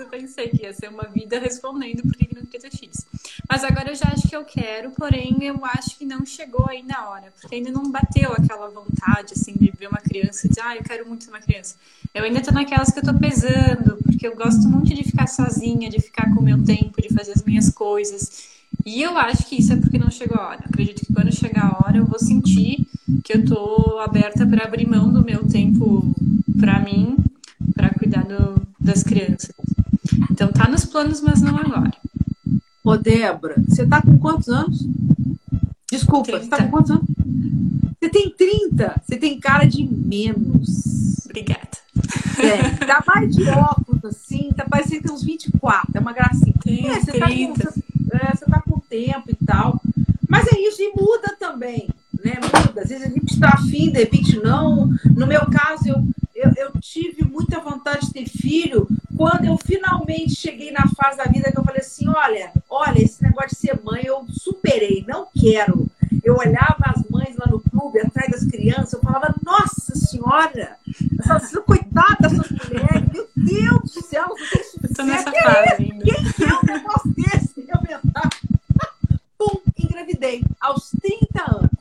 [SPEAKER 3] pensei que ia ser uma vida respondendo por que não queria ter filhos. Mas agora eu já acho que eu quero, porém eu acho que não chegou aí na hora, porque ainda não bateu aquela vontade, assim, de ver uma criança e dizer, ah, eu quero muito ter uma criança. Eu ainda tô naquelas que eu tô pesando, porque eu gosto muito de ficar sozinha, de ficar com o meu tempo, de fazer as minhas coisas. E eu acho que isso é porque não chegou a hora. Acredito que quando chegar a hora eu vou sentir que eu tô aberta para abrir mão do meu tempo para mim, para cuidar do, das crianças. Então tá nos planos, mas não agora.
[SPEAKER 1] Ô, Débora, você tá com quantos anos? Desculpa, você tá com
[SPEAKER 3] 30.
[SPEAKER 1] quantos anos? Você tem 30, você tem cara de menos.
[SPEAKER 3] Obrigada.
[SPEAKER 1] É, tá mais de óculos, assim, tá parecendo uns 24, é uma gracinha.
[SPEAKER 3] Tem
[SPEAKER 1] É, você tá, com,
[SPEAKER 3] 30.
[SPEAKER 1] você, é, você tá com tempo e tal. Mas é isso, e muda também, né? Muda. Às vezes a gente está afim, de repente não. No meu caso, eu, eu, eu tive muita vontade de ter filho quando eu finalmente cheguei na fase da vida que eu falei assim: olha, olha, esse negócio de ser mãe eu superei, não quero. Eu olhava as mães lá no clube, atrás das crianças, eu falava, nossa senhora, essas, coitada dessas mulheres, meu Deus do céu, você tem
[SPEAKER 3] Eu tô
[SPEAKER 1] sucesso.
[SPEAKER 3] nessa [laughs]
[SPEAKER 1] é
[SPEAKER 3] fase
[SPEAKER 1] quem quer um negócio desse? Eu pensava. [laughs] Pum, engravidei. Aos 30 anos.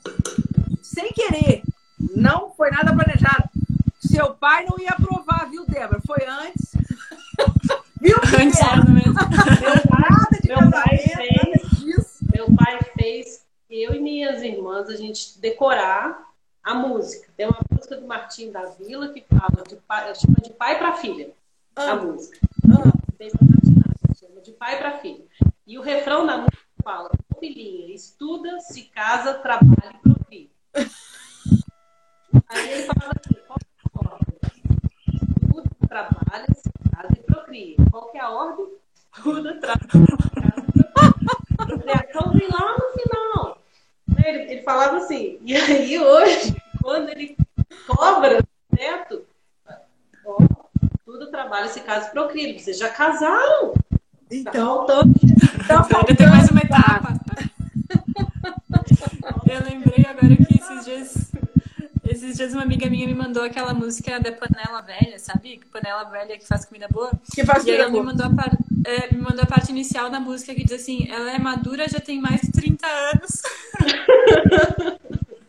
[SPEAKER 1] Sem querer. Não foi nada planejado. Seu pai não ia aprovar, viu, Débora? Foi antes. [laughs] Viu,
[SPEAKER 3] Antes
[SPEAKER 1] Débora?
[SPEAKER 3] era mesmo.
[SPEAKER 2] Meu pai,
[SPEAKER 1] Nada de
[SPEAKER 2] Meu pai fez. meu pai fez eu e minhas irmãs a gente decorar a música. Tem uma música do Martim da Vila que fala de pai, chama de pai para filha. A
[SPEAKER 1] Ah,
[SPEAKER 2] música.
[SPEAKER 1] ah.
[SPEAKER 2] A Martim, chama de pai para filha. E o refrão da música fala: "Ô, filhinha, estuda, se casa, trabalha e procria. [laughs] Aí ele falava assim: qual é a ordem? Estuda, trabalha, se casa e procria. Qual que é a ordem? Estuda, trabalha, [laughs] e procria. Então vem lá no final. Ele, ele falava assim, e aí hoje, quando ele cobra o neto, ó, tudo trabalho, se casa e procria. Vocês já casaram? Tá
[SPEAKER 1] Então,
[SPEAKER 2] faltando
[SPEAKER 1] tá
[SPEAKER 3] tem mais uma etapa. [laughs] Eu lembrei agora que esses dias, esses dias uma amiga minha me mandou aquela música da panela velha, sabe? Panela velha que faz comida boa.
[SPEAKER 1] que faz
[SPEAKER 3] E aí ela me
[SPEAKER 1] amor.
[SPEAKER 3] mandou, a par- é, me mandou a parte inicial da música que diz assim, ela é madura, já tem mais de 30 anos.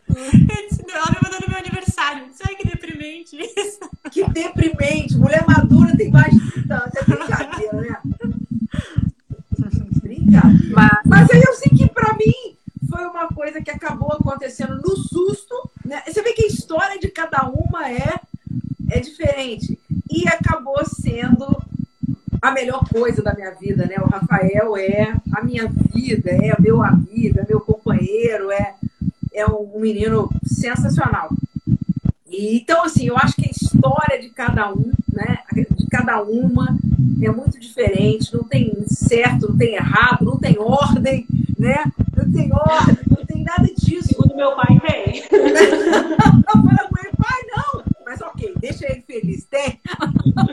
[SPEAKER 3] Eu disse, não, ela me mandou no meu aniversário. Sabe que deprimente isso?
[SPEAKER 1] Que deprimente. Mulher madura tem mais de 30 anos. É brincadeira, né? Brincadeira.
[SPEAKER 4] Mas
[SPEAKER 1] Mas aí eu sei que pra mim foi uma coisa que acabou acontecendo no susto, né? Você vê que a história de cada uma é é diferente e acabou sendo a melhor coisa da minha vida, né? O Rafael é a minha vida, é meu amigo, é meu companheiro, é é um menino sensacional. E, então, assim, eu acho que a história de cada um, né? De cada uma é muito diferente, não tem certo, não tem errado, não tem ordem, né? Não tem ordem, não tem nada disso.
[SPEAKER 2] Segundo meu pai, tem. [laughs]
[SPEAKER 1] Eu falei com ele, pai, não, mas ok, deixa ele feliz, tem,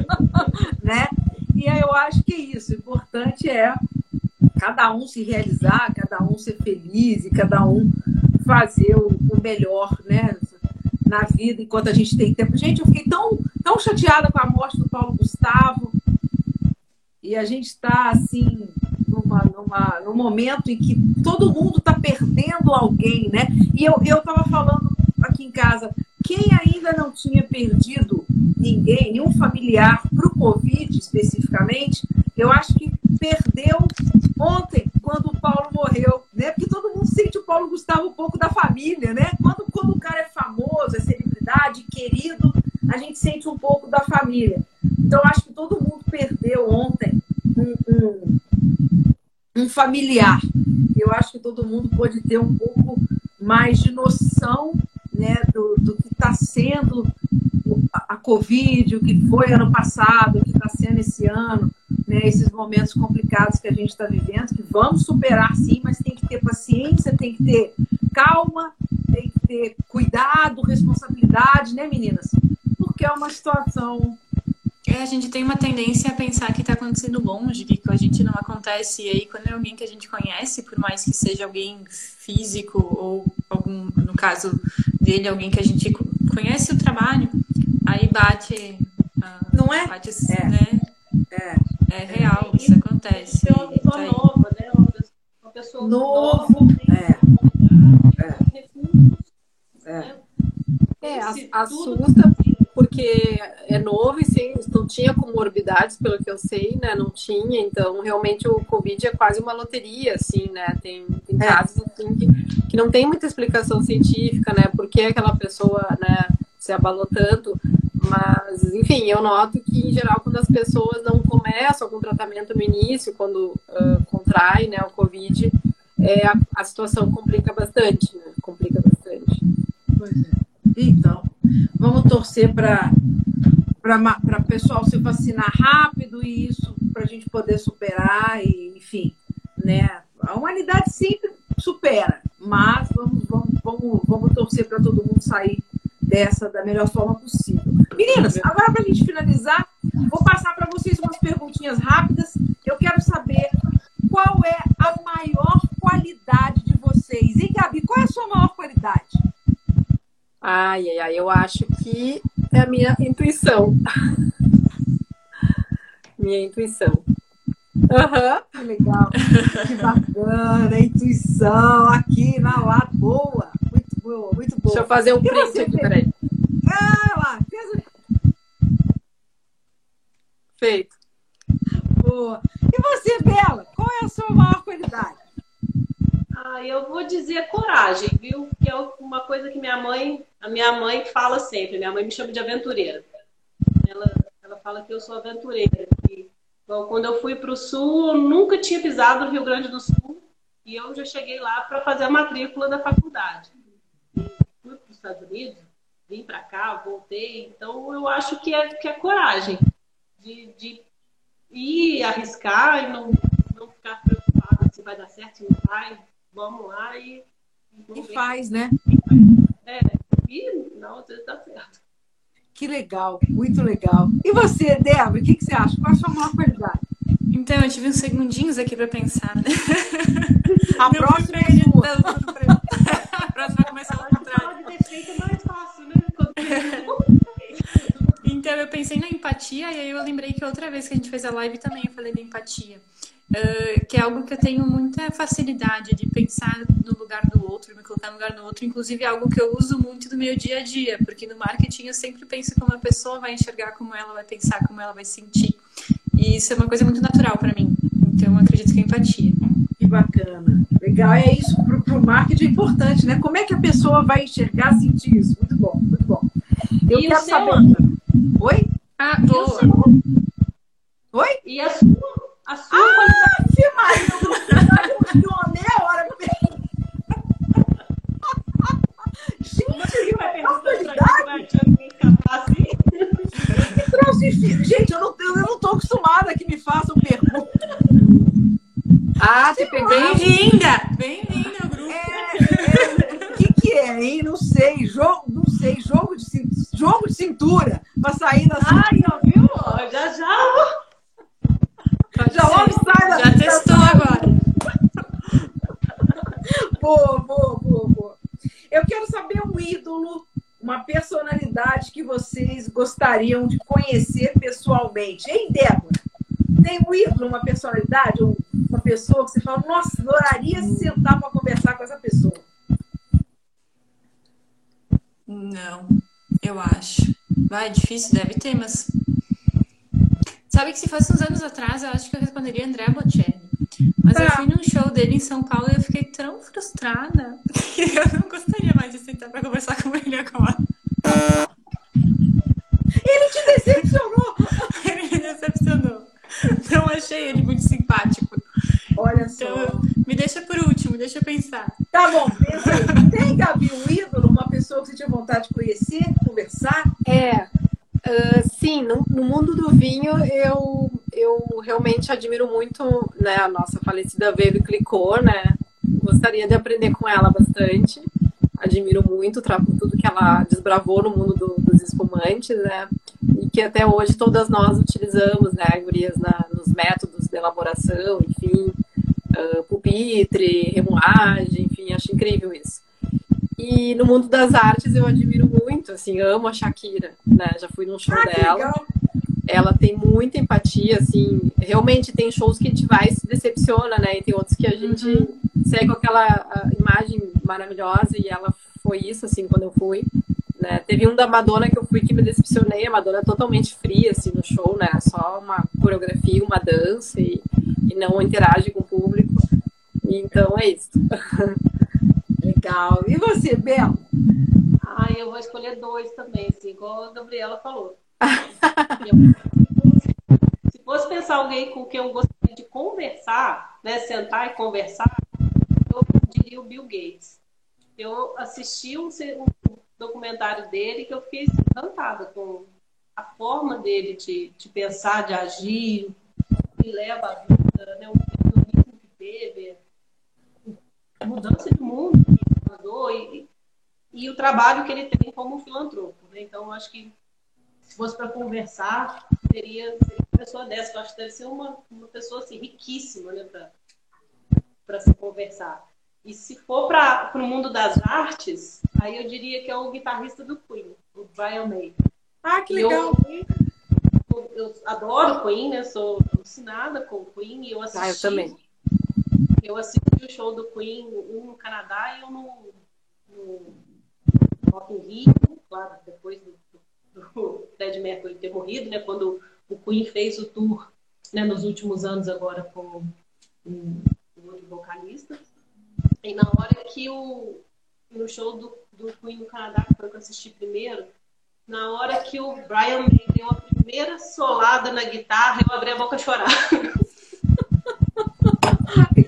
[SPEAKER 1] [laughs] né? E aí eu acho que é isso, o importante é cada um se realizar, cada um ser feliz e cada um fazer o, o melhor, né? Na vida, enquanto a gente tem tempo. Gente, eu fiquei tão, tão chateada com a morte do Paulo Gustavo. E a gente está, assim, numa, numa, num momento em que todo mundo está perdendo alguém, né? E eu estava falando aqui em casa, quem ainda não tinha perdido ninguém, nenhum familiar para o Covid especificamente, eu acho que perdeu ontem, quando o Paulo morreu, né? Porque todo mundo sente o Paulo Gustavo um pouco da família, né? Quando, quando o cara é famoso, é celebridade, querido, a gente sente um pouco da família. Familiar. Eu acho que todo mundo pode ter um pouco mais de noção né, do, do que está sendo a Covid, o que foi ano passado, o que está sendo esse ano, né, esses momentos complicados que a gente está vivendo, que vamos superar sim, mas tem que ter paciência, tem que ter calma, tem que ter cuidado, responsabilidade, né, meninas? Porque é uma situação
[SPEAKER 3] é, a gente tem uma tendência a pensar que está acontecendo longe, que com a gente não acontece. E aí, quando é alguém que a gente conhece, por mais que seja alguém físico ou algum, no caso dele, alguém que a gente conhece o trabalho, aí bate.
[SPEAKER 1] Uh, não é?
[SPEAKER 3] Bate, é. Né?
[SPEAKER 1] É.
[SPEAKER 3] é real, isso acontece.
[SPEAKER 2] É uma pessoa tá nova, né? Uma pessoa
[SPEAKER 1] Novo.
[SPEAKER 2] Nova,
[SPEAKER 1] é.
[SPEAKER 4] É. É, assusta porque é novo e sim, não tinha comorbidades, pelo que eu sei, né? Não tinha, então realmente o Covid é quase uma loteria, assim, né? Tem, tem é. casos assim que, que não tem muita explicação científica, né? Por que aquela pessoa, né, se abalou tanto. Mas, enfim, eu noto que, em geral, quando as pessoas não começam com tratamento no início, quando uh, contrai né, o Covid, é, a, a situação complica bastante, né? Complica bastante.
[SPEAKER 1] Pois é. Então, vamos torcer para o pessoal se vacinar rápido e isso para a gente poder superar e enfim né? A humanidade sempre supera mas vamos vamos vamos, vamos torcer para todo mundo sair dessa da melhor forma possível. Meninas agora para a gente finalizar vou passar para vocês umas perguntinhas rápidas. Eu quero saber qual é a maior qualidade de vocês. E Gabi? Qual é a sua maior qualidade
[SPEAKER 4] Ai, ai, ai, eu acho que é a minha intuição. [laughs] minha intuição.
[SPEAKER 1] Aham, uhum. que legal. Que bacana, intuição aqui na lá, boa. Muito boa, muito boa.
[SPEAKER 4] Deixa eu fazer um print aqui, peraí.
[SPEAKER 1] Ah, lá, fez...
[SPEAKER 4] Feito.
[SPEAKER 1] Boa. E você, Bela, qual é a sua maior qualidade?
[SPEAKER 2] Ah, eu vou dizer coragem, viu? Que é uma coisa que minha mãe, a minha mãe fala sempre. Minha mãe me chama de aventureira. Ela, ela fala que eu sou aventureira. E, bom, quando eu fui para o Sul, eu nunca tinha pisado no Rio Grande do Sul. E eu já cheguei lá para fazer a matrícula da faculdade. Fui para os Estados Unidos, vim para cá, voltei. Então, eu acho que é, que é coragem de, de ir arriscar e não, não ficar preocupada se vai dar certo, se não vai vamos lá e.
[SPEAKER 1] E faz, né?
[SPEAKER 2] É, e na outra tá certo.
[SPEAKER 1] Que legal, muito legal. E você, Débora, o que, que você acha? Qual a sua maior qualidade?
[SPEAKER 3] Então, eu tive uns segundinhos aqui para pensar, né?
[SPEAKER 1] A Meu próxima é sua. [laughs]
[SPEAKER 3] A próxima vai começar ao contrário.
[SPEAKER 2] de defeito é mais fácil, né? [laughs]
[SPEAKER 3] Então, eu pensei na empatia e aí eu lembrei que outra vez que a gente fez a live também eu falei da empatia. Uh, que é algo que eu tenho muita facilidade de pensar no lugar do outro, me colocar no lugar do outro, inclusive é algo que eu uso muito no meu dia a dia, porque no marketing eu sempre penso como a pessoa vai enxergar, como ela vai pensar, como ela vai sentir. E isso é uma coisa muito natural para mim. Então eu acredito que é empatia.
[SPEAKER 1] Que bacana. Legal, é isso para o marketing é importante, né? Como é que a pessoa vai enxergar, sentir isso? Muito bom, muito bom. Eu
[SPEAKER 2] e
[SPEAKER 1] quero saber. Oi?
[SPEAKER 3] Ah, boa.
[SPEAKER 1] Oi?
[SPEAKER 2] E a sua a sua
[SPEAKER 1] ah, qualidade. Que mais? Funcionei a hora que Gente,
[SPEAKER 2] vai qualidade.
[SPEAKER 1] Trouxe Gente, eu não, eu não tô acostumada que me façam perguntas.
[SPEAKER 3] Ah, você pegou. Bem-vinda! Bem-vinda ao grupo.
[SPEAKER 1] É, é, o que, que é, hein? Não sei. Jogo, não sei. Jogo de, jogo de cintura pra sair da.
[SPEAKER 2] Ai, ó, viu? Já já.
[SPEAKER 1] Já logo sai da
[SPEAKER 3] Já testou agora. [laughs]
[SPEAKER 1] boa, boa, boa, boa. Eu quero saber um ídolo, uma personalidade que vocês gostariam de conhecer pessoalmente. Hein, Débora? Tem um ídolo, uma personalidade, uma pessoa que você fala, nossa, adoraria sentar para conversar com essa pessoa?
[SPEAKER 3] Não. Eu acho. Vai, difícil, deve ter, mas. Sabe que se fosse uns anos atrás, eu acho que eu responderia André Bocelli. Mas eu
[SPEAKER 1] Tá.
[SPEAKER 3] fui num show dele em São Paulo e eu fiquei tão frustrada [laughs] que eu não gostaria mais de sentar pra conversar com ele agora.
[SPEAKER 1] Ele te decepcionou! [laughs]
[SPEAKER 3] Ele me decepcionou. Não achei ele muito simpático.
[SPEAKER 1] Olha só.
[SPEAKER 3] Então, me deixa por último, deixa eu pensar.
[SPEAKER 1] Tá bom, pensa aí. Tem, Gabi, um ídolo, uma pessoa que você tinha vontade de conhecer, conversar?
[SPEAKER 4] É, ah, sim, no, no mundo do vinho eu, eu realmente admiro muito né, a nossa falecida Vivi Clicquot, né? Gostaria de aprender com ela bastante. Admiro muito tudo que ela desbravou no mundo do- dos espumantes, né? E que até hoje todas nós utilizamos, né, gurias, na, nos métodos de elaboração, enfim, ah, pupitre, remoagem, enfim, acho incrível isso. E no mundo das artes eu admiro muito, assim, amo a Shakira, né? Já fui num show
[SPEAKER 1] Ah,
[SPEAKER 4] dela.
[SPEAKER 1] legal.
[SPEAKER 4] Ela tem muita empatia, assim. Realmente tem shows que a gente vai e se decepciona, né? E tem outros que a gente segue com aquela imagem maravilhosa e ela foi isso, assim, quando eu fui. Né? Teve um da Madonna que eu fui que me decepcionei. A Madonna é totalmente fria, assim, no show, né? Só uma coreografia, uma dança e, e não interage com o público. Então é isso. [laughs]
[SPEAKER 1] Legal. E você, Bel?
[SPEAKER 2] Ah, eu vou escolher dois também, assim, igual a Gabriela falou. Se fosse pensar alguém com quem eu gostaria de conversar, né, sentar e conversar, eu diria o Bill Gates. Eu assisti um, um documentário dele que eu fiquei encantada com a forma dele de, de pensar, de agir, que leva a vida, né, o que teve, mudança de mundo que ele mandou e, e o trabalho que ele tem como filantropo. Né? Então, acho que se fosse para conversar, seria, seria uma pessoa dessa. Eu acho que deve ser uma, uma pessoa assim, riquíssima né, para se conversar. E se for para o mundo das artes, aí eu diria que é o guitarrista do Queen, o Brian May.
[SPEAKER 1] Ah, que
[SPEAKER 2] E eu-
[SPEAKER 1] legal.
[SPEAKER 2] Eu, eu adoro Queen, né? Sou alucinada com o Queen e eu assisti.
[SPEAKER 4] Ah, eu também.
[SPEAKER 2] Eu assisti o show do Queen, um no Canadá e um no, no Rock in Rio, claro, depois do, do, Fred Mercury ter morrido, né? Quando o Queen fez o tour, né? Nos últimos anos agora com um, um outro vocalista. E na hora que o no show do, do Queen no Canadá, que foi o que eu assisti primeiro, na hora que o Brian May deu a primeira solada na guitarra, eu abri a boca a chorar. [laughs]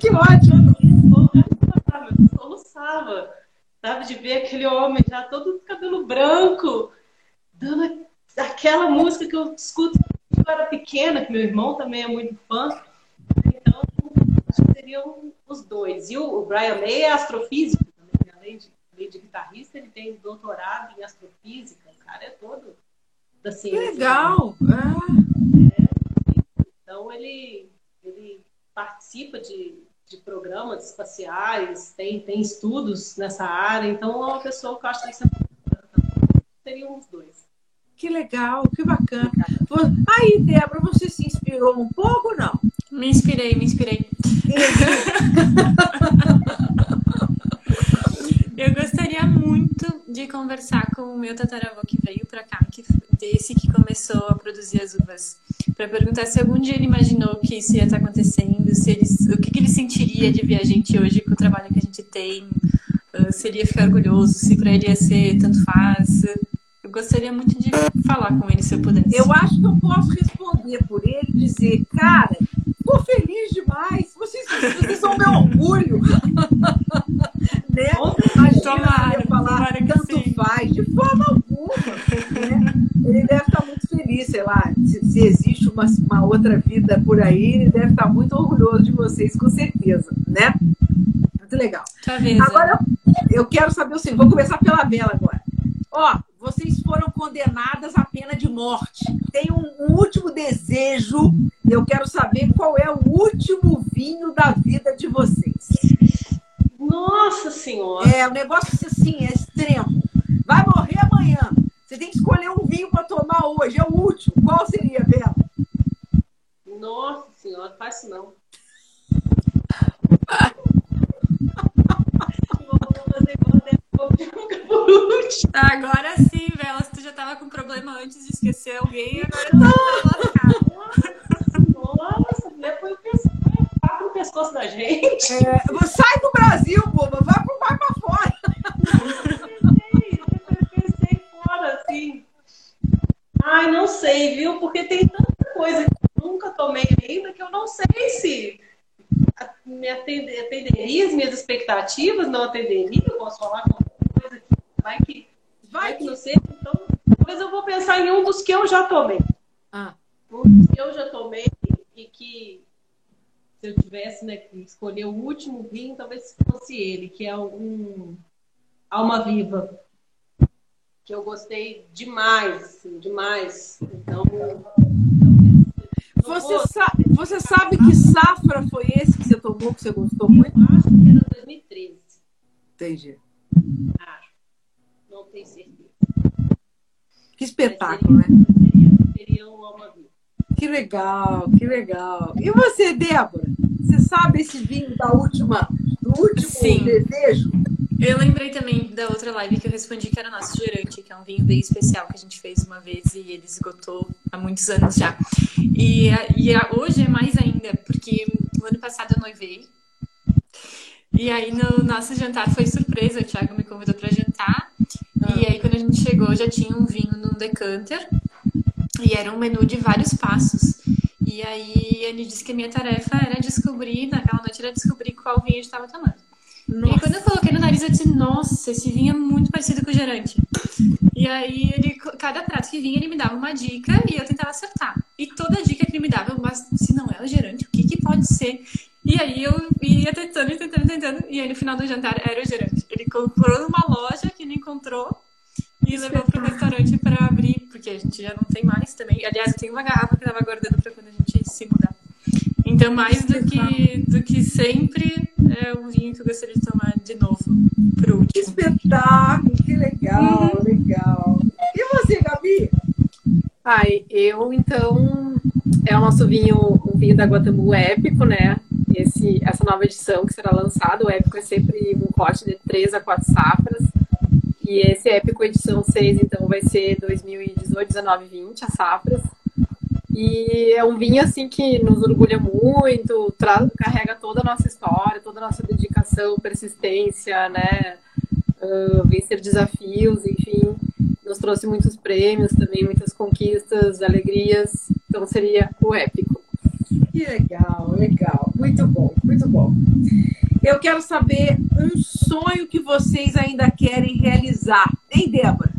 [SPEAKER 1] Que ótimo.
[SPEAKER 2] Eu soluçava, sabe? De ver aquele homem já todo de cabelo branco, dando aquela música que eu escuto quando eu era pequena, que meu irmão também é muito fã. Então, acho que seriam os dois. E o, Brian May é astrofísico também, além de, além de guitarrista, ele tem doutorado em astrofísica. O cara é todo da
[SPEAKER 1] Que
[SPEAKER 2] ciência.
[SPEAKER 1] legal. Ah,
[SPEAKER 2] Então ele, ele participa de, de programas espaciais, tem, tem estudos nessa área, então é uma pessoa que eu acho que ser seriam os dois.
[SPEAKER 1] que legal, que bacana. Aí, Débora, você se inspirou um pouco ou não?
[SPEAKER 3] Me inspirei, me inspirei. [laughs] Eu gostaria muito de conversar com o meu tataravô que veio pra cá, que desse que começou a produzir as uvas, Pra perguntar se algum dia ele imaginou que isso ia estar acontecendo, se ele, o que, que ele sentiria de ver a gente hoje com o trabalho que a gente tem, se ele ia ficar orgulhoso, se pra ele ia ser tanto faz. Eu gostaria muito de falar com ele se eu pudesse.
[SPEAKER 1] Eu acho que eu posso responder por ele dizer, cara, tô feliz demais, vocês, vocês são meu orgulho. [laughs] né? Imagina
[SPEAKER 3] Tomara,
[SPEAKER 1] eu falar tanto
[SPEAKER 3] sim.
[SPEAKER 1] faz, de forma alguma. Né? Ele deve estar muito feliz, sei lá, se, se existe uma, uma outra vida por aí, ele deve estar muito orgulhoso de vocês, com certeza, né? Muito legal.
[SPEAKER 3] Vez,
[SPEAKER 1] Agora, eu quero saber o seguinte, vou começar pela Bela agora. Ó, vocês foram condenadas à pena de morte. Tem um, um último desejo, eu quero saber qual é o último vinho da vida de vocês.
[SPEAKER 2] Nossa Senhora!
[SPEAKER 1] É, o negócio assim, é extremo. Vai morrer amanhã. Você tem que escolher um vinho para tomar hoje, é o último. Qual seria, Bela?
[SPEAKER 2] Nossa Senhora, faz isso não. [laughs]
[SPEAKER 3] Agora sim, Velas, tu já antes de esquecer alguém, agora tá lascado. [laughs]
[SPEAKER 2] Nossa, depois tá no pescoço da gente.
[SPEAKER 1] É, sai do Brasil, boba, vai, vai pra fora.
[SPEAKER 2] Pensei fora, assim. Ai, não sei, viu? Porque tem tanta coisa que eu nunca tomei ainda que eu não sei se me atenderia as minhas expectativas, não atenderia, eu posso falar com coisa que vai que, vai que não sei. Então, mas eu vou pensar em um dos que eu já tomei. Ah. Um dos que eu já tomei e que se eu tivesse né, que escolher o último vinho, talvez fosse ele, que é um Alma Viva. Que eu gostei demais, assim, demais. Então,
[SPEAKER 1] você, sa você sabe que safra foi esse que você tomou, que você gostou muito?
[SPEAKER 2] Eu acho que era 2013.
[SPEAKER 1] Entendi.
[SPEAKER 2] Acho. Não tenho certeza.
[SPEAKER 1] Que espetáculo,
[SPEAKER 2] seria,
[SPEAKER 1] né?
[SPEAKER 2] Seria, seria um.
[SPEAKER 1] Que legal, que legal. E você, Débora? Você sabe esse vinho da última, do último Sim. desejo?
[SPEAKER 3] Eu lembrei também da outra live que eu respondi que era nosso gerante, que é um vinho bem especial que a gente fez uma vez e ele esgotou há muitos anos já. E, e hoje é mais ainda, porque o ano passado eu noivei. E aí no nosso jantar foi surpresa, o Thiago me convidou para jantar. E aí quando a gente chegou já tinha um vinho num decanter. E era um menu de vários passos. E aí ele disse que a minha tarefa era descobrir, naquela noite era descobrir qual vinho a gente estava tomando. Nossa. E quando eu coloquei no nariz, eu disse, nossa, esse vinho é muito parecido com o gerante. E aí, ele, cada prato que vinha, ele me dava uma dica e eu tentava acertar. E toda dica que ele me dava, mas se não é o gerante, o que, que pode ser? E aí eu ia tentando, tentando, tentando. E aí no final do jantar era o gerante. Ele comprou numa loja que ele encontrou e levou para o restaurante para abrir, porque a gente já não tem mais também. Aliás, eu tenho uma garrafa que eu tava guardando para quando a gente se mudar. Então, mais do que, do que sempre, é um vinho que eu gostaria de tomar de novo pro último.
[SPEAKER 1] Que espetáculo, que legal, uhum. legal. E você, Gabi?
[SPEAKER 4] Ai, eu então é o nosso vinho, o vinho da Guatambu épico, né? Esse, essa nova edição que será lançada, o épico é sempre um corte de 3 a 4 safras. E esse épico edição 6, então, vai ser 2018, 19, 20, as safras. E é um vinho assim que nos orgulha muito, traz, carrega toda a nossa história, toda a nossa dedicação, persistência, né? Uh, vencer desafios, enfim, nos trouxe muitos prêmios também, muitas conquistas, alegrias. Então seria o épico.
[SPEAKER 1] Que legal, legal, muito bom, muito bom. Eu quero saber um sonho que vocês ainda querem realizar, hein, Débora?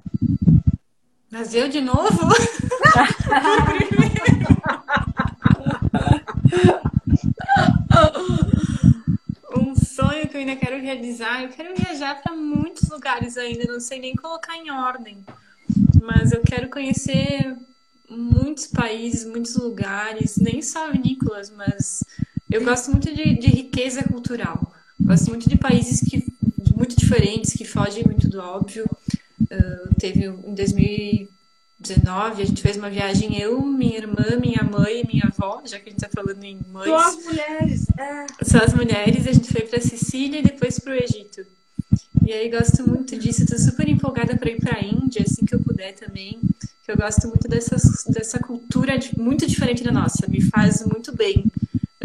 [SPEAKER 3] Mas eu de novo? [laughs] um sonho que eu ainda quero realizar. Eu quero viajar para muitos lugares ainda, não sei nem colocar em ordem. Mas eu quero conhecer muitos países, muitos lugares, nem só vinícolas, mas eu gosto muito de, de riqueza cultural. Gosto muito de países que muito diferentes, que fogem muito do óbvio. Uh, teve em 2019, a gente fez uma viagem, eu, minha irmã, minha mãe e minha avó, já que a gente está falando em mães.
[SPEAKER 1] Só as mulheres, é.
[SPEAKER 3] Só as mulheres, a gente foi para Sicília e depois para o Egito. E aí gosto muito disso, estou super empolgada para ir para a Índia, assim que eu puder também, que eu gosto muito dessa, dessa cultura muito diferente da nossa, me faz muito bem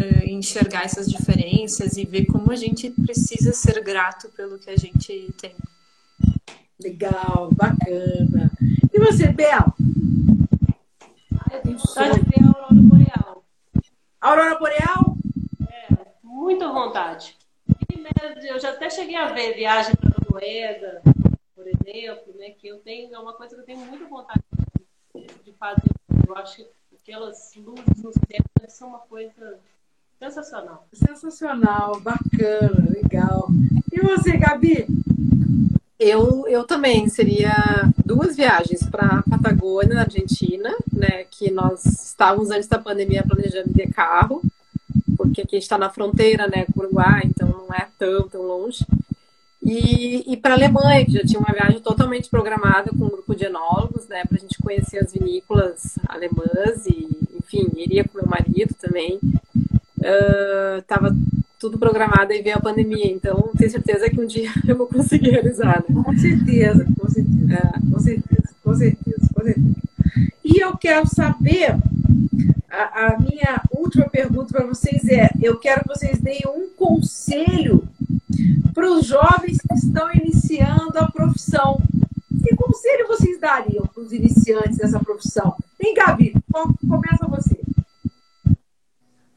[SPEAKER 3] uh, enxergar essas diferenças e ver como a gente precisa ser grato pelo que a gente tem.
[SPEAKER 1] Legal, bacana. E você, Bel?
[SPEAKER 2] Eu tenho vontade de ver a Aurora Boreal.
[SPEAKER 1] Aurora Boreal?
[SPEAKER 2] É, muita vontade. Eu já até cheguei a ver viagem para Noruega, por exemplo, né? Que eu tenho, é uma coisa que eu tenho muita vontade de fazer. Eu acho que aquelas luzes no céu são uma coisa sensacional.
[SPEAKER 1] Sensacional, bacana, legal. E você, Gabi?
[SPEAKER 4] Eu, eu também seria duas viagens para Patagônia, na Argentina, né? Que nós estávamos antes da pandemia planejando de carro, porque aqui está na fronteira, né, com o Uruguai, então não é tão, tão longe. E, e para a Alemanha, que já tinha uma viagem totalmente programada com um grupo de enólogos, né, para a gente conhecer as vinícolas alemãs e, enfim, iria com meu marido também. Uh, tudo programado e veio a pandemia. Então, tenho certeza que um dia [laughs] eu vou conseguir realizar.
[SPEAKER 1] Né? Com certeza, com certeza. É. Com certeza, com certeza, com certeza. E eu quero saber, a, a minha última pergunta para vocês é: eu quero que vocês deem um conselho para os jovens que estão iniciando a profissão. Que conselho vocês dariam para os iniciantes dessa profissão? Vem, Gabi, começa você.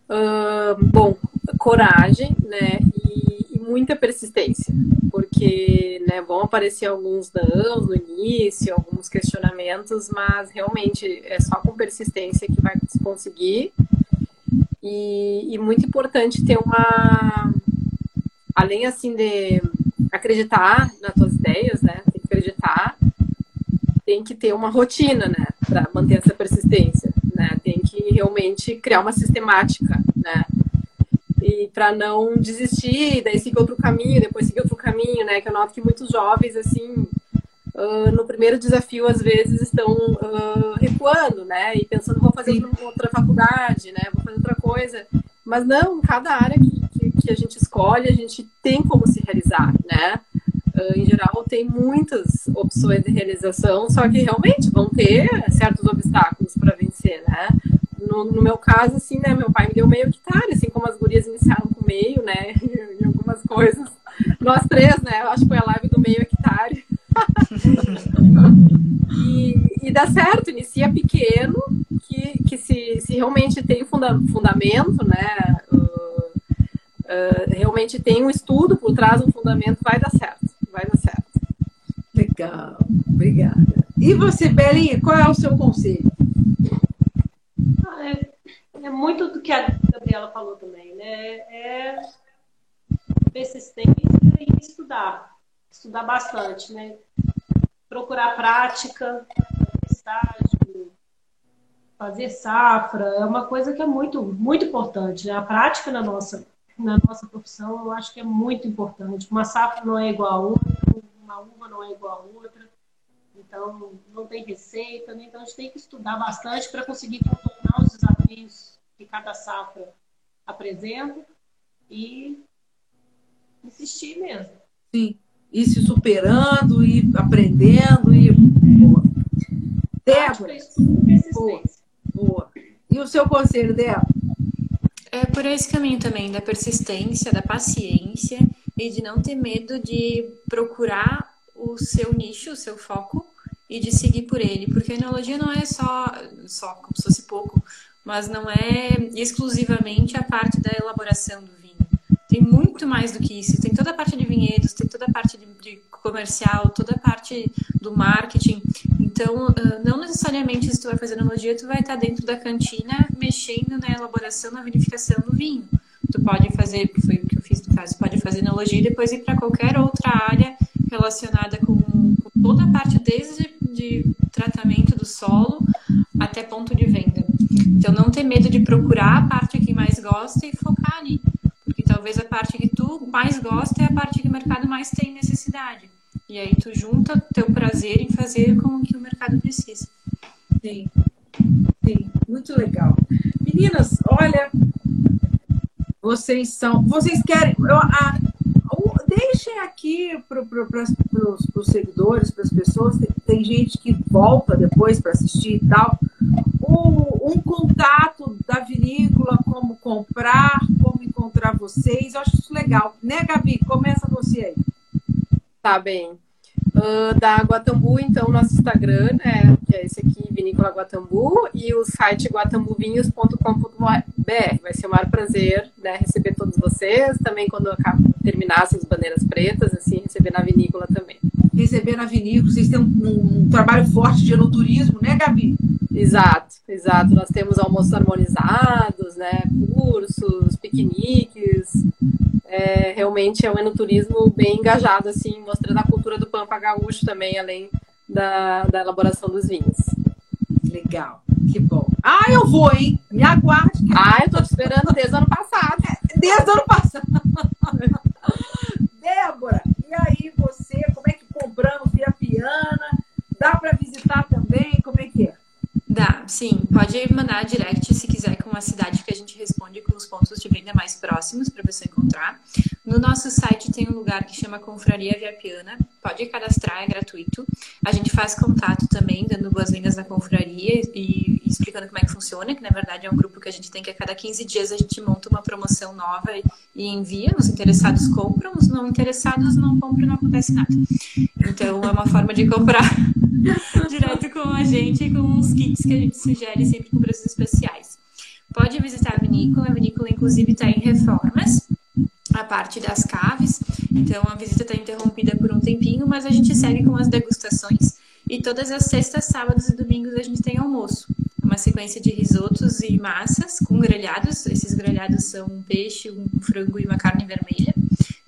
[SPEAKER 4] Uh, bom, coragem, né? E, muita persistência, porque né, vão aparecer alguns não no início, alguns questionamentos, mas realmente é só com persistência que vai se conseguir. E, e muito importante ter uma, além assim de acreditar nas tuas ideias, né? Tem que acreditar, tem que ter uma rotina, né? Para manter essa persistência, né? Tem que realmente criar uma sistemática, né? E para não desistir, daí seguir outro caminho, depois seguir outro caminho, né? Que eu noto que muitos jovens, assim, uh, no primeiro desafio, às vezes estão uh, recuando, né? E pensando, vou fazer outra faculdade, né? Vou fazer outra coisa. Mas não, cada área que que a gente escolhe, a gente tem como se realizar, né? Uh, em geral, tem muitas opções de realização, só que realmente vão ter certos obstáculos para vencer, né? No, no, meu caso, assim, né? Meu pai me deu meio hectare, assim como as gurias iniciaram com meio, né? [laughs] em algumas coisas. Nós três, né? Eu acho que foi a live do meio hectare. [laughs] e, e dá certo, inicia pequeno, que, que se, se realmente tem funda, fundamento, né? uh, realmente tem um estudo por trás, um fundamento, vai dar certo. Vai dar certo.
[SPEAKER 1] Legal, obrigada. E você, Belinha, qual é o seu conselho?
[SPEAKER 2] Ah, é, é, muito do que a Gabriela falou também, né? É persistência e estudar. Estudar bastante, né? Procurar prática, estágio, fazer safra, é uma coisa que é muito, muito importante. Né? A prática na nossa na nossa profissão, eu acho que é muito importante. Uma safra não é igual a outra, uma uva não é igual a outra. Então, não tem receita, né? então a gente tem que estudar bastante para conseguir contornar os desafios que cada safra apresenta e insistir mesmo.
[SPEAKER 1] Sim, ir se superando, ir aprendendo e. Boa. Débora. Boa. Boa. E o seu conselho, Débora?
[SPEAKER 3] É por esse caminho também, da persistência, da paciência e de não ter medo de procurar o seu nicho, o seu foco e de seguir por ele. Porque a enologia não é só, só como se fosse pouco, mas não é exclusivamente a parte da elaboração do vinho. Tem muito mais do que isso. Tem toda a parte de vinhedos, tem toda a parte de, de comercial, toda a parte do marketing. Então, não necessariamente se tu vai fazer enologia, tu vai estar dentro da cantina mexendo na elaboração, na vinificação do vinho. Tu pode fazer, foi o que eu fiz no caso, pode fazer enologia e depois ir para qualquer outra área relacionada com, com, toda a parte desde de tratamento do solo até ponto de venda. Então, não ter medo de procurar a parte que mais gosta e focar ali. Porque talvez a parte que tu mais gosta é a parte que o mercado mais tem necessidade. E aí tu junta teu prazer em fazer com o que o mercado precisa.
[SPEAKER 1] Sim, sim, muito legal. Meninas, olha, vocês são. Vocês querem. Eu, a, deixem aqui para pro, os seguidores, para as pessoas, tem, tem, gente que volta depois para assistir e tal, um, um, contato da vinícola, como comprar, como encontrar vocês. Eu acho isso legal. Né, Gabi? Começa você aí.
[SPEAKER 4] Tá bem. Uh, da Guatambu, então, nosso Instagram, né, que é esse aqui, Vinícola Guatambu, e o site guatambuvinhos.com.br. Vai ser um maior prazer né, receber todos vocês, também quando terminar as bandeiras pretas, assim, receber na vinícola também.
[SPEAKER 1] Receber na vinícola, vocês têm um, um, um trabalho forte de enoturismo, né, Gabi?
[SPEAKER 4] Exato, exato. Nós temos almoços harmonizados, né, cursos, piqueniques, é, realmente é um enoturismo bem engajado, assim, mostrando a cultura do Pampa Gaúcho também, além da, da elaboração dos vinhos.
[SPEAKER 1] Legal, que bom. Ah, eu vou, hein? Me aguarde.
[SPEAKER 4] Ah, eu tô te esperando desde o ano passado.
[SPEAKER 1] Desde o ano passado. [laughs] Débora, e aí você, como é compramos via Piana? Dá para visitar também? Como é que é?
[SPEAKER 3] Dá, sim. Pode mandar direct se quiser com a cidade que a gente responde com os pontos de venda mais próximos para você encontrar. No nosso site tem um lugar que chama Confraria Via Piana. Pode cadastrar, é gratuito. A gente faz contato também, dando boas-vindas na confraria e, e, explicando como é que funciona, que na verdade é um grupo que a gente tem que a cada 15 dias a gente monta uma promoção nova e, envia. Os interessados compram, os não interessados não compram não acontece nada. Então é uma forma de comprar [laughs] direto com a gente, com uns kits que a gente sugere sempre com preços especiais. Pode visitar a vinícola, a vinícola inclusive está em reformas a parte das caves. Então a visita está interrompida por um tempinho, mas a gente segue com as degustações. E todas as sextas, sábados e domingos a gente tem almoço. Uma sequência de risotos e massas com grelhados. Esses grelhados são um peixe, um frango e uma carne vermelha.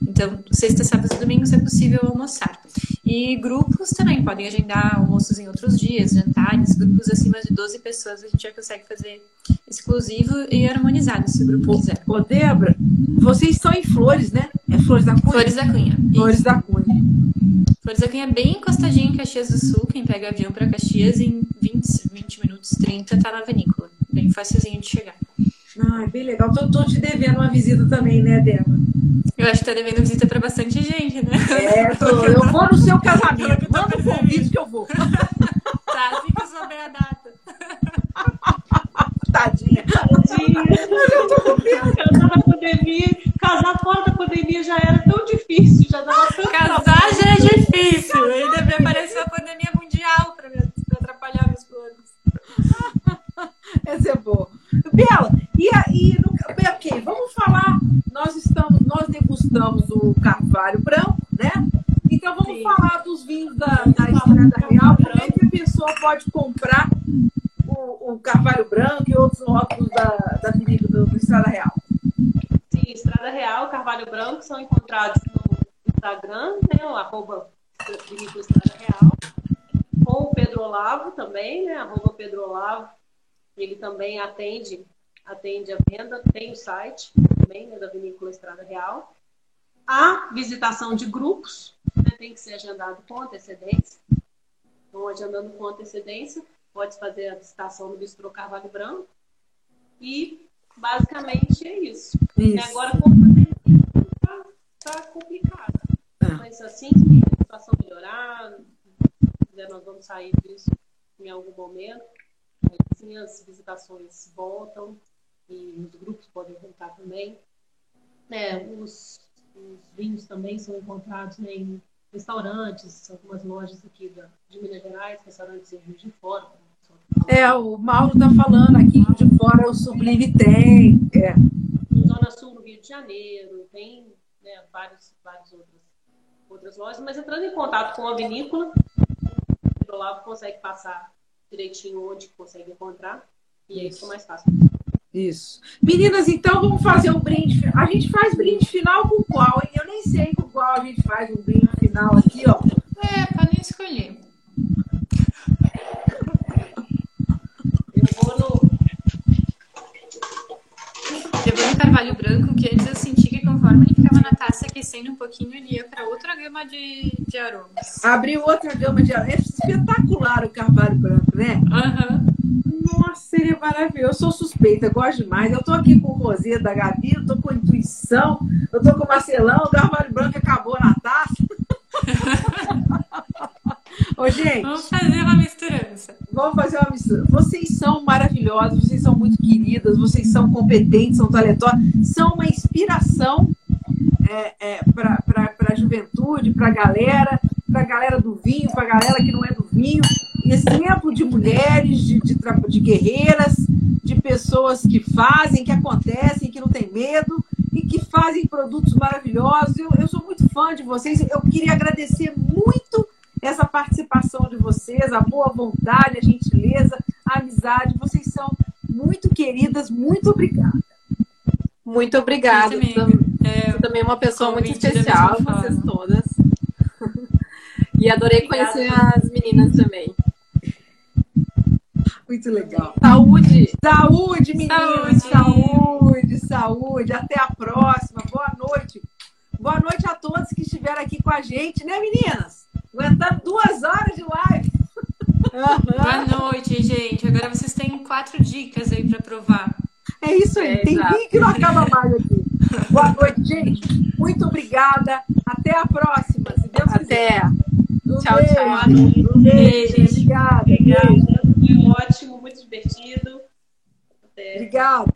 [SPEAKER 3] Então, sexta, sábados e domingos é possível almoçar. E grupos também podem agendar almoços em outros dias, jantares, grupos acima de 12 pessoas a gente já consegue fazer exclusivo e harmonizado se o grupo quiser.
[SPEAKER 1] Ô, Débora, vocês estão em Flores, né? É Flores da Cunha?
[SPEAKER 3] Flores da Cunha.
[SPEAKER 1] Flores da Cunha.
[SPEAKER 3] Flores da Cunha é bem encostadinho em Caxias do Sul. Quem pega avião para Caxias em 20, 20 minutos, 30, tá na vinícola. Bem facilzinho de chegar.
[SPEAKER 1] Ah, bem legal. Tô, tô te devendo uma visita também, né, Débora?
[SPEAKER 3] Eu acho que tá devendo visita pra bastante gente, né?
[SPEAKER 1] É, tô, eu vou no seu casamento. [laughs] Manda um convite que eu vou. [laughs]
[SPEAKER 3] Tá, fica saber a data.
[SPEAKER 1] Tadinha.
[SPEAKER 2] Tadinha.
[SPEAKER 1] Eu tô com pena.
[SPEAKER 2] Casar na pandemia, casar fora da pandemia já era tão difícil, já dava tanto
[SPEAKER 3] Casar
[SPEAKER 2] trabalho.
[SPEAKER 3] já é difícil. Ainda me apareceu a pandemia mundial pra, me, pra atrapalhar meus planos. [laughs]
[SPEAKER 1] Essa é boa. Bela, e aí, no, ok, vamos falar. Nós estamos, nós Carvalho Branco, né? Então vamos
[SPEAKER 2] Sim.
[SPEAKER 1] falar dos vinhos da, da Estrada Real. Como é que a pessoa pode comprar o, o Carvalho Branco e outros rótulos da, da vinícola do, do Estrada Real?
[SPEAKER 2] Sim, Estrada Real, Carvalho Branco são encontrados no Instagram, né? O arroba Vinícola Estrada Real. Com o Pedro Olavo também, né? Arroba Pedro Olavo. Ele também atende, atende a venda, tem o site também, né, da Vinícola Estrada Real. A visitação de grupos, né, tem que ser agendado com antecedência. Então, agendando com antecedência, pode fazer a visitação no Bistrô Carvalho Branco. E basicamente é isso. E agora com a pandemia tá, complicado.
[SPEAKER 1] Ah.
[SPEAKER 2] Mas assim que a situação melhorar, né, nós vamos sair disso em algum momento. Aí, Sim, as visitações voltam e os grupos podem voltar também. É, os, os vinhos também são encontrados né, em restaurantes, algumas lojas aqui da, de Minas Gerais, restaurantes em Rio de Fora.
[SPEAKER 1] É, o Mauro tá falando aqui de fora, o Sublime tem. É.
[SPEAKER 2] Em Zona Sul, no Rio de Janeiro, tem né, vários, várias outras, outras lojas, mas entrando em contato com a vinícola, o Olavo consegue passar direitinho onde consegue encontrar, e aí fica mais fácil.
[SPEAKER 1] Isso. Meninas, então vamos fazer um brinde. A gente faz brinde final com qual, hein? Eu nem sei com qual a gente faz um brinde final aqui, ó.
[SPEAKER 3] É, podem escolher.
[SPEAKER 2] Eu vou no.
[SPEAKER 3] Eu vou no Carvalho Branco, que antes eu senti que conforme ele ficava na taça aquecendo um pouquinho, ele ia para outra gama de, de aromas.
[SPEAKER 1] Abriu outra gama de É espetacular o Carvalho Branco, né?
[SPEAKER 3] Aham.
[SPEAKER 1] Nossa, é maravilhoso. Eu sou suspeita, eu gosto demais. Eu tô aqui com o Rosê da Gabi, eu tô com intuição, eu tô com o Marcelão, o Carvalho Branco acabou na taça. [laughs] Ô, gente,
[SPEAKER 3] Vamos fazer uma misturança.
[SPEAKER 1] vamos fazer uma mistura. Vocês são maravilhosas, vocês são muito queridas, vocês são competentes, são talentosas, são uma inspiração é, é, para a juventude, para a galera, para a galera do vinho, para a galera que não é do vinho. Exemplo de mulheres, de, de, de guerreiras, de pessoas que fazem, que acontecem, que não tem medo e que fazem produtos maravilhosos. Eu, eu sou muito fã de vocês. Eu queria agradecer muito essa participação de vocês, a boa vontade, a gentileza, a amizade. Vocês são muito queridas. Muito obrigada.
[SPEAKER 4] Muito obrigada.
[SPEAKER 3] Eu também.
[SPEAKER 4] Tam-
[SPEAKER 3] É,
[SPEAKER 4] Você também é uma pessoa muito especial, vocês todas. E adorei
[SPEAKER 2] Obrigada.
[SPEAKER 4] conhecer as meninas também.
[SPEAKER 1] Muito legal.
[SPEAKER 4] Saúde!
[SPEAKER 1] Saúde, meninas!
[SPEAKER 3] Saúde.
[SPEAKER 1] Saúde, saúde. Até a próxima. Boa noite. Boa noite a todos que estiveram aqui com a gente, né, meninas? Aguentando duas horas de live.
[SPEAKER 3] boa noite, gente. Agora vocês têm quatro dicas aí para provar.
[SPEAKER 1] É isso aí.
[SPEAKER 4] É,
[SPEAKER 1] Tem
[SPEAKER 4] exato.
[SPEAKER 1] que não acaba mais aqui. Boa noite, gente. Muito obrigada. Até a próxima, se Deus
[SPEAKER 4] Até.
[SPEAKER 1] quiser. Um
[SPEAKER 4] Tchau,
[SPEAKER 1] beijo.
[SPEAKER 4] tchau.
[SPEAKER 1] Um beijo. Obrigada.
[SPEAKER 2] Obrigada.
[SPEAKER 1] Beijo.
[SPEAKER 2] Foi ótimo, muito divertido. Até.
[SPEAKER 1] Obrigada.